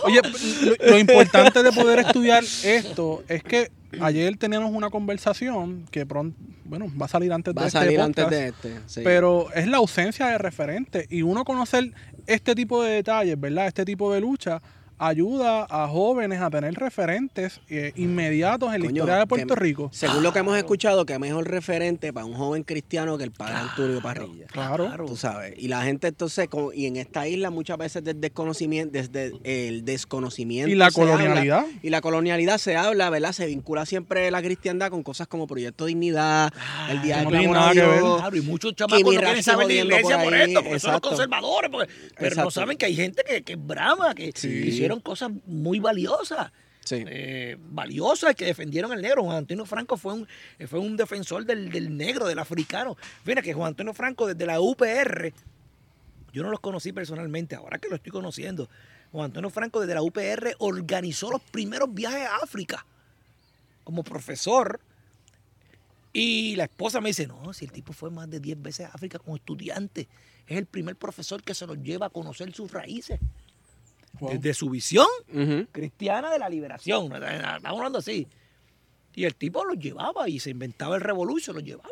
Speaker 2: Oye, lo, lo importante de poder estudiar esto es que ayer teníamos una conversación que pronto, bueno, va a salir antes
Speaker 1: Va
Speaker 2: de
Speaker 1: a
Speaker 2: este
Speaker 1: salir
Speaker 2: podcast,
Speaker 1: antes de este. sí.
Speaker 2: Pero es la ausencia de referentes y uno conocer este tipo de detalles, ¿verdad? Este tipo de lucha ayuda a jóvenes a tener referentes eh, inmediatos en la
Speaker 1: Coño,
Speaker 2: historia de Puerto
Speaker 1: que-
Speaker 2: Rico.
Speaker 1: Según lo que hemos escuchado, que mejor referente para un joven cristiano que el padre Arturo Parrilla.
Speaker 2: Claro.
Speaker 1: Tú sabes. Y la gente entonces, como- y en esta isla muchas veces desde desconocimiento, desde el desconocimiento.
Speaker 2: Y la
Speaker 1: habla,
Speaker 2: colonialidad.
Speaker 1: y la colonialidad se habla, ¿verdad? Se vincula siempre la cristiandad con cosas como Proyecto Dignidad, el Día
Speaker 2: no.
Speaker 1: Dios.
Speaker 3: Claro, y muchos chamacos no quieren saber de iglesia
Speaker 1: por
Speaker 3: esto, porque son los conservadores. porque- pero
Speaker 1: Exacto.
Speaker 3: no saben que hay gente que, que es brava, que,
Speaker 1: Sí.
Speaker 3: Que hicieron cosas muy valiosas.
Speaker 1: Sí.
Speaker 3: eh, valiosas que defendieron al negro. Juan Antonio Franco fue un, fue un defensor del, del negro, del africano. Mira que Juan Antonio Franco desde la UPR, yo no los conocí personalmente, ahora que lo estoy conociendo, Juan Antonio Franco desde la UPR organizó los primeros viajes a África como profesor. Y la esposa me dice, no, si el tipo fue más de 10 veces a África como estudiante, es el primer profesor que se los lleva a conocer sus raíces,
Speaker 2: Wow.
Speaker 3: desde su visión cristiana de la liberación. Estamos hablando así. Y el tipo los llevaba y se inventaba el revolución, los llevaba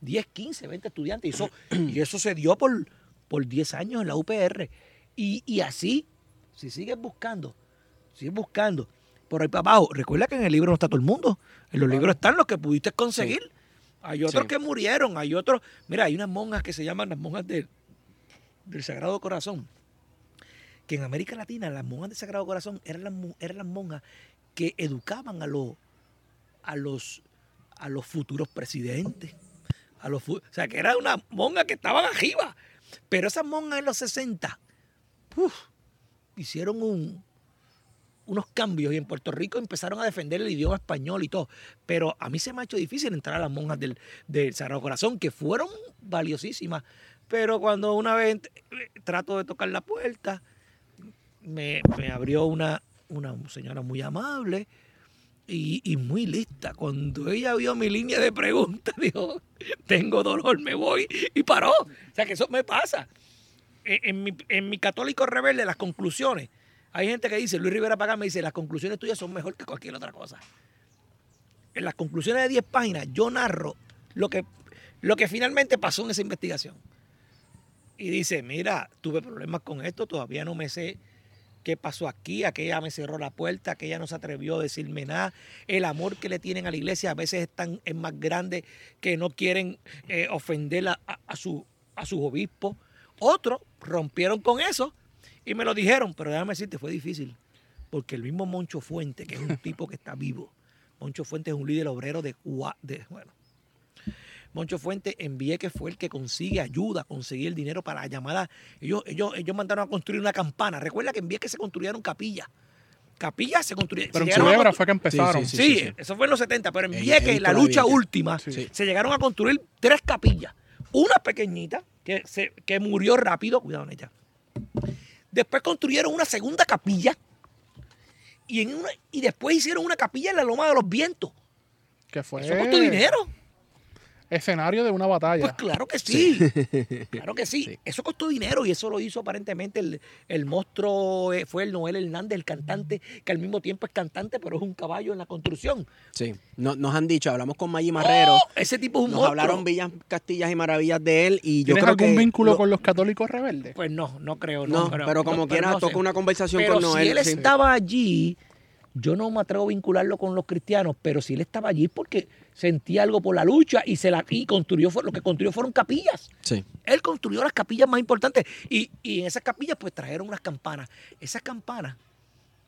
Speaker 3: 10, 15, 20 estudiantes. Y eso, <clears throat> y eso se dio por, por 10 años en la UPR. Y, y así, si sigues buscando, sigues buscando por ahí para abajo. Recuerda que en el libro no está todo el mundo. En los libros están los que pudiste conseguir. Hay otros
Speaker 1: Sí.
Speaker 3: que murieron, hay otros. Mira, hay unas monjas que se llaman las monjas del, del Sagrado Corazón que en América Latina las monjas del Sagrado Corazón eran las, eran monjas que educaban a los futuros presidentes. O sea, que era una monja que estaban arriba. Pero esas monjas en los 60 uf, hicieron un, unos cambios y en Puerto Rico empezaron a defender el idioma español y todo. Pero a mí se me ha hecho difícil entrar a las monjas del, Sagrado Corazón, que fueron valiosísimas. Pero cuando una vez ent- trato de tocar la puerta, me, abrió una, una señora muy amable, y, muy lista. Cuando ella vio mi línea de preguntas, <laughs> dijo, tengo dolor, me voy, y paró. O sea, que eso me pasa. Mi, en mi católico rebelde, las conclusiones, hay gente que dice, Luis Rivera Pagán me dice, las conclusiones tuyas son mejor que cualquier otra cosa. En las conclusiones de 10 páginas, yo narro lo que, lo que finalmente pasó en esa investigación. Y dice, mira, tuve problemas con esto, todavía no me sé qué pasó aquí, aquella me cerró la puerta, aquella no se atrevió a decirme nada. El amor que le tienen a la iglesia a veces es, tan, es más grande que no quieren eh, ofender a, a, a su, a sus obispos. Otros rompieron con eso y me lo dijeron, pero déjame decirte, fue difícil. Porque el mismo Moncho Fuente, que es un <laughs> tipo que está vivo, Moncho Fuente es un líder obrero de, de bueno, Moncho Fuente envié que fue el que consigue ayuda, conseguir el dinero para la llamada. Ellos, ellos, ellos mandaron a construir una campana. Recuerda que envié que se construyeron capillas. Capillas se construyeron.
Speaker 2: Pero en
Speaker 3: se a
Speaker 2: Culebra fue que empezaron.
Speaker 1: Sí,
Speaker 3: Sí,
Speaker 1: sí, sí.
Speaker 3: eso fue en los 70, pero en
Speaker 1: En-
Speaker 3: Vieques,
Speaker 1: en
Speaker 3: la lucha
Speaker 1: Vieques.
Speaker 3: última,
Speaker 2: Sí.
Speaker 3: se llegaron a construir tres capillas. Una pequeñita, que, se, que murió rápido, cuidado en ella. Después construyeron una segunda capilla y, en una, y después hicieron una capilla en la Loma de los Vientos.
Speaker 2: Que fue
Speaker 3: Eso costó dinero.
Speaker 2: Escenario de una batalla.
Speaker 3: Pues claro que sí. <laughs> Claro que sí. Eso costó dinero y eso lo hizo aparentemente el, el monstruo, eh, fue el Noel Hernández, el cantante, que al mismo tiempo es cantante, pero es un caballo en la construcción.
Speaker 1: Sí, no- nos han dicho, hablamos con Maggi Marrero,
Speaker 3: ¡Oh! Ese tipo es un
Speaker 1: nos
Speaker 3: monstruo.
Speaker 1: hablaron villas, castillas y maravillas de él y yo
Speaker 2: ¿Tienes
Speaker 1: creo
Speaker 2: algún
Speaker 1: que
Speaker 2: vínculo
Speaker 1: lo-
Speaker 2: con los católicos rebeldes?
Speaker 3: Pues no, no creo.
Speaker 1: No,
Speaker 3: No,
Speaker 1: pero como
Speaker 3: no,
Speaker 1: quiera
Speaker 3: no sé.
Speaker 1: toca una conversación
Speaker 3: Pero
Speaker 1: con Noel.
Speaker 3: Si él
Speaker 1: sí.
Speaker 3: estaba allí, yo no me atrevo a vincularlo con los cristianos, pero si él estaba allí porque sentía algo por la lucha y se la y construyó lo que construyó fueron capillas.
Speaker 1: Sí.
Speaker 3: Él construyó las capillas más importantes y, y en esas capillas pues trajeron unas campanas. Esas campanas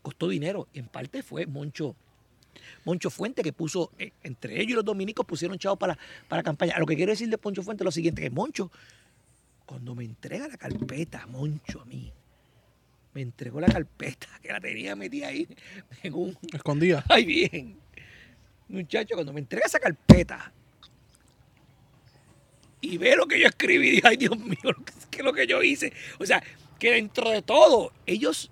Speaker 3: costó dinero en parte fue Moncho. Moncho Fuente que puso, eh, entre ellos y los dominicos pusieron chavos para, para campaña. Lo que quiero decir de Poncho Fuente es lo siguiente, que Moncho, cuando me entrega la carpeta, Moncho a mí, me entregó la carpeta <laughs> que la tenía metida ahí en un,
Speaker 2: Escondida. <laughs>
Speaker 3: Ay, bien. Muchacho, cuando me entrega esa carpeta y ve lo que yo escribí, dije, ay, Dios mío, ¿qué es lo que yo hice? O sea, que dentro de todo, ellos,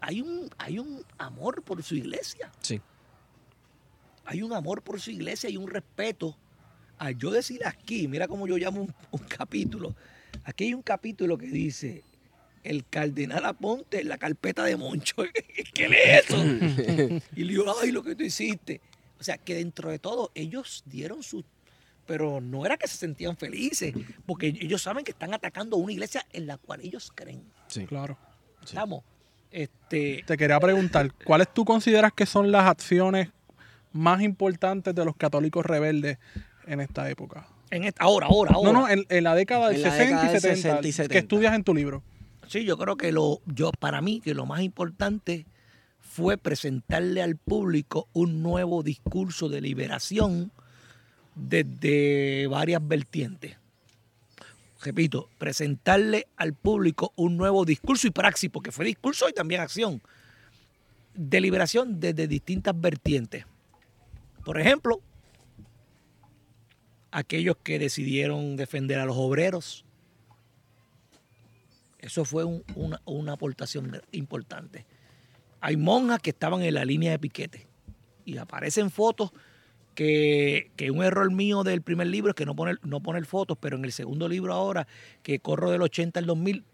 Speaker 3: hay un, hay un amor por su iglesia.
Speaker 1: Sí.
Speaker 3: Hay un amor por su iglesia y un respeto. Al yo decir aquí, mira cómo yo llamo un, un capítulo. Aquí hay un capítulo que dice, el cardenal Aponte en la carpeta de Moncho. <laughs> ¿Qué es eso? <laughs> Y le digo, ay, lo que tú hiciste. O sea, que dentro de todo, ellos dieron su... Pero no era que se sentían felices, porque ellos saben que están atacando a una iglesia en la cual ellos creen.
Speaker 1: Sí.
Speaker 2: Claro.
Speaker 3: Estamos. Este,
Speaker 2: Te quería preguntar, ¿cuáles tú consideras que son las acciones más importantes de los católicos rebeldes en esta época?
Speaker 3: en esta, ahora, ahora, ahora.
Speaker 2: No, no, en, en la década del
Speaker 1: En la
Speaker 2: 60,
Speaker 1: década
Speaker 2: y
Speaker 1: del
Speaker 2: 70,
Speaker 1: 60 y 70.
Speaker 2: que estudias en tu libro.
Speaker 3: Sí, yo creo que lo, yo, para mí, que lo más importante fue presentarle al público un nuevo discurso de liberación desde varias vertientes. Repito, presentarle al público un nuevo discurso y praxis, porque fue discurso y también acción, de liberación desde distintas vertientes. Por ejemplo, aquellos que decidieron defender a los obreros, eso fue un- una, una aportación importante. Hay monjas que estaban en la línea de piquete y aparecen fotos que, que un error mío del primer libro es que no poner, no poner fotos, pero en el segundo libro ahora, que corro del 80 al 2000,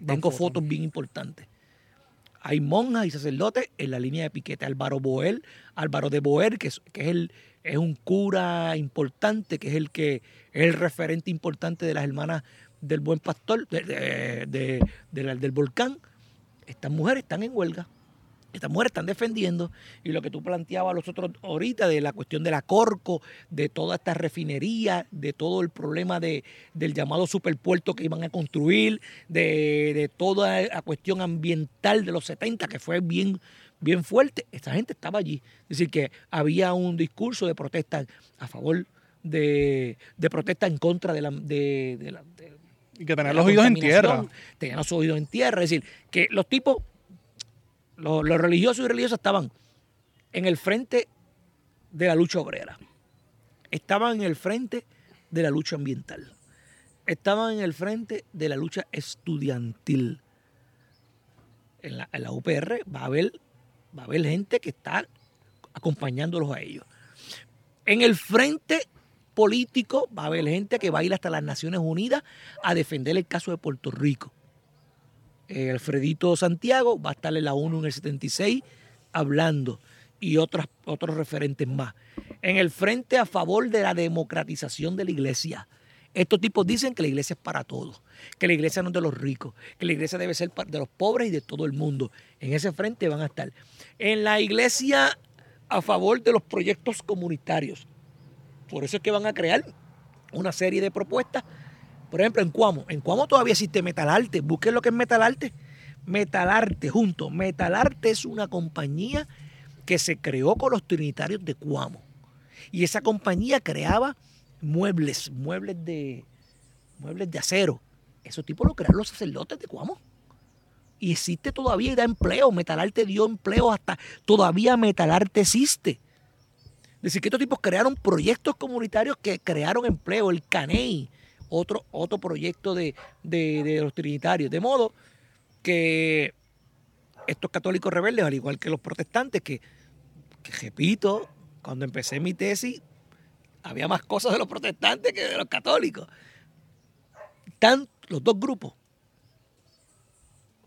Speaker 2: Dan
Speaker 3: tengo
Speaker 2: fotos.
Speaker 3: fotos bien importantes. Hay monjas y sacerdotes en la línea de piquete. Álvaro Boer, Álvaro de Boer, que es, que es, el, es un cura importante, que es el que es el referente importante de las hermanas del buen pastor, de- del volcán. Estas mujeres están en huelga. Estas mujeres están defendiendo y lo que tú planteabas los otros ahorita de la cuestión de la corco, de toda esta refinería, de todo el problema de, del llamado superpuerto que iban a construir, de, de toda la cuestión ambiental de los 70 que fue bien, bien fuerte. Esta gente estaba allí. Es decir, que había un discurso de protesta a favor de, de protesta en contra de la, de la, de-
Speaker 2: Y que tener los oídos en tierra.
Speaker 3: Tenían los oídos en tierra. Es decir, que los tipos, los, los religiosos y religiosas estaban en el frente de la lucha obrera. Estaban en el frente de la lucha ambiental. Estaban en el frente de la lucha estudiantil. En la, en la UPR va a haber, va a haber gente que está acompañándolos a ellos. En el frente político va a haber gente que va a ir hasta las Naciones Unidas a defender el caso de Puerto Rico. Eh, Alfredito Santiago va a estar en la ONU en el 76 hablando y otras, otros referentes más. En el frente a favor de la democratización de la iglesia. Estos tipos dicen que la iglesia es para todos, que la iglesia no es de los ricos, que la iglesia debe ser de los pobres y de todo el mundo. En ese frente van a estar. En la iglesia a favor de los proyectos comunitarios. Por eso es que van a crear una serie de propuestas. Por ejemplo, en Cuamo. En Cuamo todavía existe Metalarte. Busquen lo que es Metalarte. Metalarte, junto. Metalarte es una compañía que se creó con los trinitarios de Cuamo. Y esa compañía creaba muebles, muebles de, muebles de acero. Esos tipos lo crearon los sacerdotes de Cuamo. Y existe todavía y da empleo. Metalarte dio empleo hasta. Todavía Metalarte existe. Decir, que estos tipos crearon proyectos comunitarios que crearon empleo. El CANEI, otro, otro proyecto de, de, de los trinitarios. De modo que estos católicos rebeldes, al igual que los protestantes, que, que repito, cuando empecé mi tesis, había más cosas de los protestantes que de los católicos. Tan, los dos grupos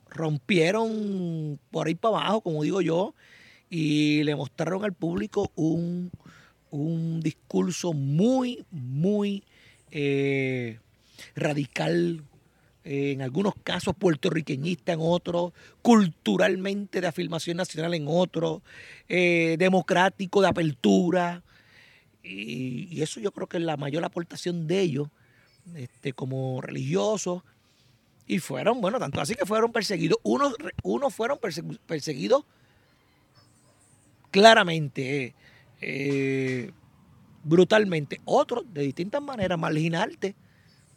Speaker 3: rompieron por ahí para abajo, como digo yo, y le mostraron al público un, un discurso muy, muy eh, radical, eh, en algunos casos puertorriqueñista, en otros, culturalmente de afirmación nacional en otros, eh, democrático, de apertura. Y, eso yo creo que es la mayor aportación de ellos, este, como religiosos. Y fueron, bueno, tanto así que fueron perseguidos. Unos, unos fueron perseguidos claramente, eh, brutalmente. Otros, de distintas maneras, marginarte,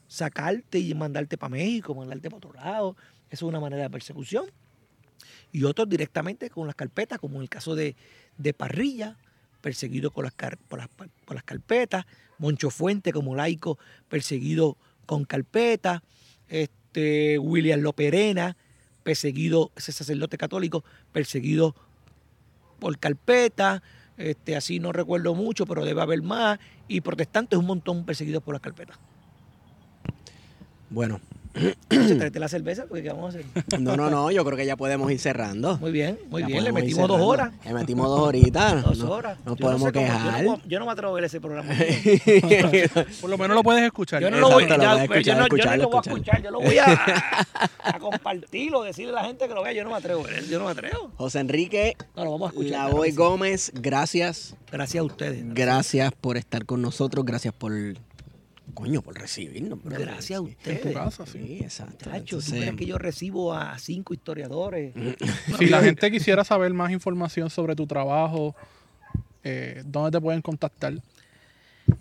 Speaker 3: sacarte y mandarte para México, mandarte para otro lado. Eso es una manera de persecución. Y otros directamente con las carpetas, como en el caso de, de Parrilla, perseguido con las, por, las, carpetas. Moncho Fuente, como laico, perseguido con carpetas. Este, William Loperena, perseguido, ese sacerdote católico, perseguido por carpeta, este, así no recuerdo mucho, pero debe haber más, y protestantes un montón perseguidos por las carpetas.
Speaker 1: Bueno.
Speaker 3: Tráete la cerveza, porque ¿qué vamos a hacer?
Speaker 1: No, no, no, yo creo que ya podemos ir cerrando.
Speaker 3: Muy bien, muy ya bien, le metimos dos horas.
Speaker 1: Le metimos dos horitas.
Speaker 3: dos horas.
Speaker 1: No, podemos no quejar.
Speaker 3: Cómo, yo, no, yo, no, me atrevo a ver ese programa.
Speaker 2: Por lo menos lo puedes escuchar.
Speaker 3: Yo no lo voy, yo no, escuchar, yo no lo voy a escuchar, yo lo voy a, a compartirlo, decirle a la gente que lo vea. Yo no me atrevo, yo no me atrevo.
Speaker 1: José Enrique,
Speaker 3: no, lo vamos a escuchar.
Speaker 1: Lavoy Gómez, gracias.
Speaker 3: Gracias a ustedes.
Speaker 1: Gracias. gracias por estar con nosotros, gracias por coño, por recibirnos. Bro.
Speaker 3: Gracias a ustedes.
Speaker 2: En tu casa, sí.
Speaker 1: sí exacto.
Speaker 3: Tacho, ¿tú crees que yo recibo a cinco historiadores?
Speaker 2: si la <laughs> gente quisiera saber más información sobre tu trabajo, eh, ¿dónde te pueden contactar?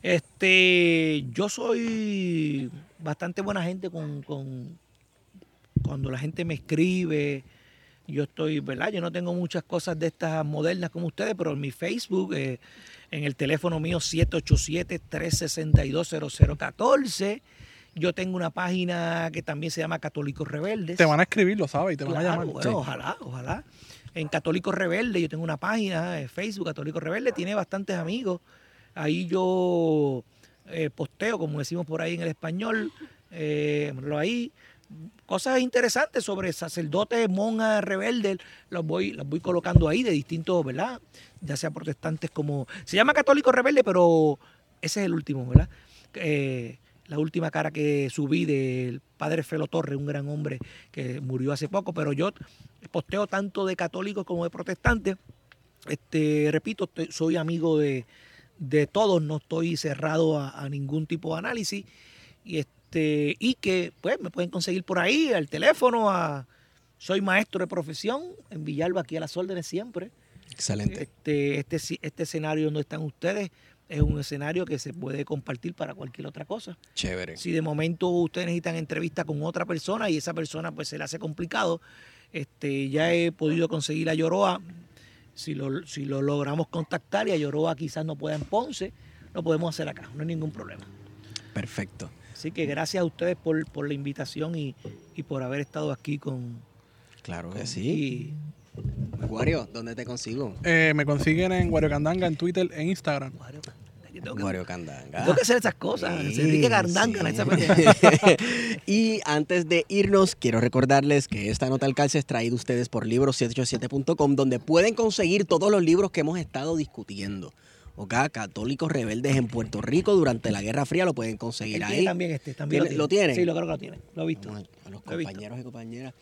Speaker 3: Este, yo soy bastante buena gente con, con cuando la gente me escribe. Yo estoy, ¿verdad? Yo no tengo muchas cosas de estas modernas como ustedes, pero en mi Facebook, eh, en el teléfono mío 787-362-0014. Yo tengo una página que también se llama Católicos Rebeldes.
Speaker 2: Te van a escribir, lo sabes, y te
Speaker 3: claro,
Speaker 2: van a llamar.
Speaker 3: Bueno, sí. Ojalá, ojalá. En Católicos Rebeldes, yo tengo una página de Facebook, Católicos Rebeldes, tiene bastantes amigos. Ahí yo eh, posteo, como decimos por ahí en el español, eh, ahí cosas interesantes sobre sacerdotes, monjas, rebeldes, los voy, los voy colocando ahí de distintos, ¿verdad? Ya sea protestantes como... Se llama católico rebelde, pero ese es el último, ¿verdad? Eh, la última cara que subí del padre Felo Torres, un gran hombre que murió hace poco, pero yo posteo tanto de católicos como de protestantes. Este, repito, soy amigo de, de, todos, no estoy cerrado a, a ningún tipo de análisis. Y este, y que pues me pueden conseguir por ahí, al teléfono, a, soy maestro de profesión en Villalba, aquí a las órdenes siempre.
Speaker 1: Excelente.
Speaker 3: Este, este, este escenario donde están ustedes es un escenario que se puede compartir para cualquier otra cosa.
Speaker 1: Chévere.
Speaker 3: Si de momento ustedes necesitan entrevista con otra persona y esa persona pues se le hace complicado, este, ya he podido conseguir a Yoroa. Si lo, si lo logramos contactar y a Yoroa quizás no pueda en Ponce, lo podemos hacer acá, no hay ningún problema.
Speaker 1: Perfecto.
Speaker 3: Así que gracias a ustedes por, por la invitación y, y, por haber estado aquí con...
Speaker 1: Claro que
Speaker 3: con,
Speaker 1: sí.
Speaker 3: Y
Speaker 1: Wario, ¿dónde te consigo?
Speaker 2: Eh, me consiguen en Wario Candanga en Twitter e Instagram.
Speaker 3: Wario, yo tengo que-
Speaker 1: Wario Candanga.
Speaker 3: Tengo que hacer esas cosas.
Speaker 1: Sí,
Speaker 3: Enrique Gardanga,
Speaker 1: sí.
Speaker 3: pendeja. <laughs>
Speaker 1: y antes de irnos, quiero recordarles que esta nota al calce es traída a ustedes por libros787.com, donde pueden conseguir todos los libros que hemos estado discutiendo. ¿Ok? Católicos rebeldes en Puerto Rico durante la Guerra Fría lo pueden conseguir ahí.
Speaker 3: también este. También
Speaker 1: ¿Tiene- lo tiene?
Speaker 3: Sí, lo creo que lo tiene. Lo he visto.
Speaker 1: A los
Speaker 3: Lo he visto.
Speaker 1: compañeros y compañeras.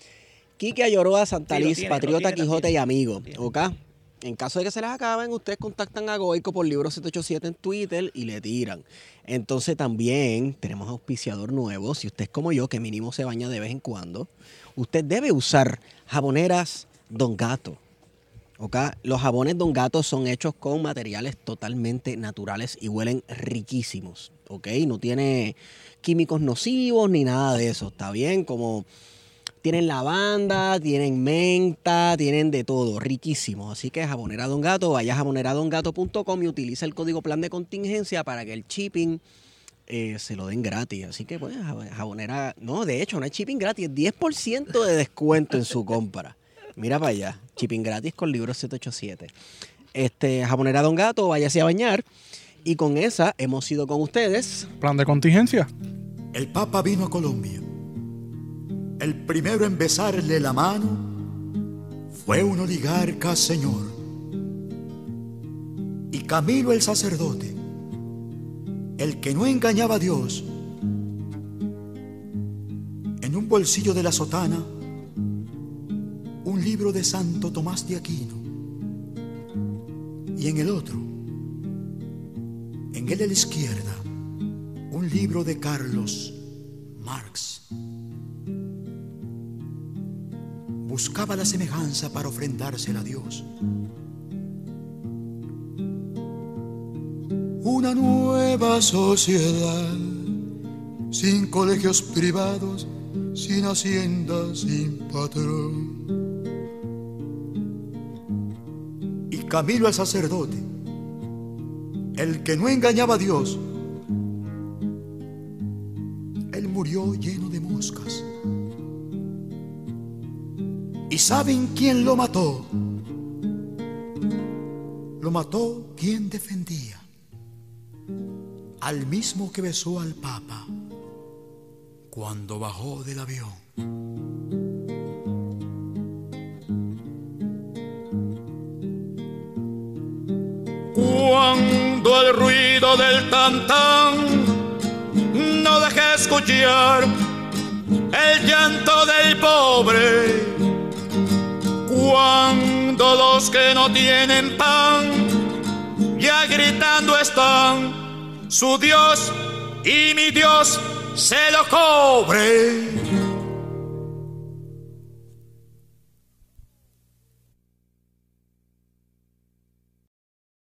Speaker 1: Quique Ayoroa, Santa
Speaker 3: Sí, lo
Speaker 1: Liz,
Speaker 3: tiene,
Speaker 1: Patriota,
Speaker 3: tiene
Speaker 1: Quijote y Amigo. ¿Ok? En caso de que se les acaben, ustedes contactan a Goico por Libro 787 en Twitter y le tiran. Entonces también tenemos auspiciador nuevo. Si usted es como yo, que mínimo se baña de vez en cuando, usted debe usar jaboneras Don Gato. ¿ok? Los jabones Don Gato son hechos con materiales totalmente naturales y huelen riquísimos. ¿ok? No tiene químicos nocivos ni nada de eso. ¿Está bien? Como tienen lavanda, tienen menta, tienen de todo, riquísimo. Así que jabonera Don Gato, vaya a jaboneradongato.com y utiliza el código plan de contingencia para que el shipping eh, se lo den gratis. Así que, pues, jab- jabonera. No, de hecho, no es shipping gratis, es 10% de descuento en su compra. Mira para allá, shipping gratis con libro 787. Este, jabonera Don Gato, váyase a bañar. Y con esa hemos ido con ustedes.
Speaker 2: Plan de contingencia.
Speaker 4: El Papa vino a Colombia. El primero en besarle la mano fue un oligarca señor. Y Camilo el sacerdote, el que no engañaba a Dios, en un bolsillo de la sotana, un libro de Santo Tomás de Aquino. Y en el otro, en el de la izquierda, un libro de Carlos Marx. Buscaba la semejanza para ofrendársela a Dios. Una nueva sociedad, sin colegios privados, sin hacienda, sin patrón. Y Camilo el sacerdote, el que no engañaba a Dios, él murió lleno de moscas. ¿Y saben quién lo mató? Lo mató quien defendía. Al mismo que besó al Papa cuando bajó del avión.
Speaker 5: Cuando el ruido del tantán no deje escuchar el llanto del pobre. Cuando los que no tienen pan ya gritando están, su Dios y mi Dios se lo cobre.